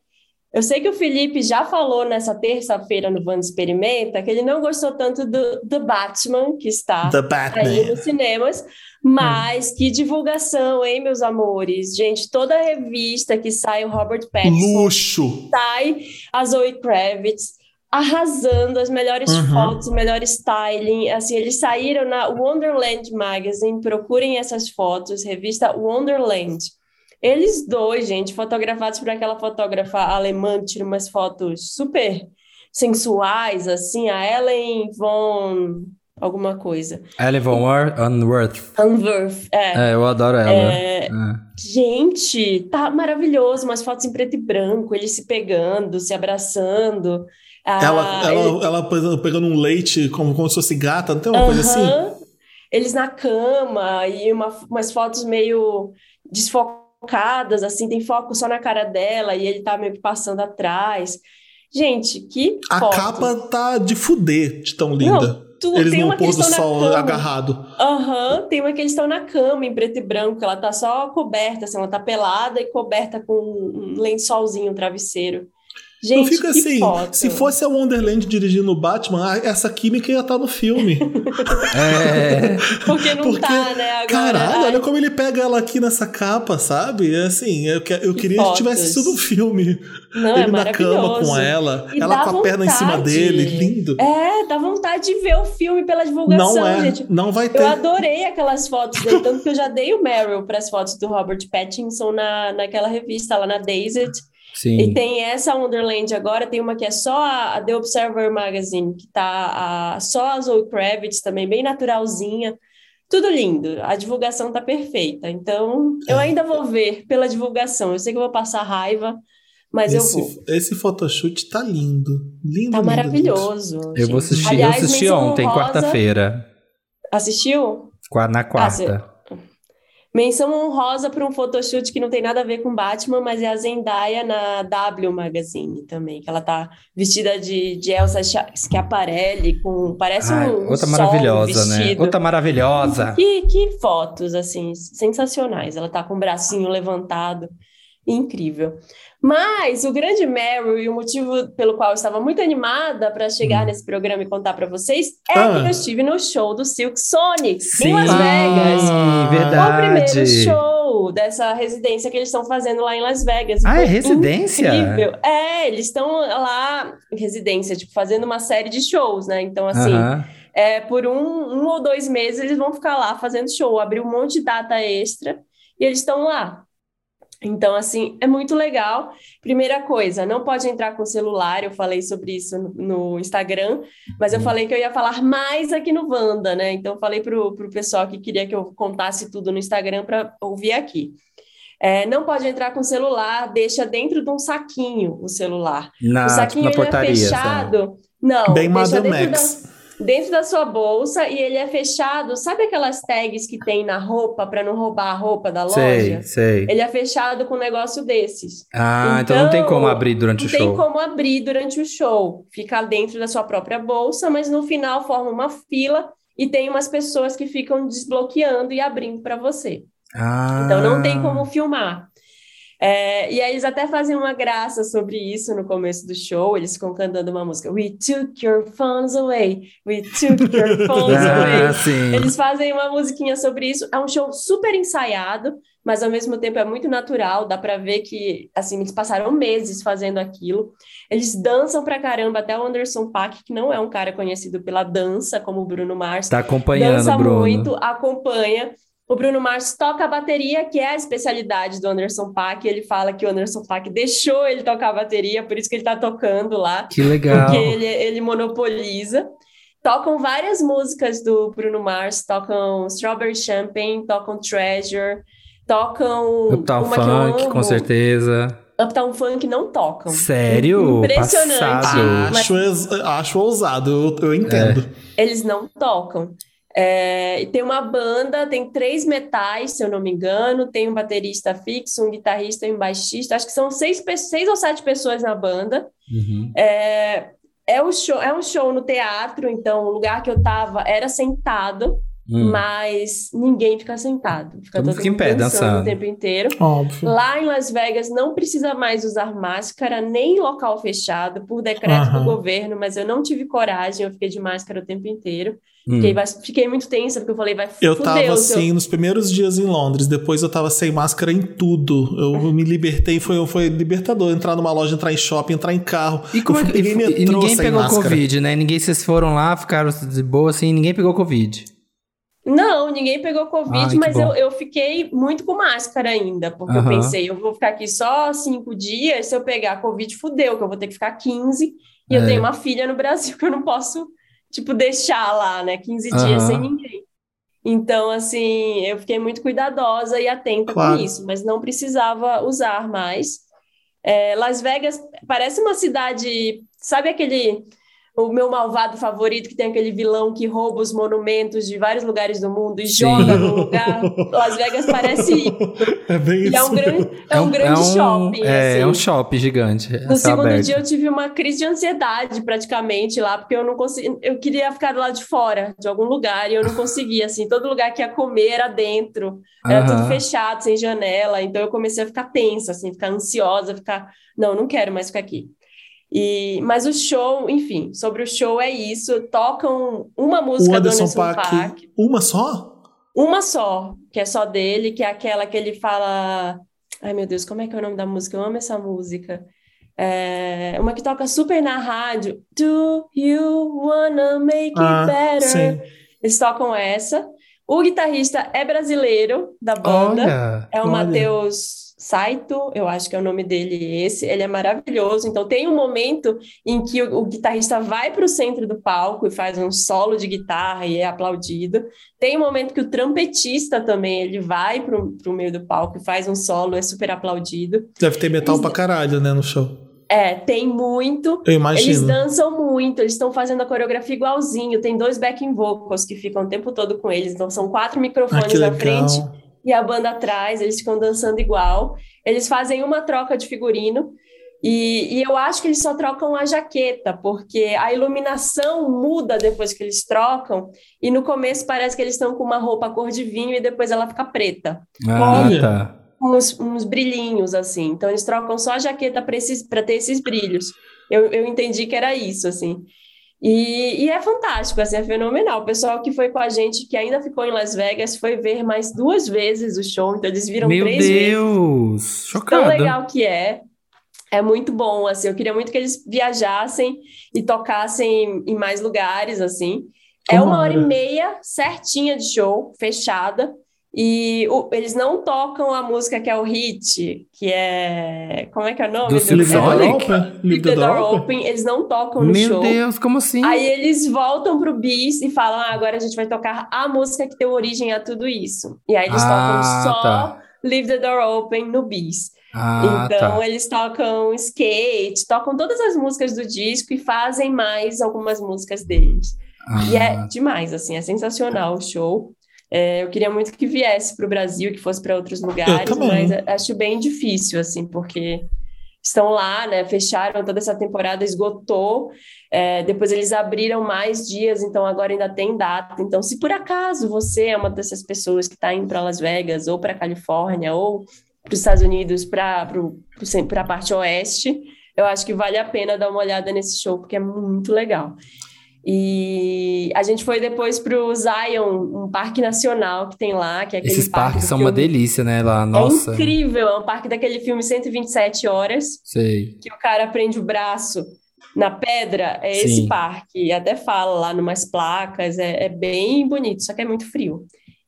Eu sei que o Felipe já falou nessa terça-feira no Bando Experimenta que ele não gostou tanto do, do Batman, que está The aí Batman. nos cinemas, mas que divulgação, hein, meus amores? Gente, toda revista que sai o Robert Pattinson, Luxo. sai a Zoe Kravitz arrasando as melhores Uhum. fotos, o melhor styling. Assim, eles saíram na Wonderland Magazine, procurem essas fotos, revista Wonderland. Eles dois, gente, fotografados por aquela fotógrafa alemã, que tira umas fotos super sensuais, assim, a Ellen von alguma coisa. Ellen Von Wor- Unworth. Unworth, é. É, eu adoro ela. É, É. Gente, tá maravilhoso, umas fotos em preto e branco, eles se pegando, se abraçando. Ah, Ela, ele- ela, ela pegando- um leite como, como se fosse gata, não tem uma coisa assim? Eles na cama e uma- umas fotos meio desfocadas, assim, tem foco só na cara dela e ele tá meio que passando atrás. Gente, que A foto. capa tá de fuder de tão linda. Não, tu- Eles tem no pôr do sol agarrado. Aham, tem uma que eles estão na cama em preto e branco, ela tá só coberta, assim, ela tá pelada e coberta com um lençolzinho, um travesseiro. Eu Gente, fico que assim, foto. se fosse a Wonderland dirigindo o Batman, ah, essa química ia estar no filme. É. Porque não Porque, tá, né, agora. Caralho, Ai, olha como ele pega ela aqui nessa capa, sabe? É Assim, eu, que- eu queria que tivesse sido no filme. Não, é ele na cama com ela, E ela com a perna em cima vontade. dele, lindo. É, dá vontade de ver o filme pela divulgação, não é, gente. não vai ter. Eu adorei aquelas fotos dele, tanto que eu já dei o Meryl para as fotos do Robert Pattinson na, naquela revista lá na Dazed. E Sim. tem essa Wonderland agora, tem uma que é só a, The Observer Magazine, que tá a, só a Zoe Kravitz também, bem naturalzinha. Tudo lindo, a divulgação tá perfeita. Então, É. eu ainda vou ver pela divulgação. Eu sei que eu vou passar raiva, mas eu vou. Esse, esse photoshoot tá lindo. Lindo, Tá lindo, maravilhoso. Eu vou assistir, Aliás, eu assisti ontem, quarta-feira. Assistiu? Na quarta. Ah, Menção honrosa para um photoshoot que não tem nada a ver com Batman, mas é a Zendaya na W Magazine também, que ela tá vestida de, de Elsa Schiaparelli, com parece Ai, um outra maravilhosa, né? Outra maravilhosa. Que, que fotos, assim, sensacionais. Ela tá com o bracinho levantado. Incrível. Mas o grande Meryl e o motivo pelo qual eu estava muito animada para chegar Hum. nesse programa e contar para vocês é Ah. que eu estive no show do Silk Sonic Sim, em Las Vegas. O verdade. primeiro show dessa residência que eles estão fazendo lá em Las Vegas. Ah, é residência? Incrível. É, eles estão lá em residência, tipo, fazendo uma série de shows, né? Então, assim, Aham. é, por um, um ou dois meses eles vão ficar lá fazendo show, abrir um monte de data extra e eles estão lá. Então, assim, é muito legal. Primeira coisa, não pode entrar com celular, eu falei sobre isso no, no Instagram, mas eu falei que eu ia falar mais aqui no Wanda, né? Então, eu falei pro, pro pessoal que queria que eu contasse tudo no Instagram para ouvir aqui. É, não pode entrar com celular, deixa dentro de um saquinho o celular. Na, o saquinho na ele portaria. é sabe? fechado. Não, Bem deixa dentro Max. da, dentro da sua bolsa e ele é fechado. Sabe aquelas tags que tem na roupa para não roubar a roupa da loja? Sei, sei. Ele é fechado com um negócio desses. Ah, então, não tem como abrir durante Não o tem show. como abrir durante o show. Fica dentro da sua própria bolsa, mas no final forma uma fila e tem umas pessoas que ficam desbloqueando e abrindo para você. Ah. Então não tem como filmar. É, e aí eles até fazem uma graça sobre isso no começo do show, eles ficam cantando uma música We took your phones away, we took your phones Ah, away. Eles fazem uma musiquinha sobre isso. É um show super ensaiado, mas ao mesmo tempo é muito natural. Dá pra ver que, assim, eles passaram meses fazendo aquilo. Eles dançam pra caramba. Até o Anderson Paak, que não é um cara conhecido pela dança, como o Bruno Mars, Tá acompanhando, dança Bruno. muito, acompanha. O Bruno Mars toca a bateria, que é a especialidade do Anderson Paak. Ele fala que o Anderson Paak deixou ele tocar a bateria, por isso que ele tá tocando lá Que legal. porque ele, ele monopoliza. Tocam várias músicas do Bruno Mars, tocam Strawberry Champagne, tocam Treasure, tocam Uptown uma que eu Funk, amo, com certeza. Uptown Funk não tocam. Sério? Impressionante. Passado. Acho, ex- acho ousado, eu, eu entendo. Eles não tocam. É, e tem uma banda, tem três metais, se eu não me engano, tem um baterista fixo, um guitarrista e um baixista. Acho que são seis, seis ou sete pessoas na banda. Uhum. É, é, um show, é um show no teatro, então o lugar que eu tava era sentado, Hum. mas ninguém fica sentado. Fica Todo todo fica em pé, dançando o tempo inteiro. Óbvio. Lá em Las Vegas não precisa mais usar máscara nem em local fechado, por decreto Aham. do governo, mas eu não tive coragem, eu fiquei de máscara o tempo inteiro. Hum. Fiquei, fiquei muito tensa, porque eu falei, vai Eu tava assim nos primeiros dias em Londres, depois eu tava sem máscara em tudo. Eu me libertei, foi, foi libertador. Entrar numa loja, entrar em shopping, entrar em carro. E como é que e metrô ninguém sem pegou máscara. Covid, né? Ninguém, vocês foram lá, ficaram de boa assim, ninguém pegou Covid. Não, ninguém pegou Covid, Ai, mas eu, eu fiquei muito com máscara ainda, porque eu Aham. pensei, eu vou ficar aqui só cinco dias, se eu pegar Covid, fudeu, que eu vou ter que ficar 15, e É. eu tenho uma filha no Brasil que eu não posso, tipo, deixar lá, né, 15 dias Aham. sem ninguém. Então, assim, eu fiquei muito cuidadosa e atenta Claro. com isso, mas não precisava usar mais. É, Las Vegas parece uma cidade, sabe aquele o meu malvado favorito que tem aquele vilão que rouba os monumentos de vários lugares do mundo e Sim. joga no lugar? Las Vegas parece isso. É bem E isso. é um grande, é um grande shopping, É, assim. é um shopping gigante. No segundo aberto. dia eu tive uma crise de ansiedade praticamente lá, porque eu não consegui, eu queria ficar do lado de fora de algum lugar e eu não conseguia, assim, todo lugar que ia comer era dentro, era tudo fechado, sem janela, então eu comecei a ficar tensa, assim, ficar ansiosa, ficar, não, não quero mais ficar aqui. E, mas o show, enfim, sobre o show é isso, tocam uma O música do Anderson Anderson Paak. Paak, Uma só? uma só, que é só dele, que é aquela que ele fala. Ai, meu Deus, como é que é o nome da música? Eu amo essa música. É uma que toca super na rádio. Do you wanna make Ah, it better? sim. Eles tocam essa. O guitarrista é brasileiro da banda. Olha. É o. Matheus Saito, eu acho que é o nome dele esse. Ele é maravilhoso. Então tem um momento em que o, o guitarrista vai para o centro do palco e faz um solo de guitarra e é aplaudido. Tem um momento que o trompetista também ele vai para o meio do palco e faz um solo, é super aplaudido. Deve ter metal pra caralho, né, no show. É, tem muito. Eu Eles imagino. dançam muito, eles estão fazendo a coreografia igualzinho. Tem dois backing vocals que ficam o tempo todo com eles. Então são quatro Ah, microfones que na frente e a banda atrás, eles ficam dançando igual. Eles fazem uma troca de figurino e, e eu acho que eles só trocam a jaqueta, porque a iluminação muda depois que eles trocam, e no começo parece que eles estão com uma roupa cor de vinho e depois ela fica preta, Ah, Olha. tá. uns, uns brilhinhos assim. Então eles trocam só a jaqueta para ter esses brilhos. Eu, eu entendi que era isso, assim. E, e é fantástico, assim, é fenomenal. O pessoal que foi com a gente, que ainda ficou em Las Vegas, foi ver mais duas vezes o show, então eles viram Meu três vezes. Deus! Tão legal que é. É muito bom, assim. Eu queria muito que eles viajassem e tocassem em mais lugares, assim. É uma hora e meia certinha de show, fechada. E o- eles não tocam a música que é o hit, que é. Como é que é o nome? Do Silk Leave the door open? Leave the Door Open. Eles não tocam no Meu show. Deus, como assim? Aí eles voltam pro bis e falam: ah, agora a gente vai tocar a música que deu origem a tudo isso. E aí eles Ah, tocam só tá. Leave the Door Open no bis. Ah, Então tá. eles tocam skate, tocam todas as músicas do disco e fazem mais algumas músicas deles. E é Ah, demais, assim, é sensacional o show. É, eu queria muito que viesse para o Brasil, que fosse para outros lugares, mas acho bem difícil, assim, porque estão lá, né? Fecharam toda essa temporada, esgotou. É, depois eles abriram mais dias, então agora ainda tem data. Então, se por acaso você é uma dessas pessoas que está indo para Las Vegas ou para Califórnia ou para os Estados Unidos, para a parte oeste, eu acho que vale a pena dar uma olhada nesse show, porque é muito legal. E a gente foi depois para o Zion, um parque nacional que tem lá, que é aquele Esses parque parques são uma delícia, né? Lá, É nossa. incrível, é um parque daquele filme 127 horas, Sei. que o cara prende o braço na pedra, é Sim. esse parque. E até fala lá numas placas, é, é bem bonito, só que é muito frio.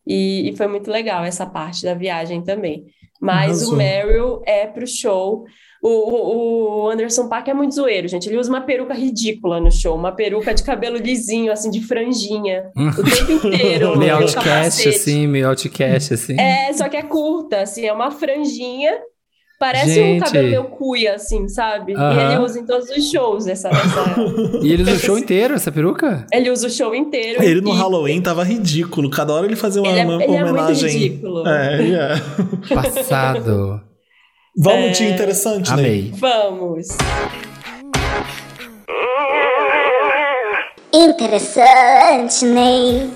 E, e foi muito legal essa parte da viagem também. Mas Arrasou. o Meryl é pro show. O, o, Anderson Paak é muito zoeiro, gente. Ele usa uma peruca ridícula no show, uma peruca de cabelo lisinho, assim, de franjinha, o tempo inteiro. Meio outcast, assim, meio outcast, assim. É, só que é curta, assim, é uma franjinha Parece um Gente. cabelo meio cuia, assim, sabe? E Aham. ele usa em todos os shows essa. essa... E ele usa o show inteiro, essa peruca? ele usa o show inteiro. Ele no e- Halloween tava ridículo. Cada hora ele fazia uma, Ele é- uma ele é muito homenagem. ridículo. É, ele é. Passado. Vamos de interessante, né? Amei. Vamos. Interessante, Ney.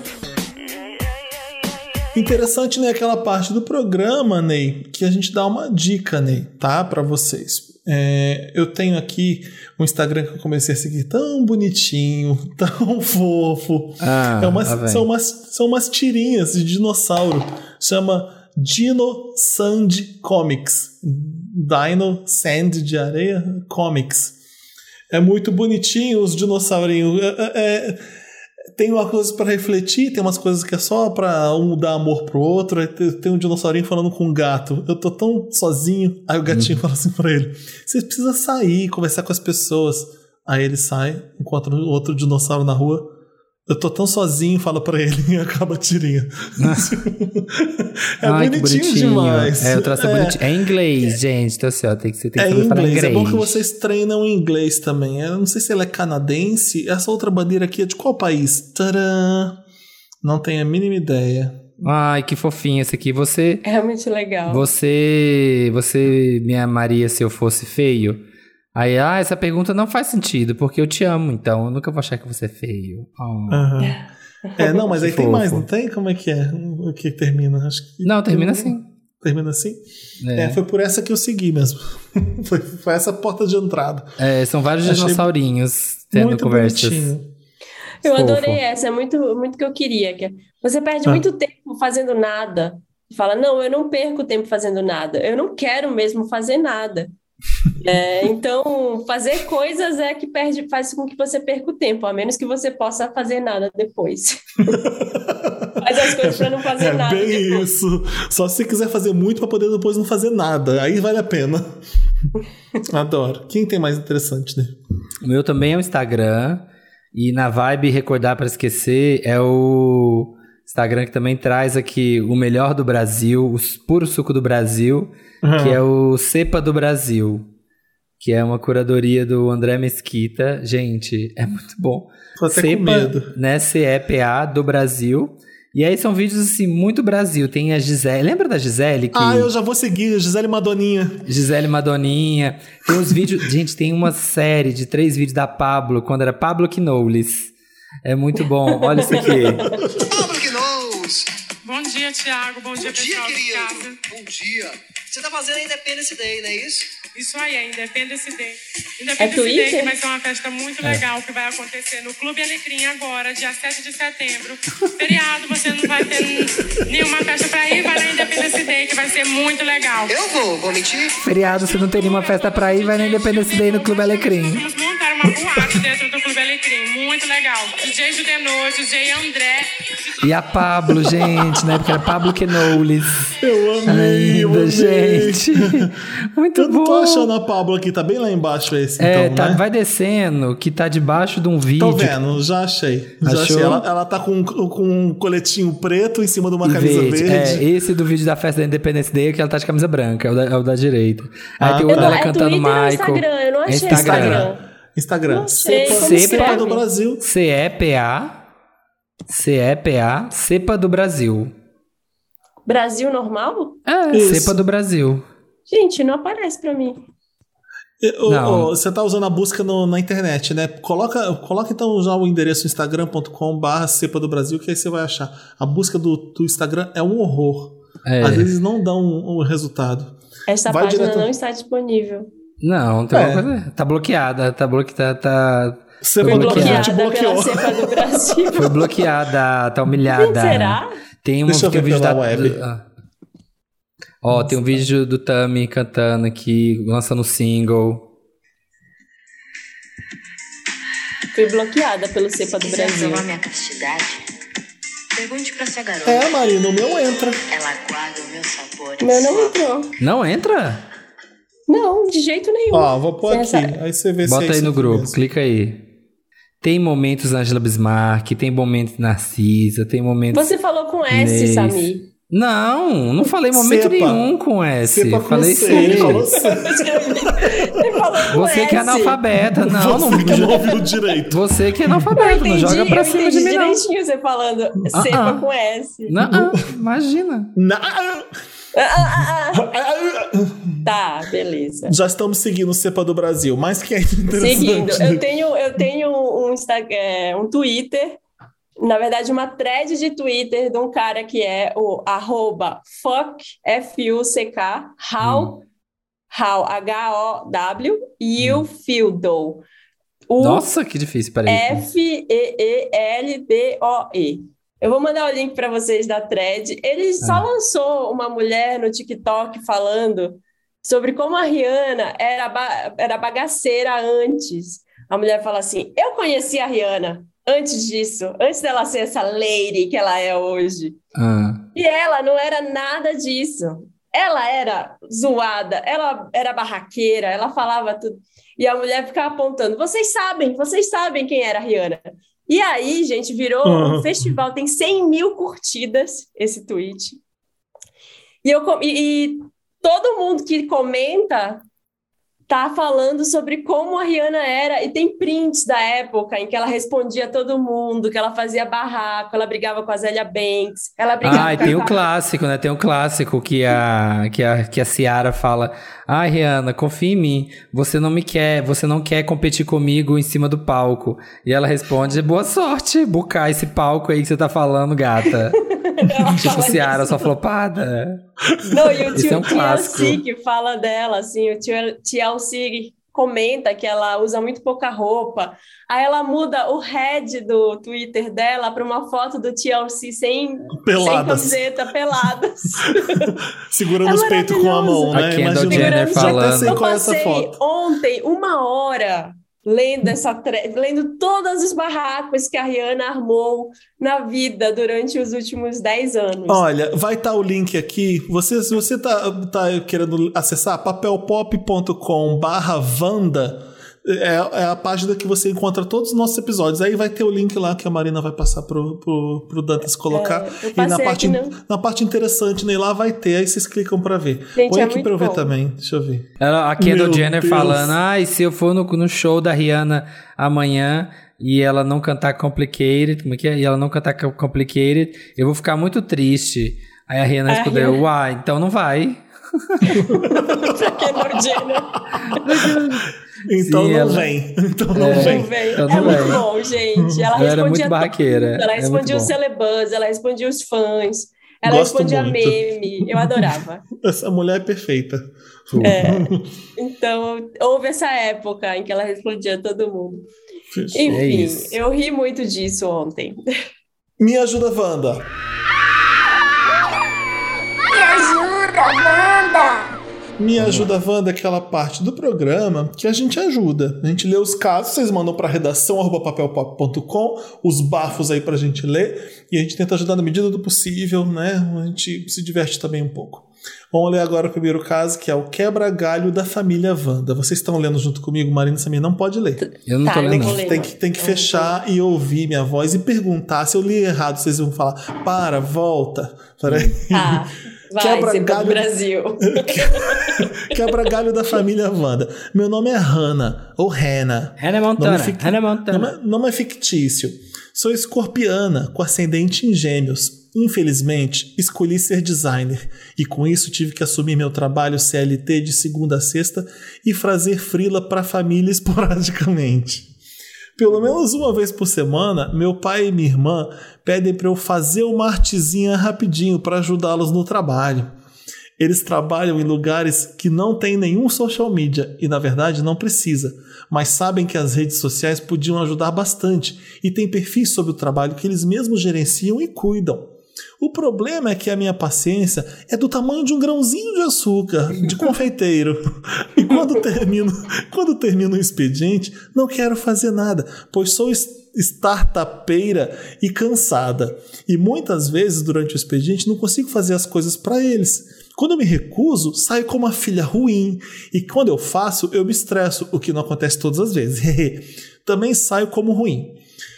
Interessante, né? Aquela parte do programa, Ney, que a gente dá uma dica, Ney, tá? Pra vocês. É, eu tenho aqui um Instagram que eu comecei a seguir tão bonitinho, tão fofo. Ah, É umas- vem. são, umas, são umas tirinhas de dinossauro. Chama Dino Sand Comics. Dino Sand de areia Comics. É muito bonitinho os dinossaurinhos. É- é- é- tem uma coisa pra refletir, tem umas coisas que é só pra um dar amor pro outro. Aí tem um dinossaurinho falando com um gato. Eu tô tão sozinho. Aí o gatinho fala assim pra ele: Vocês precisam sair, conversar com as pessoas. Aí ele sai, encontra outro dinossauro na rua. Eu tô tão sozinho, fala pra ele e acaba a tirinha. é Ai, que bonitinho, demais. É, o traço é, bonitinho. É inglês, gente. Então, assim, ó, tem que, você tem que É inglês. inglês. É bom que vocês treinam em inglês também. Eu não sei se ela é canadense. Essa outra bandeira aqui é de qual país? Tcharam! Não tenho a mínima ideia. Ai, que fofinho esse aqui. Você, É muito legal. você, você me amaria se eu fosse feio? Aí, ah, essa pergunta não faz sentido, porque eu te amo, então eu nunca vou achar que você é feio. Oh. Aham. É, não, mas aí tem mais, não tem? Como é que é? O que termina? Acho que Não, termina assim. Termina assim? É. É, foi por essa que eu segui mesmo. foi, foi essa porta de entrada. É, são vários Achei dinossaurinhos tendo Muito conversas. bonitinho. Eu Fofo. adorei essa, é muito, muito que eu queria. que é- Você perde Ah. muito tempo fazendo nada. Fala, não, eu não perco tempo fazendo nada. Eu não quero mesmo fazer nada. É, então, fazer coisas é que perde, faz com que você perca o tempo, a menos que você possa fazer nada depois. Faz as coisas para não fazer É nada bem depois. isso. Só se você quiser fazer muito pra poder depois não fazer nada. Aí vale a pena. Adoro. Quem tem mais interessante, né? O meu também é o Instagram. E na vibe Recordar para Esquecer é o Instagram que também traz aqui o melhor do Brasil, o puro suco do Brasil, que é o Cepa do Brasil. Que é uma curadoria do André Mesquita. Gente, é muito bom. Tô até com medo. né? CEPA do Brasil. E aí são vídeos assim, muito Brasil. Tem a Gisele. Lembra da Gisele? Que... Ah, eu já vou seguir. Gisele Madoninha. Gisele Madoninha. Tem os vídeos. Gente, tem uma série de três vídeos da Pablo, quando era Pablo Quinoulis. É muito bom. Olha isso aqui. Pablo knows. Bom dia, Tiago. Bom dia, Bom dia, pessoal de querido. Bom dia. Você tá fazendo a Independence Day, não é isso? Isso aí, é Independence Day. É Independence Day Twitter? que vai ser uma festa muito legal que vai acontecer no Clube Alecrim agora, dia 7 de setembro. Feriado, você não vai ter nenhuma festa pra ir, vai na Independence Day que vai ser muito legal. Eu vou, vou mentir. Feriado, você não tem nenhuma festa pra ir, vai na Independence Day no Clube Alecrim. Vamos montar uma boate dentro do Clube Alecrim, muito legal. DJ Judenor, DJ André. E a Pablo, gente, né? Porque era Pablo Quinoulis. Eu amei, eu Ainda, amei. gente. Muito Eu bom. Achando a Pablo aqui, tá bem lá embaixo esse, É, então, tá- né? vai descendo, que tá debaixo de um vídeo. Tô vendo, já achei. Já Achou? achei. Ela, ela tá com, com um coletinho preto em cima de uma camisa Verde. verde. É, esse do vídeo da festa da Independence Day é que ela tá de camisa branca, é o da, é o da direita. Aí Ah, tem o tá. é cantando Twitter ou Michael. Instagram? Eu não achei Instagram. Instagram. Instagram. Não sei, Cepa, Cepa do Brasil. CEPA. CEPA. Cepa do Brasil. Brasil normal? É, Isso. Cepa do Brasil. Gente, não aparece pra mim. E, ô, você tá usando a busca no- na internet, né? Coloca, coloca então já o endereço instagram.com barra cepa do Brasil, que aí você vai achar. A busca do, do Instagram é um horror. É. Às vezes não dá um, um resultado. Essa Vai página direto- não está disponível. Não, tem É. uma coisa. Tá bloqueada, tá bloqueada, tá. Cepa Foi do Brasil Bloqueada bloqueou. cepa do Brasil. Foi bloqueada, tá humilhada. Gente, será? Tem um, Deixa eu ver vídeo pela da. web. do- ah. Ó, tem um vídeo do Tami cantando aqui, lançando um single. Fui bloqueada pelo cepa do Brasil. provar minha castidade, pergunte pra essa garota. É, Marina, o meu entra. Ela guarda o meu sabor. O meu não sua entrou. Não entra? Não, de jeito nenhum. Ó, vou pôr aqui. Aí você vê se Bota é aí no grupo, mesmo. clica aí. Tem momentos Angela Bismarck, tem momentos Narcisa, tem momentos. Você falou com S. Samir. Não, não falei momento Cepa. nenhum com S. Cepa falei C, ele falou Você que é analfabeta. Não, não. Você que não ouviu direito. Você que é Eu analfabeto, não entendi, joga pra eu cima de entendi mim, não. direitinho você falando Ah, cepa ah. com S. Não, ah, imagina. Na- Ah, ah, ah. Tá, beleza. Já estamos seguindo o Cepa do Brasil, mas que é interessante. Seguindo, eu tenho, eu tenho um, Instagram, um Twitter, na verdade, uma thread de Twitter de um cara que é o arroba fuck, F-U-C-K, how, how, H-O-W, e o Fildo. O Nossa, que difícil, peraí. F-E-E-L-D-O-E. Eu vou mandar o link para vocês da thread. Ele só Ah. lançou uma mulher no TikTok falando sobre como a Rihanna era, ba- era bagaceira antes. A mulher fala assim: Eu conheci a Rihanna antes disso, antes dela ser essa lady que ela é hoje. Ah. E ela não era nada disso. Ela era zoada, ela era barraqueira, ela falava tudo. E a mulher ficava apontando: vocês sabem, vocês sabem quem era a Rihanna. E aí, gente, virou um Uhum. festival, tem 100 mil curtidas esse tweet. E, eu, e, e todo mundo que comenta tá falando sobre como a Rihanna era, e tem prints da época em que ela respondia a todo mundo, que ela fazia barraco, ela brigava com a Zélia Banks, ela brigava Ah, e tem o clássico, né? Tem o clássico que a, que a, que a Ciara fala: Ai, Rihanna, confia em mim. Você não me quer, você não quer competir comigo em cima do palco. E ela responde: Boa sorte, bucar esse palco aí que você tá falando, gata. Ela tipo, Ciara, isso. sua flopada. Não, e o Esse tio é um que fala dela, assim, o tio TLC comenta que ela usa muito pouca roupa. Aí ela muda o head do Twitter dela para uma foto do TLC sem, sem Peladas. camiseta, peladas. Segurando É os peitos com a mão, A né? Kendall Imagina. Jenner Já falando. Eu é essa passei foto. ontem uma hora lendo essa tre- lendo todos os barracos que a Rihanna armou na vida durante os últimos 10 anos. Olha, vai estar o link aqui. Você, se você tá, tá querendo acessar papelpop.com barra Wanda, é, é a página que você encontra todos os nossos episódios. Aí vai ter o link lá que a Marina vai passar pro, pro, pro Dantas colocar. É, e na parte, não. na parte interessante, né, lá vai ter, aí vocês clicam pra ver. Gente, Põe é aqui pra eu ver bom. também. Deixa eu ver. Ela, a Kendall Meu Jenner Deus. falando: Ai, se eu for no, no show da Rihanna amanhã e ela não cantar Complicated, como é que é? E ela não cantar Co- Complicated, eu vou ficar muito triste. Aí a Rihanna A respondeu: Rihanna- Uai, então não vai. Então Sim, não ela- vem. Então não É. vem. Então é não muito vem. bom, gente. Ela Ela era respondia muito tudo. barraqueira. Ela É respondia muito os bom. celebans, ela respondia os fãs, ela Gosto respondia muito. meme. Eu adorava. Essa mulher é perfeita. É. Então, houve essa época em que ela respondia a todo mundo. Enfim, É eu ri muito disso ontem. Me ajuda, Wanda. Me ajuda, Wanda! Me ajuda, Wanda, aquela parte do programa que a gente ajuda. A gente lê os casos, vocês mandam pra redação arroba papelpop.com, os bafos aí pra gente ler, e a gente tenta ajudar na medida do possível, né? A gente se diverte também um pouco. Vamos ler agora o primeiro caso, que é o quebra-galho da família Wanda. Vocês estão lendo junto comigo? Marina Samir não pode ler. Eu não Tá, tô lendo. não. ler. Tem que, tem que fechar e ouvir minha voz e perguntar. Se eu li errado, vocês vão falar: para, volta. Peraí. Tá, vai, Quebra galho. do Brasil. Quebra galho da família Wanda. Meu nome é Hannah, ou Hannah. Hannah Montana. Nome fic- Hannah Montana. Nome, é- nome é fictício. Sou escorpiana, com ascendente em gêmeos. Infelizmente, escolhi ser designer e com isso tive que assumir meu trabalho CLT de segunda a sexta e fazer frila para a família esporadicamente. Pelo menos uma vez por semana, meu pai e minha irmã pedem para eu fazer uma artezinha rapidinho para ajudá-los no trabalho. Eles trabalham em lugares que não tem nenhum social media e, na verdade, não precisa, mas sabem que as redes sociais podiam ajudar bastante e têm perfis sobre o trabalho que eles mesmos gerenciam e cuidam. O problema é que a minha paciência é do tamanho de um grãozinho de açúcar, de confeiteiro. E quando termino, quando termino o expediente, não quero fazer nada, pois sou startupeira e cansada. E muitas vezes, durante o expediente, não consigo fazer as coisas para eles. Quando eu me recuso, saio como uma filha ruim. E quando eu faço, eu me estresso, o que não acontece todas as vezes. Também saio como ruim.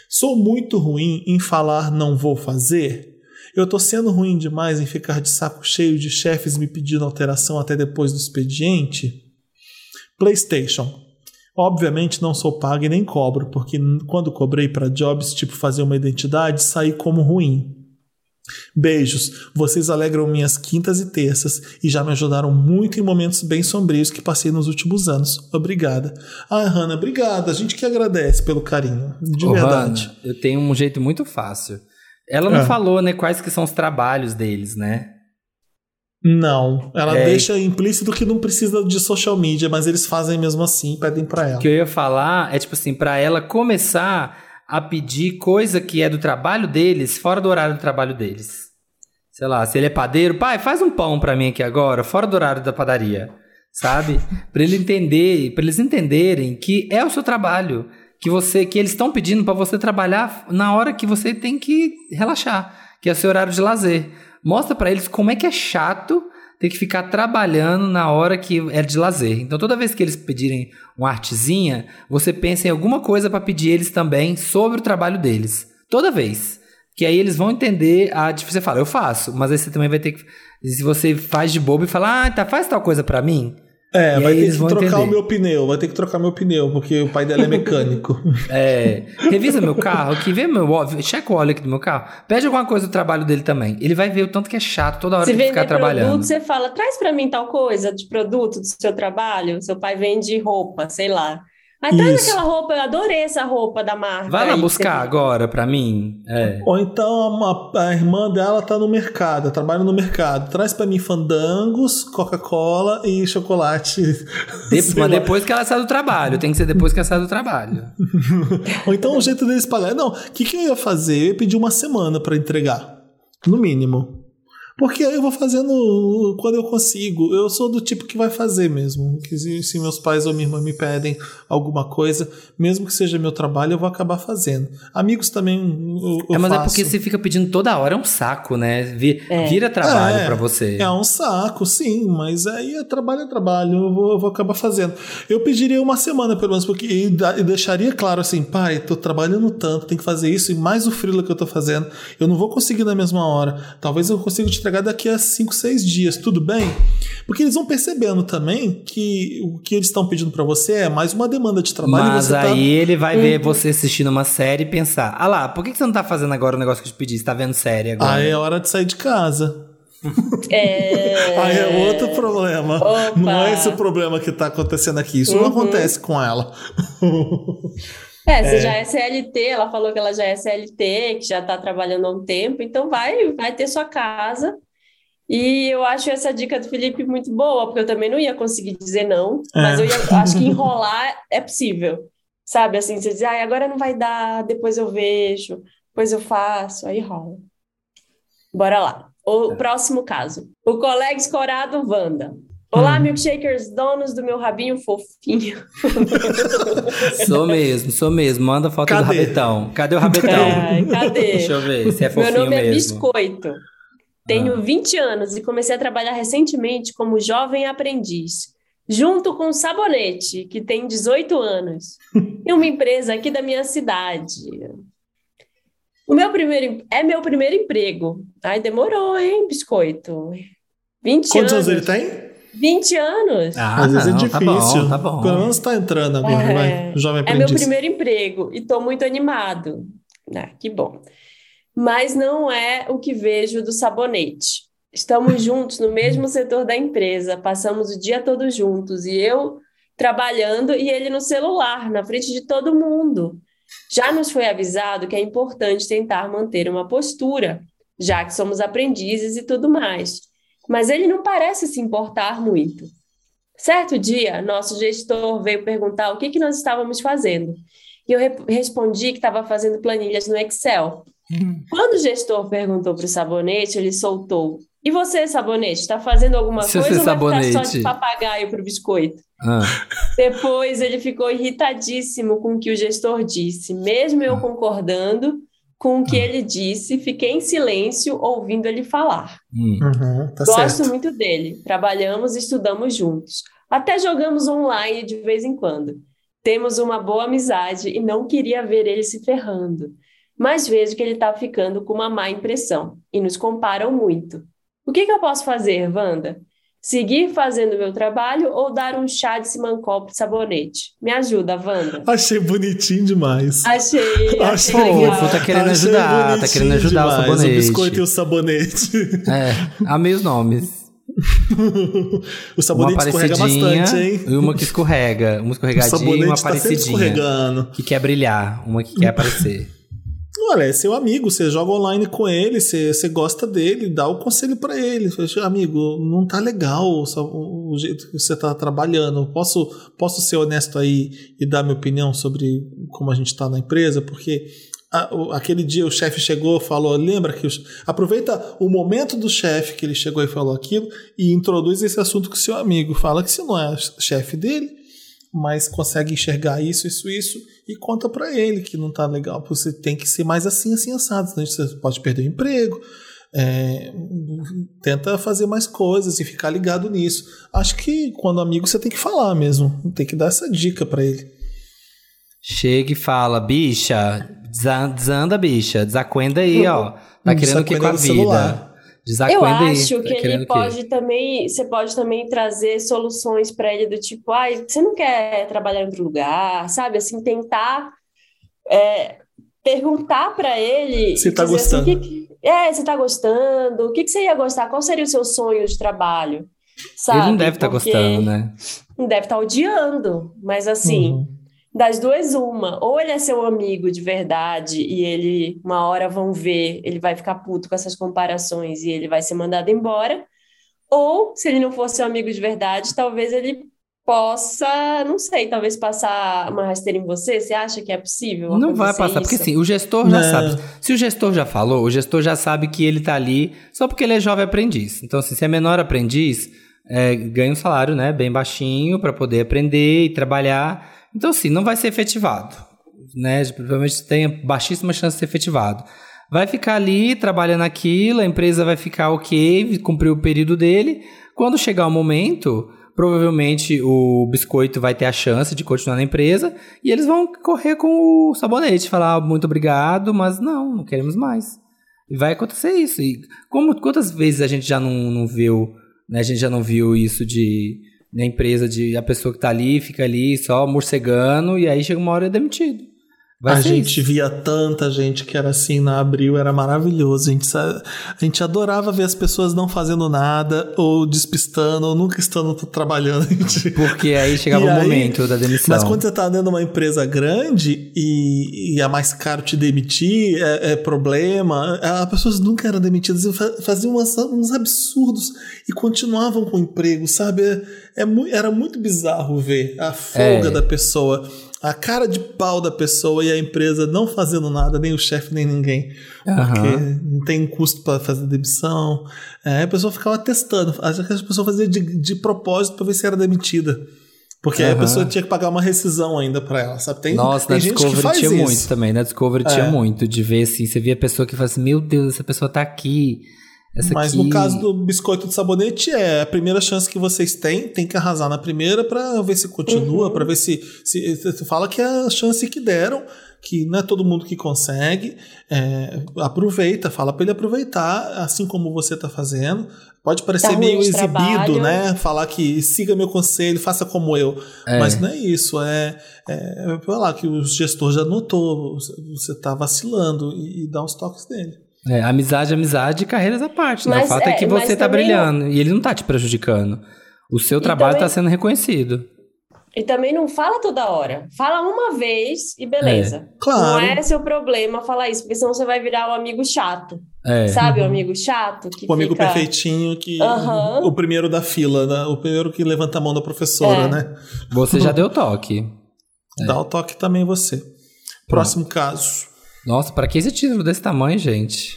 Sou muito ruim em falar não vou fazer. Eu tô sendo ruim demais em ficar de saco cheio de chefes me pedindo alteração até depois do expediente? PlayStation. Obviamente não sou pago e nem cobro, porque quando cobrei para jobs tipo fazer uma identidade, saí como ruim. Beijos, vocês alegram minhas quintas e terças e já me ajudaram muito em momentos bem sombrios que passei nos últimos anos. Obrigada. Ah, Hanna, obrigada. A gente que agradece pelo carinho. De Ô, verdade. Hannah, eu tenho um jeito muito fácil. Ela não É. falou, né, quais que são os trabalhos deles, né? Não, ela É. deixa implícito que não precisa de social media, mas eles fazem mesmo assim, pedem pra ela. O que eu ia falar é, tipo assim, pra ela começar a pedir coisa que é do trabalho deles, fora do horário do trabalho deles. Sei lá, se ele é padeiro, pai, faz um pão pra mim aqui agora, fora do horário da padaria. Sabe? Pra ele entender, para eles entenderem que é o seu trabalho, que você, que eles estão pedindo pra você trabalhar na hora que você tem que relaxar, que é o seu horário de lazer. Mostra pra eles como é que é chato ter que ficar trabalhando na hora que é de lazer. Então, toda vez que eles pedirem uma artezinha, você pensa em alguma coisa para pedir eles também sobre o trabalho deles. Toda vez. Que aí eles vão entender a tipo, você fala, eu faço, mas aí você também vai ter que se você faz de bobo e fala, ah, tá, faz tal coisa pra mim. É, E vai ter que trocar entender. o meu pneu, vai ter que trocar meu pneu, porque o pai dela é mecânico. É, revisa meu carro aqui, vê meu óleo, checa o óleo aqui do meu carro. Pede alguma coisa do trabalho dele também. Ele vai ver o tanto que é chato toda hora Se que ficar trabalhando. produto, você fala, traz pra mim tal coisa de produto do seu trabalho. Seu pai vende roupa, sei lá. Aí traz Isso. aquela roupa, eu adorei essa roupa da marca. Vai lá aí buscar você- agora pra mim. É. Ou então a, a irmã dela tá no mercado, trabalha no mercado. Traz pra mim fandangos, Coca-Cola e chocolate. De- Sei mas lá. depois que ela sai do trabalho, tem que ser depois que ela sai do trabalho. Ou então o jeito deles pagar. Não, o que, que eu ia fazer? Eu ia pedir uma semana pra entregar. No mínimo. Porque aí eu vou fazendo quando eu consigo. Eu sou do tipo que vai fazer mesmo. Que se, se meus pais ou minha irmã me pedem alguma coisa, mesmo que seja meu trabalho, eu vou acabar fazendo. Amigos também eu, eu é, mas é faço. porque você fica pedindo toda hora, é um saco, né? Vi- É. Vira trabalho É, pra você. É um saco, sim, mas aí é trabalho é trabalho, eu vou, eu vou acabar fazendo. Eu pediria uma semana, pelo menos, porque e, e deixaria claro assim, pai, tô trabalhando tanto, tem que fazer isso, e mais o freela que eu tô fazendo, eu não vou conseguir na mesma hora. Talvez eu consiga te entregar daqui a 5, 6 dias, tudo bem? Porque eles vão percebendo também que o que eles estão pedindo pra você é mais uma demanda de trabalho. e Mas tá- aí ele vai ver você assistindo uma série e pensar: ah lá, por que você não tá fazendo agora o negócio que eu te pedi? Você tá vendo série agora? Aí é hora de sair de casa. É... Aí é outro problema. Opa. Não é esse o problema que tá acontecendo aqui. Isso não Uhum. acontece com ela. É, você já é CLT, ela falou que ela já é CLT, que já está trabalhando há um tempo, então vai, vai ter sua casa. E eu acho essa dica do Felipe muito boa, porque eu também não ia conseguir dizer não, mas É. eu ia- acho que enrolar é possível. Sabe, assim, você diz, ai, agora não vai dar, depois eu vejo, depois eu faço, aí rola. Bora lá. O próximo caso. O colega escorado Wanda. Olá, milkshakers, donos do meu rabinho fofinho. Sou mesmo, sou mesmo. Manda foto do Cadê? rabetão. Cadê o rabetão? Ai, cadê? Deixa eu ver se é Meu fofinho nome é mesmo. Biscoito. Tenho 20 anos e comecei a trabalhar recentemente como jovem aprendiz, junto com o Sabonete, que tem 18 anos, em uma empresa aqui da minha cidade. O meu primeiro é meu primeiro emprego. Ai, demorou, hein, Biscoito? 20 Quantos anos. anos ele tem? 20 anos. Ah, Às vezes não, é tá difícil. bom, tá bom. Pelo menos tá entrando agora, É. vai. Jovem É meu aprendiz. primeiro emprego e estou muito animado. Ah, que bom. Mas não é o que vejo do sabonete. Estamos juntos no mesmo setor da empresa, passamos o dia todo juntos e eu trabalhando e ele no celular, na frente de todo mundo. Já nos foi avisado que é importante tentar manter uma postura, já que somos aprendizes e tudo mais. Mas ele não parece se importar muito. Certo dia, nosso gestor veio perguntar o que, que nós estávamos fazendo. E eu re- respondi que estava fazendo planilhas no Excel. Quando o gestor perguntou para o Sabonete, ele soltou: E você, Sabonete, está fazendo alguma Seu coisa ou vai ficar só Sabonete. de papagaio para o biscoito? Ah, Depois ele ficou irritadíssimo com o que o gestor disse, mesmo eu concordando com o que ele disse, fiquei em silêncio ouvindo ele falar. hum. Uhum, tá Gosto certo. muito dele. Trabalhamos e estudamos juntos. Até jogamos online de vez em quando. Temos uma boa amizade e não queria ver ele se ferrando. mas vejo que ele está ficando com uma má impressão e nos comparam muito. O que, que eu posso fazer, Wanda? Seguir fazendo o meu trabalho ou dar um chá de simancol de sabonete? Me ajuda, Wanda. Achei bonitinho demais. Achei, achei fofo, tá querendo Achei ajudar, tá querendo ajudar o demais, sabonete. O biscoito e o sabonete. É, amei os nomes. o sabonete uma escorrega bastante, hein? e uma que escorrega. Uma O escorregadinha e uma tá parecidinha. escorregando. que quer brilhar, uma que quer aparecer. Olha, é seu amigo, você joga online com ele, você, você gosta dele, dá o conselho pra ele. Amigo, não tá legal só o, jeito que você tá trabalhando. Posso, posso ser honesto aí e dar minha opinião sobre como a gente tá na empresa? Porque a- o- aquele dia o chefe chegou falou, lembra que... aproveita o momento do chefe que ele chegou e falou aquilo e introduz esse assunto com seu amigo. Fala que você não é chefe dele, mas consegue enxergar isso, isso, isso e conta pra ele que não tá legal. Você tem que ser mais assim, assim, assado, senão você pode perder o emprego. É, tenta fazer mais coisas e ficar ligado nisso. Acho que quando amigo você tem que falar mesmo, tem que dar essa dica pra ele. Chega e fala, bicha, desa- desanda, bicha, desacuenda aí, ó. Tá querendo o que com a vida? celular. Eu acho tá que ele pode também, você pode também trazer soluções para ele do tipo, ai, você não quer trabalhar em outro lugar, sabe? Assim, tentar é, perguntar para ele, Se tá assim, gostando. o que que- é, você tá gostando? O que que você ia gostar? Qual seria o seu sonho de trabalho? Sabe? Ele não deve estar Porque gostando, né? Não deve estar odiando, mas assim, Uhum. Das duas, uma. Ou ele é seu amigo de verdade e ele, uma hora vão ver, ele vai ficar puto com essas comparações e ele vai ser mandado embora. Ou, se ele não for seu amigo de verdade, talvez ele possa, não sei, talvez passar uma rasteira em você. Você acha que é possível? Não vai passar, porque isso? assim, o gestor já Não. sabe. Se o gestor já falou, o gestor já sabe que ele tá ali só porque ele é jovem aprendiz. Então, assim, se é menor aprendiz, é, ganha um salário, né, bem baixinho para poder aprender e trabalhar. Então, assim, não vai ser efetivado, né? Provavelmente tem baixíssima chance de ser efetivado. Vai ficar ali trabalhando aquilo, a empresa vai ficar ok, cumpriu o período dele. Quando chegar o momento, provavelmente o biscoito vai ter a chance de continuar na empresa e eles vão correr com o sabonete, falar "Ah, muito obrigado, mas não, não queremos mais. E vai acontecer isso. E como quantas vezes a gente já não, não viu, né? A gente já não viu isso de na empresa de a pessoa que tá ali fica ali só morcegando e aí chega uma hora é demitido. A ser gente isso. via tanta gente que era assim na Abril, era maravilhoso. A gente, a gente adorava ver as pessoas não fazendo nada, ou despistando, ou nunca estando trabalhando. Gente- Porque aí chegava E o aí- momento da demissão. Mas quando você tá dentro de uma empresa grande e, e é mais caro te demitir, é, é problema. As pessoas nunca eram demitidas, fa- faziam umas- uns absurdos e continuavam com o emprego, sabe? É, é era muito bizarro ver a folga É. da pessoa, a cara de pau da pessoa e a empresa não fazendo nada, nem o chefe, nem ninguém. Porque Aham. não tem custo para fazer demissão. É, a pessoa ficava testando. Acho que a pessoa fazia de, de propósito para ver se era demitida. Porque aí a pessoa tinha que pagar uma rescisão ainda pra ela, sabe? Tem, Nossa, tem na gente que Discovery faz tinha isso. muito também. Na Discovery É. tinha muito de ver assim. Você via a pessoa que fala assim: Meu Deus, essa pessoa tá aqui. Essa Mas aqui... no caso do biscoito de sabonete, é a primeira chance que vocês têm, tem que arrasar na primeira pra ver se continua, Uhum. pra ver se, se. Você fala que é a chance que deram, que não é todo mundo que consegue. é, aproveita, fala pra ele aproveitar, assim como você tá fazendo. Pode parecer Tá meio exibido, trabalho. né? Falar que siga meu conselho, faça como eu. É. Mas não é isso, é, é, é falar que o gestor já notou, você tá vacilando e, e dá os toques dele. É, amizade, amizade e carreiras à parte. Né? O Mas, fato é, é, que mas você tá brilhando e ele não tá te prejudicando. O seu trabalho também- tá sendo reconhecido. E também não fala toda hora. Fala uma vez e beleza. Claro. Não é seu problema falar isso, porque senão você vai virar o amigo chato. É. Sabe o amigo chato? Que O amigo fica... perfeitinho que. Aham. O primeiro da fila, né? o primeiro que levanta a mão da professora, É. né? Você já deu toque. Dá o toque também você. Próximo caso. Nossa, pra que esse título desse tamanho, gente?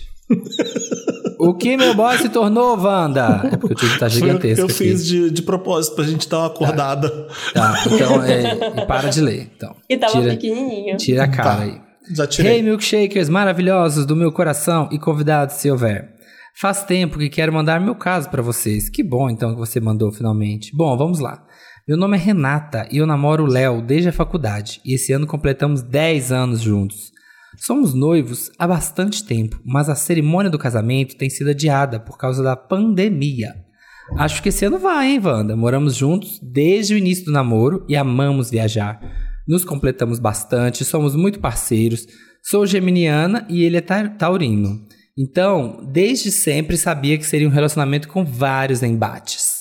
o que meu boy se tornou, Wanda? É porque o título tá Foi o que gigantesco eu aqui. fiz de, de propósito pra gente dar uma acordada. Tá, então, é, para de ler. Então, E tava tira, pequenininho. tira a cara Tá. aí. Já tirei. Hey, milkshakers maravilhosos do meu coração e convidados se houver. Faz tempo que quero mandar meu caso pra vocês. Que bom então que você mandou finalmente. Bom, vamos lá. Meu nome é Renata e eu namoro o Léo desde a faculdade. E esse ano completamos 10 anos juntos. Somos noivos há bastante tempo, mas a cerimônia do casamento tem sido adiada por causa da pandemia. Acho que esse ano vai, hein, Wanda? Moramos juntos desde o início do namoro e amamos viajar. Nos completamos bastante, somos muito parceiros. Sou geminiana e ele é ta- taurino. Então, desde sempre sabia que seria um relacionamento com vários embates.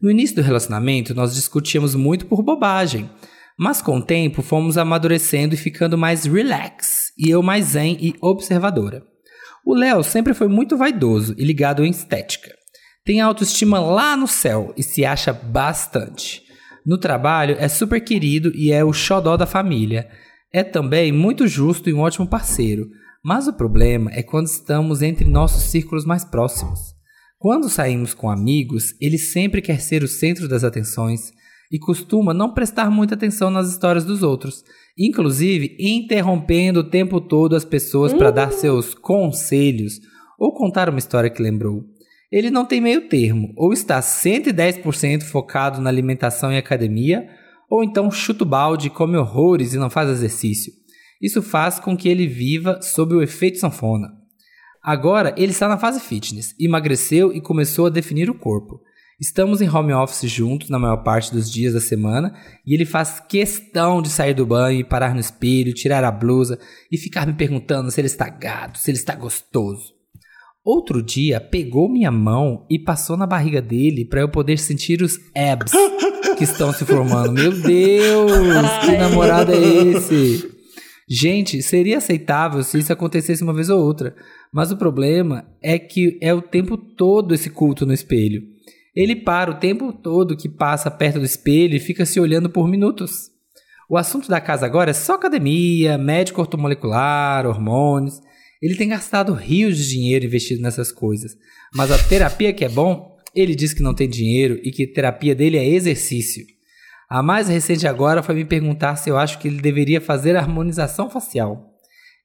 No início do relacionamento, nós discutíamos muito por bobagem, mas com o tempo fomos amadurecendo e ficando mais relax, e eu mais zen e observadora. O Léo sempre foi muito vaidoso e ligado em estética. Tem autoestima lá no céu e se acha bastante. No trabalho é super querido e é o xodó da família. É também muito justo e um ótimo parceiro, mas o problema é quando estamos entre nossos círculos mais próximos. Quando saímos com amigos, ele sempre quer ser o centro das atenções e costuma não prestar muita atenção nas histórias dos outros, inclusive interrompendo o tempo todo as pessoas para dar seus conselhos ou contar uma história que lembrou. Ele não tem meio termo, ou está 110% focado na alimentação e academia, ou então chuta o balde, come horrores e não faz exercício. Isso faz com que ele viva sob o efeito sanfona. Agora ele está na fase fitness, emagreceu e começou a definir o corpo. Estamos em home office juntos na maior parte dos dias da semana e ele faz questão de sair do banho e parar no espelho, tirar a blusa e ficar me perguntando se ele está gato, se ele está gostoso. Outro dia pegou minha mão e passou na barriga dele para eu poder sentir os abs que estão se formando. Meu Deus, que namorado é esse? Gente, seria aceitável se isso acontecesse uma vez ou outra, mas o problema é que é o tempo todo esse culto no espelho. Ele para o tempo todo que passa perto do espelho e fica se olhando por minutos. O assunto da casa agora é só academia, médico ortomolecular, hormônios. Ele tem gastado rios de dinheiro investido nessas coisas. Mas a terapia que é bom, ele diz que não tem dinheiro e que terapia dele é exercício. A mais recente agora foi me perguntar se eu acho que ele deveria fazer harmonização facial.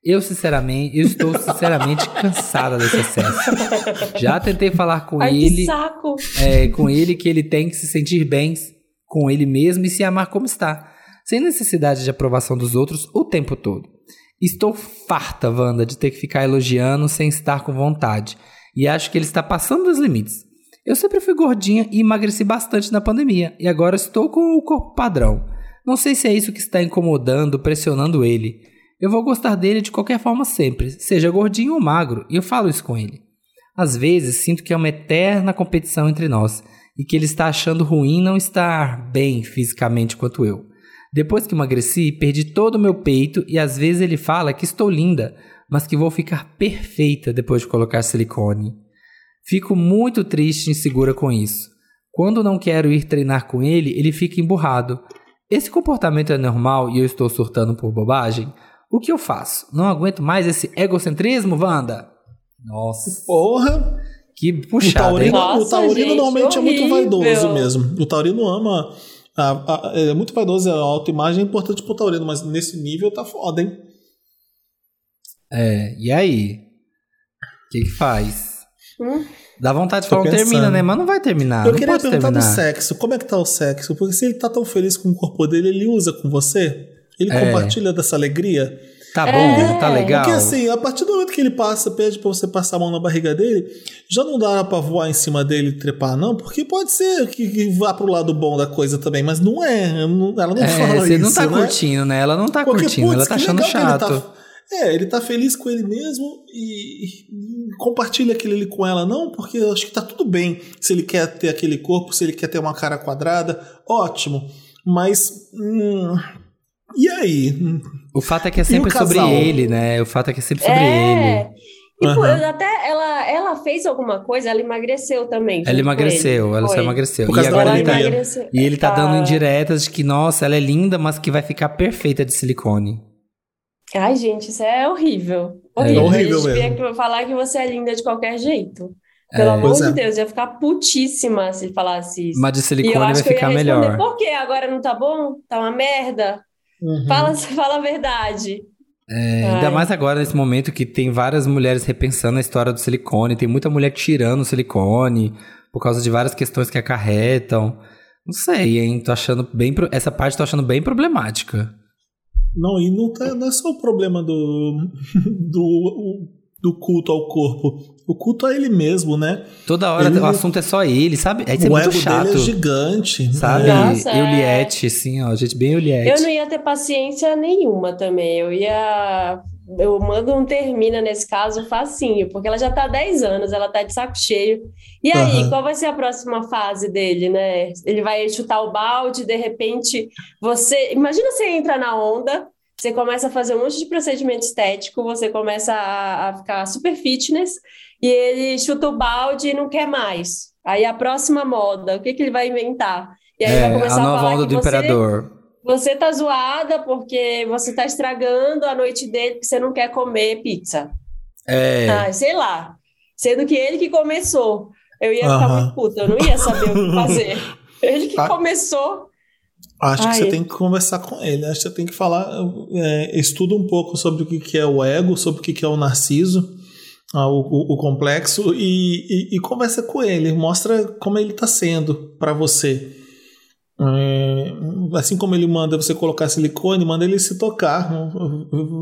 Eu sinceramente, eu estou sinceramente cansada desse excesso. Já tentei falar com Ai, que ele, saco. é, com ele que ele tem que se sentir bem com ele mesmo e se amar como está, sem necessidade de aprovação dos outros o tempo todo. Estou farta, Wanda, de ter que ficar elogiando sem estar com vontade. E acho que ele está passando dos limites. Eu sempre fui gordinha e emagreci bastante na pandemia, e agora estou com o corpo padrão. Não sei se é isso que está incomodando, pressionando ele. Eu vou gostar dele de qualquer forma sempre, seja gordinho ou magro, e eu falo isso com ele. Às vezes sinto que é uma eterna competição entre nós e que ele está achando ruim não estar bem fisicamente quanto eu. Depois que emagreci, perdi todo o meu peito e às vezes ele fala que estou linda, mas que vou ficar perfeita depois de colocar silicone. Fico muito triste e insegura com isso. Quando não quero ir treinar com ele, ele fica emburrado. Esse comportamento é normal e eu estou surtando por bobagem? O que eu faço? Não aguento mais esse egocentrismo, Wanda? Nossa. Porra! Que O puxada, hein? taurino, Nossa, o taurino gente, normalmente é muito vaidoso mesmo. O taurino ama. a- a- é muito vaidoso, a autoimagem é importante pro taurino, mas nesse nível tá foda, hein? É, e aí? O que que faz? Hum? Dá vontade de Tô falar, não termina, pensando. né? Mas não vai terminar. Eu não queria perguntar terminar. do sexo. Como é que tá o sexo? Porque se ele tá tão feliz com o corpo dele, ele usa com você? Ele É. compartilha dessa alegria? Tá É. bom, tá legal. Porque assim, a partir do momento que ele passa, pede pra você passar a mão na barriga dele, já não dá pra voar em cima dele e trepar, não? Porque pode ser que, que vá pro lado bom da coisa também, mas não é. não- Ela não É, fala você isso, não tá né? curtindo, né? Ela não tá Porque, curtindo, putz, ela tá que achando ele chato. tá- é, ele tá feliz com ele mesmo e, e compartilha aquilo ali com ela, não, porque eu acho que tá tudo bem se ele quer ter aquele corpo, se ele quer ter uma cara quadrada, ótimo. Mas. hum, e aí? O fato é que é E sempre sobre ele, né? O fato é que é sempre sobre É. ele. Tipo, Aham. eu até ela, ela fez alguma coisa, ela emagreceu também. Ela emagreceu, ele. ela só Foi. emagreceu. Por E agora ele tá, emagreceu. e ele tá Ah. dando indiretas de que, nossa, ela é linda, mas que vai ficar perfeita de silicone. Ai, gente, isso é horrível. É Horrível. horrível a gente mesmo. falar que você é linda de qualquer jeito. Pelo É. amor Pois de é. Deus, eu ia ficar putíssima se falasse isso. Mas de E eu silicone vai ficar melhor. por quê? Agora não tá bom? Tá uma merda? Uhum. Fala, fala a verdade. É, ainda Ai. mais agora nesse momento que tem várias mulheres repensando a história do silicone, tem muita mulher tirando o silicone por causa de várias questões que acarretam. Não sei, hein? Tô achando bem. Essa parte tô achando bem problemática. Não, e não, tá, não é só o problema do, do, do culto ao corpo. O culto a ele mesmo, né? Toda hora Ele- o assunto é só ele, sabe? É o muito ego chato. dele é gigante. Sabe? né? Nossa, é. Euliette, assim, ó. Gente bem Euliette. Eu não ia ter paciência nenhuma também. Eu ia. Eu mando um termina nesse caso facinho, porque ela já tá há 10 anos, ela tá de saco cheio. E aí, Aham. qual vai ser a próxima fase dele, né? Ele vai chutar o balde, de repente, você. Imagina você entra na onda, você começa a fazer um monte de procedimento estético, você começa a, a ficar super fitness, e ele chuta o balde e não quer mais. Aí a próxima moda, o que, que ele vai inventar? E aí É, vai começar a a nova falar onda que do você- imperador. você tá zoada porque você tá estragando a noite dele porque você não quer comer pizza. É. Ah, sei lá. Sendo que ele que começou. Eu ia ficar Aham. muito puta, eu não ia saber o que fazer. Ele que Tá. começou. Acho que Ai. você tem que conversar com ele. Acho que você tem que falar. é, estuda um pouco sobre o que que é o ego, sobre o que que é o narciso, ah, o, o- o complexo, e, e- e conversa com ele. Mostra como ele está sendo para você. É, assim como ele manda você colocar silicone, manda ele se tocar.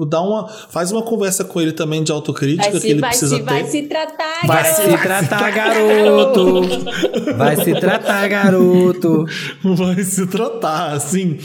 Dá uma, faz uma conversa com ele também de autocrítica Vai que se, ele vai precisa se, vai ter. se tratar, Vai garoto. se tratar, garoto! Vai se tratar, garoto! vai se tratar, assim.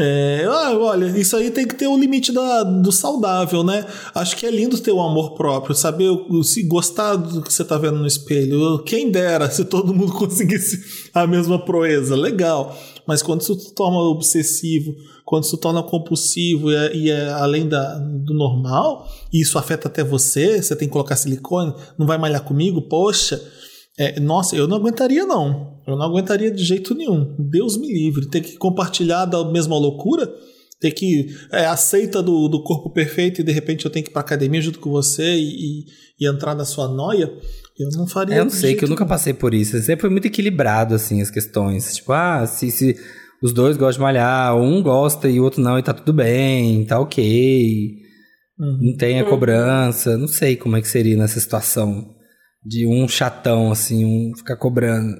É, ah, olha, isso aí tem que ter o limite da, do saudável, né? Acho que é lindo ter o amor próprio, saber se gostar do que você tá vendo no espelho. Quem dera se todo mundo conseguisse a mesma proeza, legal. Mas quando isso se torna obsessivo, quando isso se torna compulsivo e é, e é além da, do normal, e isso afeta até você, você tem que colocar silicone, não vai malhar comigo, poxa. É, nossa, eu não aguentaria, não. Eu não aguentaria de jeito nenhum. Deus me livre. Ter que compartilhar da mesma loucura, ter que é, aceita do, do corpo perfeito e de repente eu tenho que ir pra academia junto com você e, e- e entrar na sua noia, eu não faria. Eu não sei, que eu nunca passei por isso. Sempre foi muito equilibrado, assim, as questões. Tipo, ah, se, se os dois gostam de malhar, um gosta e o outro não, e tá tudo bem, tá ok. Uhum. Não tem a cobrança. Não sei como é que seria nessa situação. De um chatão, assim, um ficar cobrando.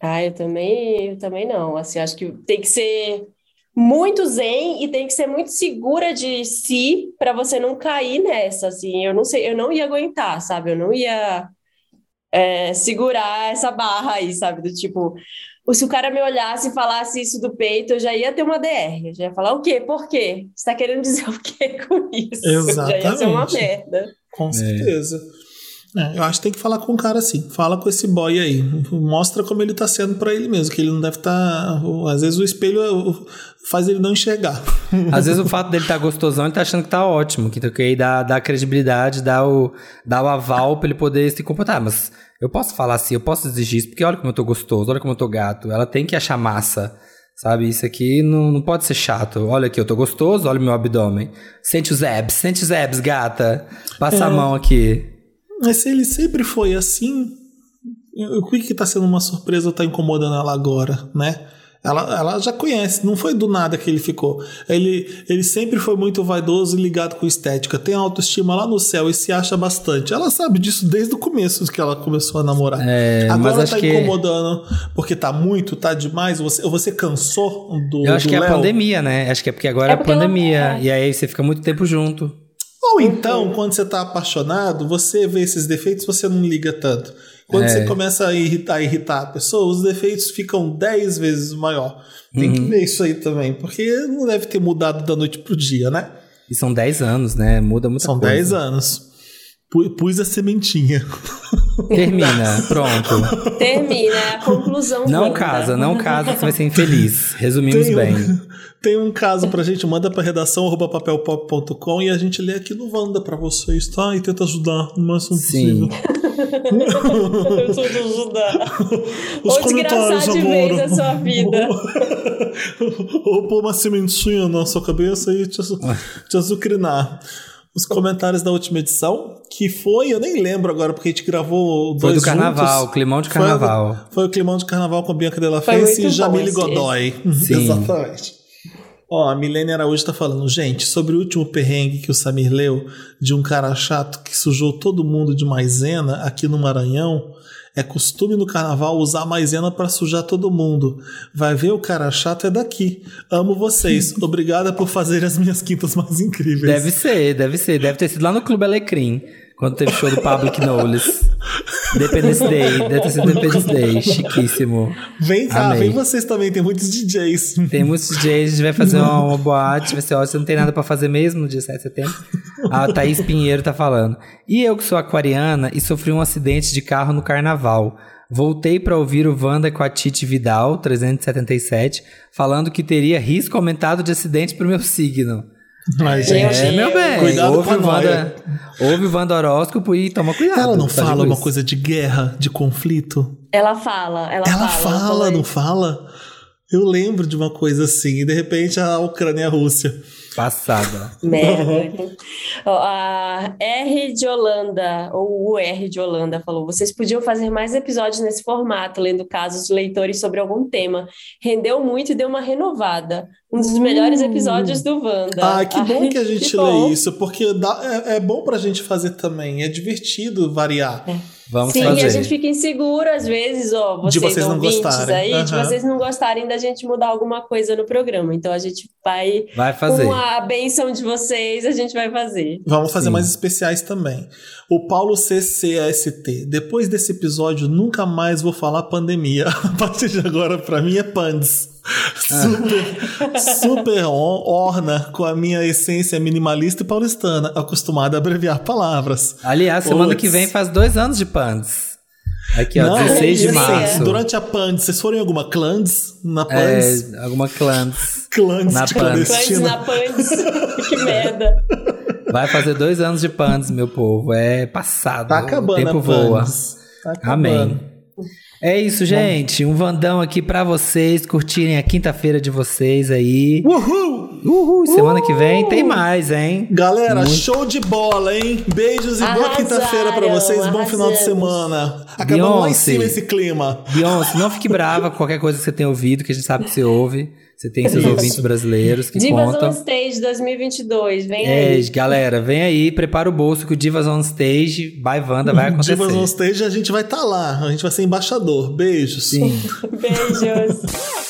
Ah, eu também, eu também não. Assim, acho que tem que ser muito zen e tem que ser muito segura de si para você não cair nessa, assim. Eu não sei, eu não ia aguentar, sabe? Eu não ia é, segurar essa barra aí, sabe? Do tipo, se o cara me olhasse e falasse isso do peito, eu já ia ter uma DR. Eu já ia falar o quê? Por quê? Você tá querendo dizer o quê com isso? Já ia ser uma Exatamente. merda. Com certeza. É, eu acho que tem que falar com o cara assim. Fala com esse boy aí. Mostra como ele tá sendo pra ele mesmo. Que ele não deve estar. às vezes o espelho faz ele não enxergar. Às vezes o fato dele estar gostosão, ele tá achando que tá ótimo. Que, que aí dá, dá credibilidade, dá o, dá o aval pra ele poder se comportar. Mas eu posso falar assim, eu posso exigir isso, porque olha como eu tô gostoso, olha como eu tô gato. Ela tem que achar massa. Sabe, isso aqui não, não pode ser chato. Olha aqui, eu tô gostoso, olha o meu abdômen. Sente os abs, sente os abs, gata. Passa a É. mão aqui. Mas se ele sempre foi assim, o que que tá sendo uma surpresa tá incomodando ela agora, né? Ela, ela já conhece, não foi do nada que ele ficou. Ele, ele sempre foi muito vaidoso e ligado com estética. Tem autoestima lá no céu e se acha bastante. Ela sabe disso desde o começo que ela começou a namorar. É, mas Agora acho tá que- incomodando porque tá muito, tá demais. Você, você cansou do. Eu acho do que é a pandemia, né? Acho que é porque agora é, É porque ela- pandemia. é. E aí você fica muito tempo junto. Ou então, quando você tá apaixonado, você vê esses defeitos, você não liga tanto. Quando É. você começa a irritar, a irritar a pessoa, os defeitos ficam 10 vezes maior. Tem que ver isso aí também, porque não deve ter mudado da noite pro dia, né? E são 10 anos, né? Muda muita São coisa. 10 anos. Pu- Pus a sementinha. Termina, pronto. Termina, é a conclusão. Não casa, não casa, você vai ser infeliz. Resumimos Tem um- bem. Tem um caso pra gente, manda pra redação papelpop.com e a gente lê aqui no Wanda pra vocês, tá? E tenta ajudar no máximo Sim. possível. Eu ajudar. Os Ou desgraçar comentários, de amor. vez a sua vida. Ou pôr uma sementinha na sua cabeça e te, azu- te azucrinar. Os comentários da última edição, que foi, eu nem lembro agora, porque a gente gravou Foi dois do carnaval, juntos. climão de Foi- carnaval. Foi, o climão de carnaval com Bianca Della Foi Fence e Jamile Godoy. Sim. Exatamente. Ó, a Milene Araújo tá falando, gente, sobre o último perrengue que o Samir leu de um cara chato que sujou todo mundo de maisena aqui no Maranhão, É costume no carnaval usar maisena pra sujar todo mundo. Vai ver, o cara chato é daqui. Amo vocês. Obrigada por fazer as minhas quintas mais incríveis. Deve ser, deve ser. Deve ter sido lá no Clube Alecrim, quando teve show do Pablo Knowles. Independence Day, deve ter sido Independence Day. Chiquíssimo. Vem cá, Amei. vem vocês também, tem muitos DJs. Tem muitos DJs, a gente vai fazer uma, uma boate, vai ser ótimo. Você não tem nada pra fazer mesmo no dia 7 de setembro? A Thaís Pinheiro tá falando. E eu que sou aquariana e sofri um acidente de carro no carnaval. Voltei pra ouvir o Wanda com a Titi Vidal, 377, falando que teria risco aumentado de acidente pro meu signo. Mas, Meu gente, É, meu bem. Cuidado ouve com a o Wanda, ouve o Wanda horóscopo e toma cuidado. ela não tá fala uma coisa de guerra, de conflito? Ela fala, ela, Ela fala. fala, falou não isso. fala? Eu lembro de uma coisa assim, e de repente a Ucrânia e a Rússia. Passada. Merda. Ó, a R de Holanda, ou o R de Holanda, falou: vocês podiam fazer mais episódios nesse formato, lendo casos de leitores sobre algum tema. Rendeu muito e deu uma renovada. Um dos melhores episódios do Wanda. Ah, que bom Ai, que a gente que bom. lê isso, porque dá- é, é bom pra gente fazer também. É divertido variar. Vamos Sim, fazer. a gente fica inseguro às vezes, ó, De vocês, vocês não ouvintes gostarem. aí, de Aham. vocês não gostarem da gente mudar alguma coisa no programa. Então a gente vai, Vai fazer. com a benção de vocês, a gente vai fazer. Vamos fazer Sim. mais especiais também. O Paulo CCST. Depois desse episódio, nunca mais vou falar pandemia. A partir de agora, pra mim, é pandes. Super, super on- orna com a minha essência minimalista e paulistana, acostumada a abreviar palavras. Aliás, semana Puts. que vem faz dois anos de Pandes. Aqui, ó, Não, 16 de março. Durante a Pandes, vocês foram em alguma Clands? Na Pandes? É, alguma clans. Clands na de Pandes. Na Pandes. que merda. Vai fazer dois anos de Pandes, meu povo. É passado. Tá acabando o tempo a voa. Pandes. Tá acabando. Amém. É isso, gente. Um Vandão aqui pra vocês curtirem a quinta-feira de vocês aí. Uhul! Uhul! Semana que vem tem mais, hein? Galera, Muito- show de bola, hein? Beijos e boa Arrasaram, quinta-feira pra vocês. Bom final de semana. Acabamos lá em cima esse clima. Beyoncé, não fique brava com qualquer coisa que você tenha ouvido, que a gente sabe que você ouve. Você tem seus Isso. ouvintes brasileiros que Divas contam. on Stage 2022, vem É, aí. galera, vem aí, prepara o bolso que o Divas on Stage by Wanda vai acontecer. Divas on Stage, a gente vai estar lá. A gente vai ser embaixador. Beijos. Sim. Beijos.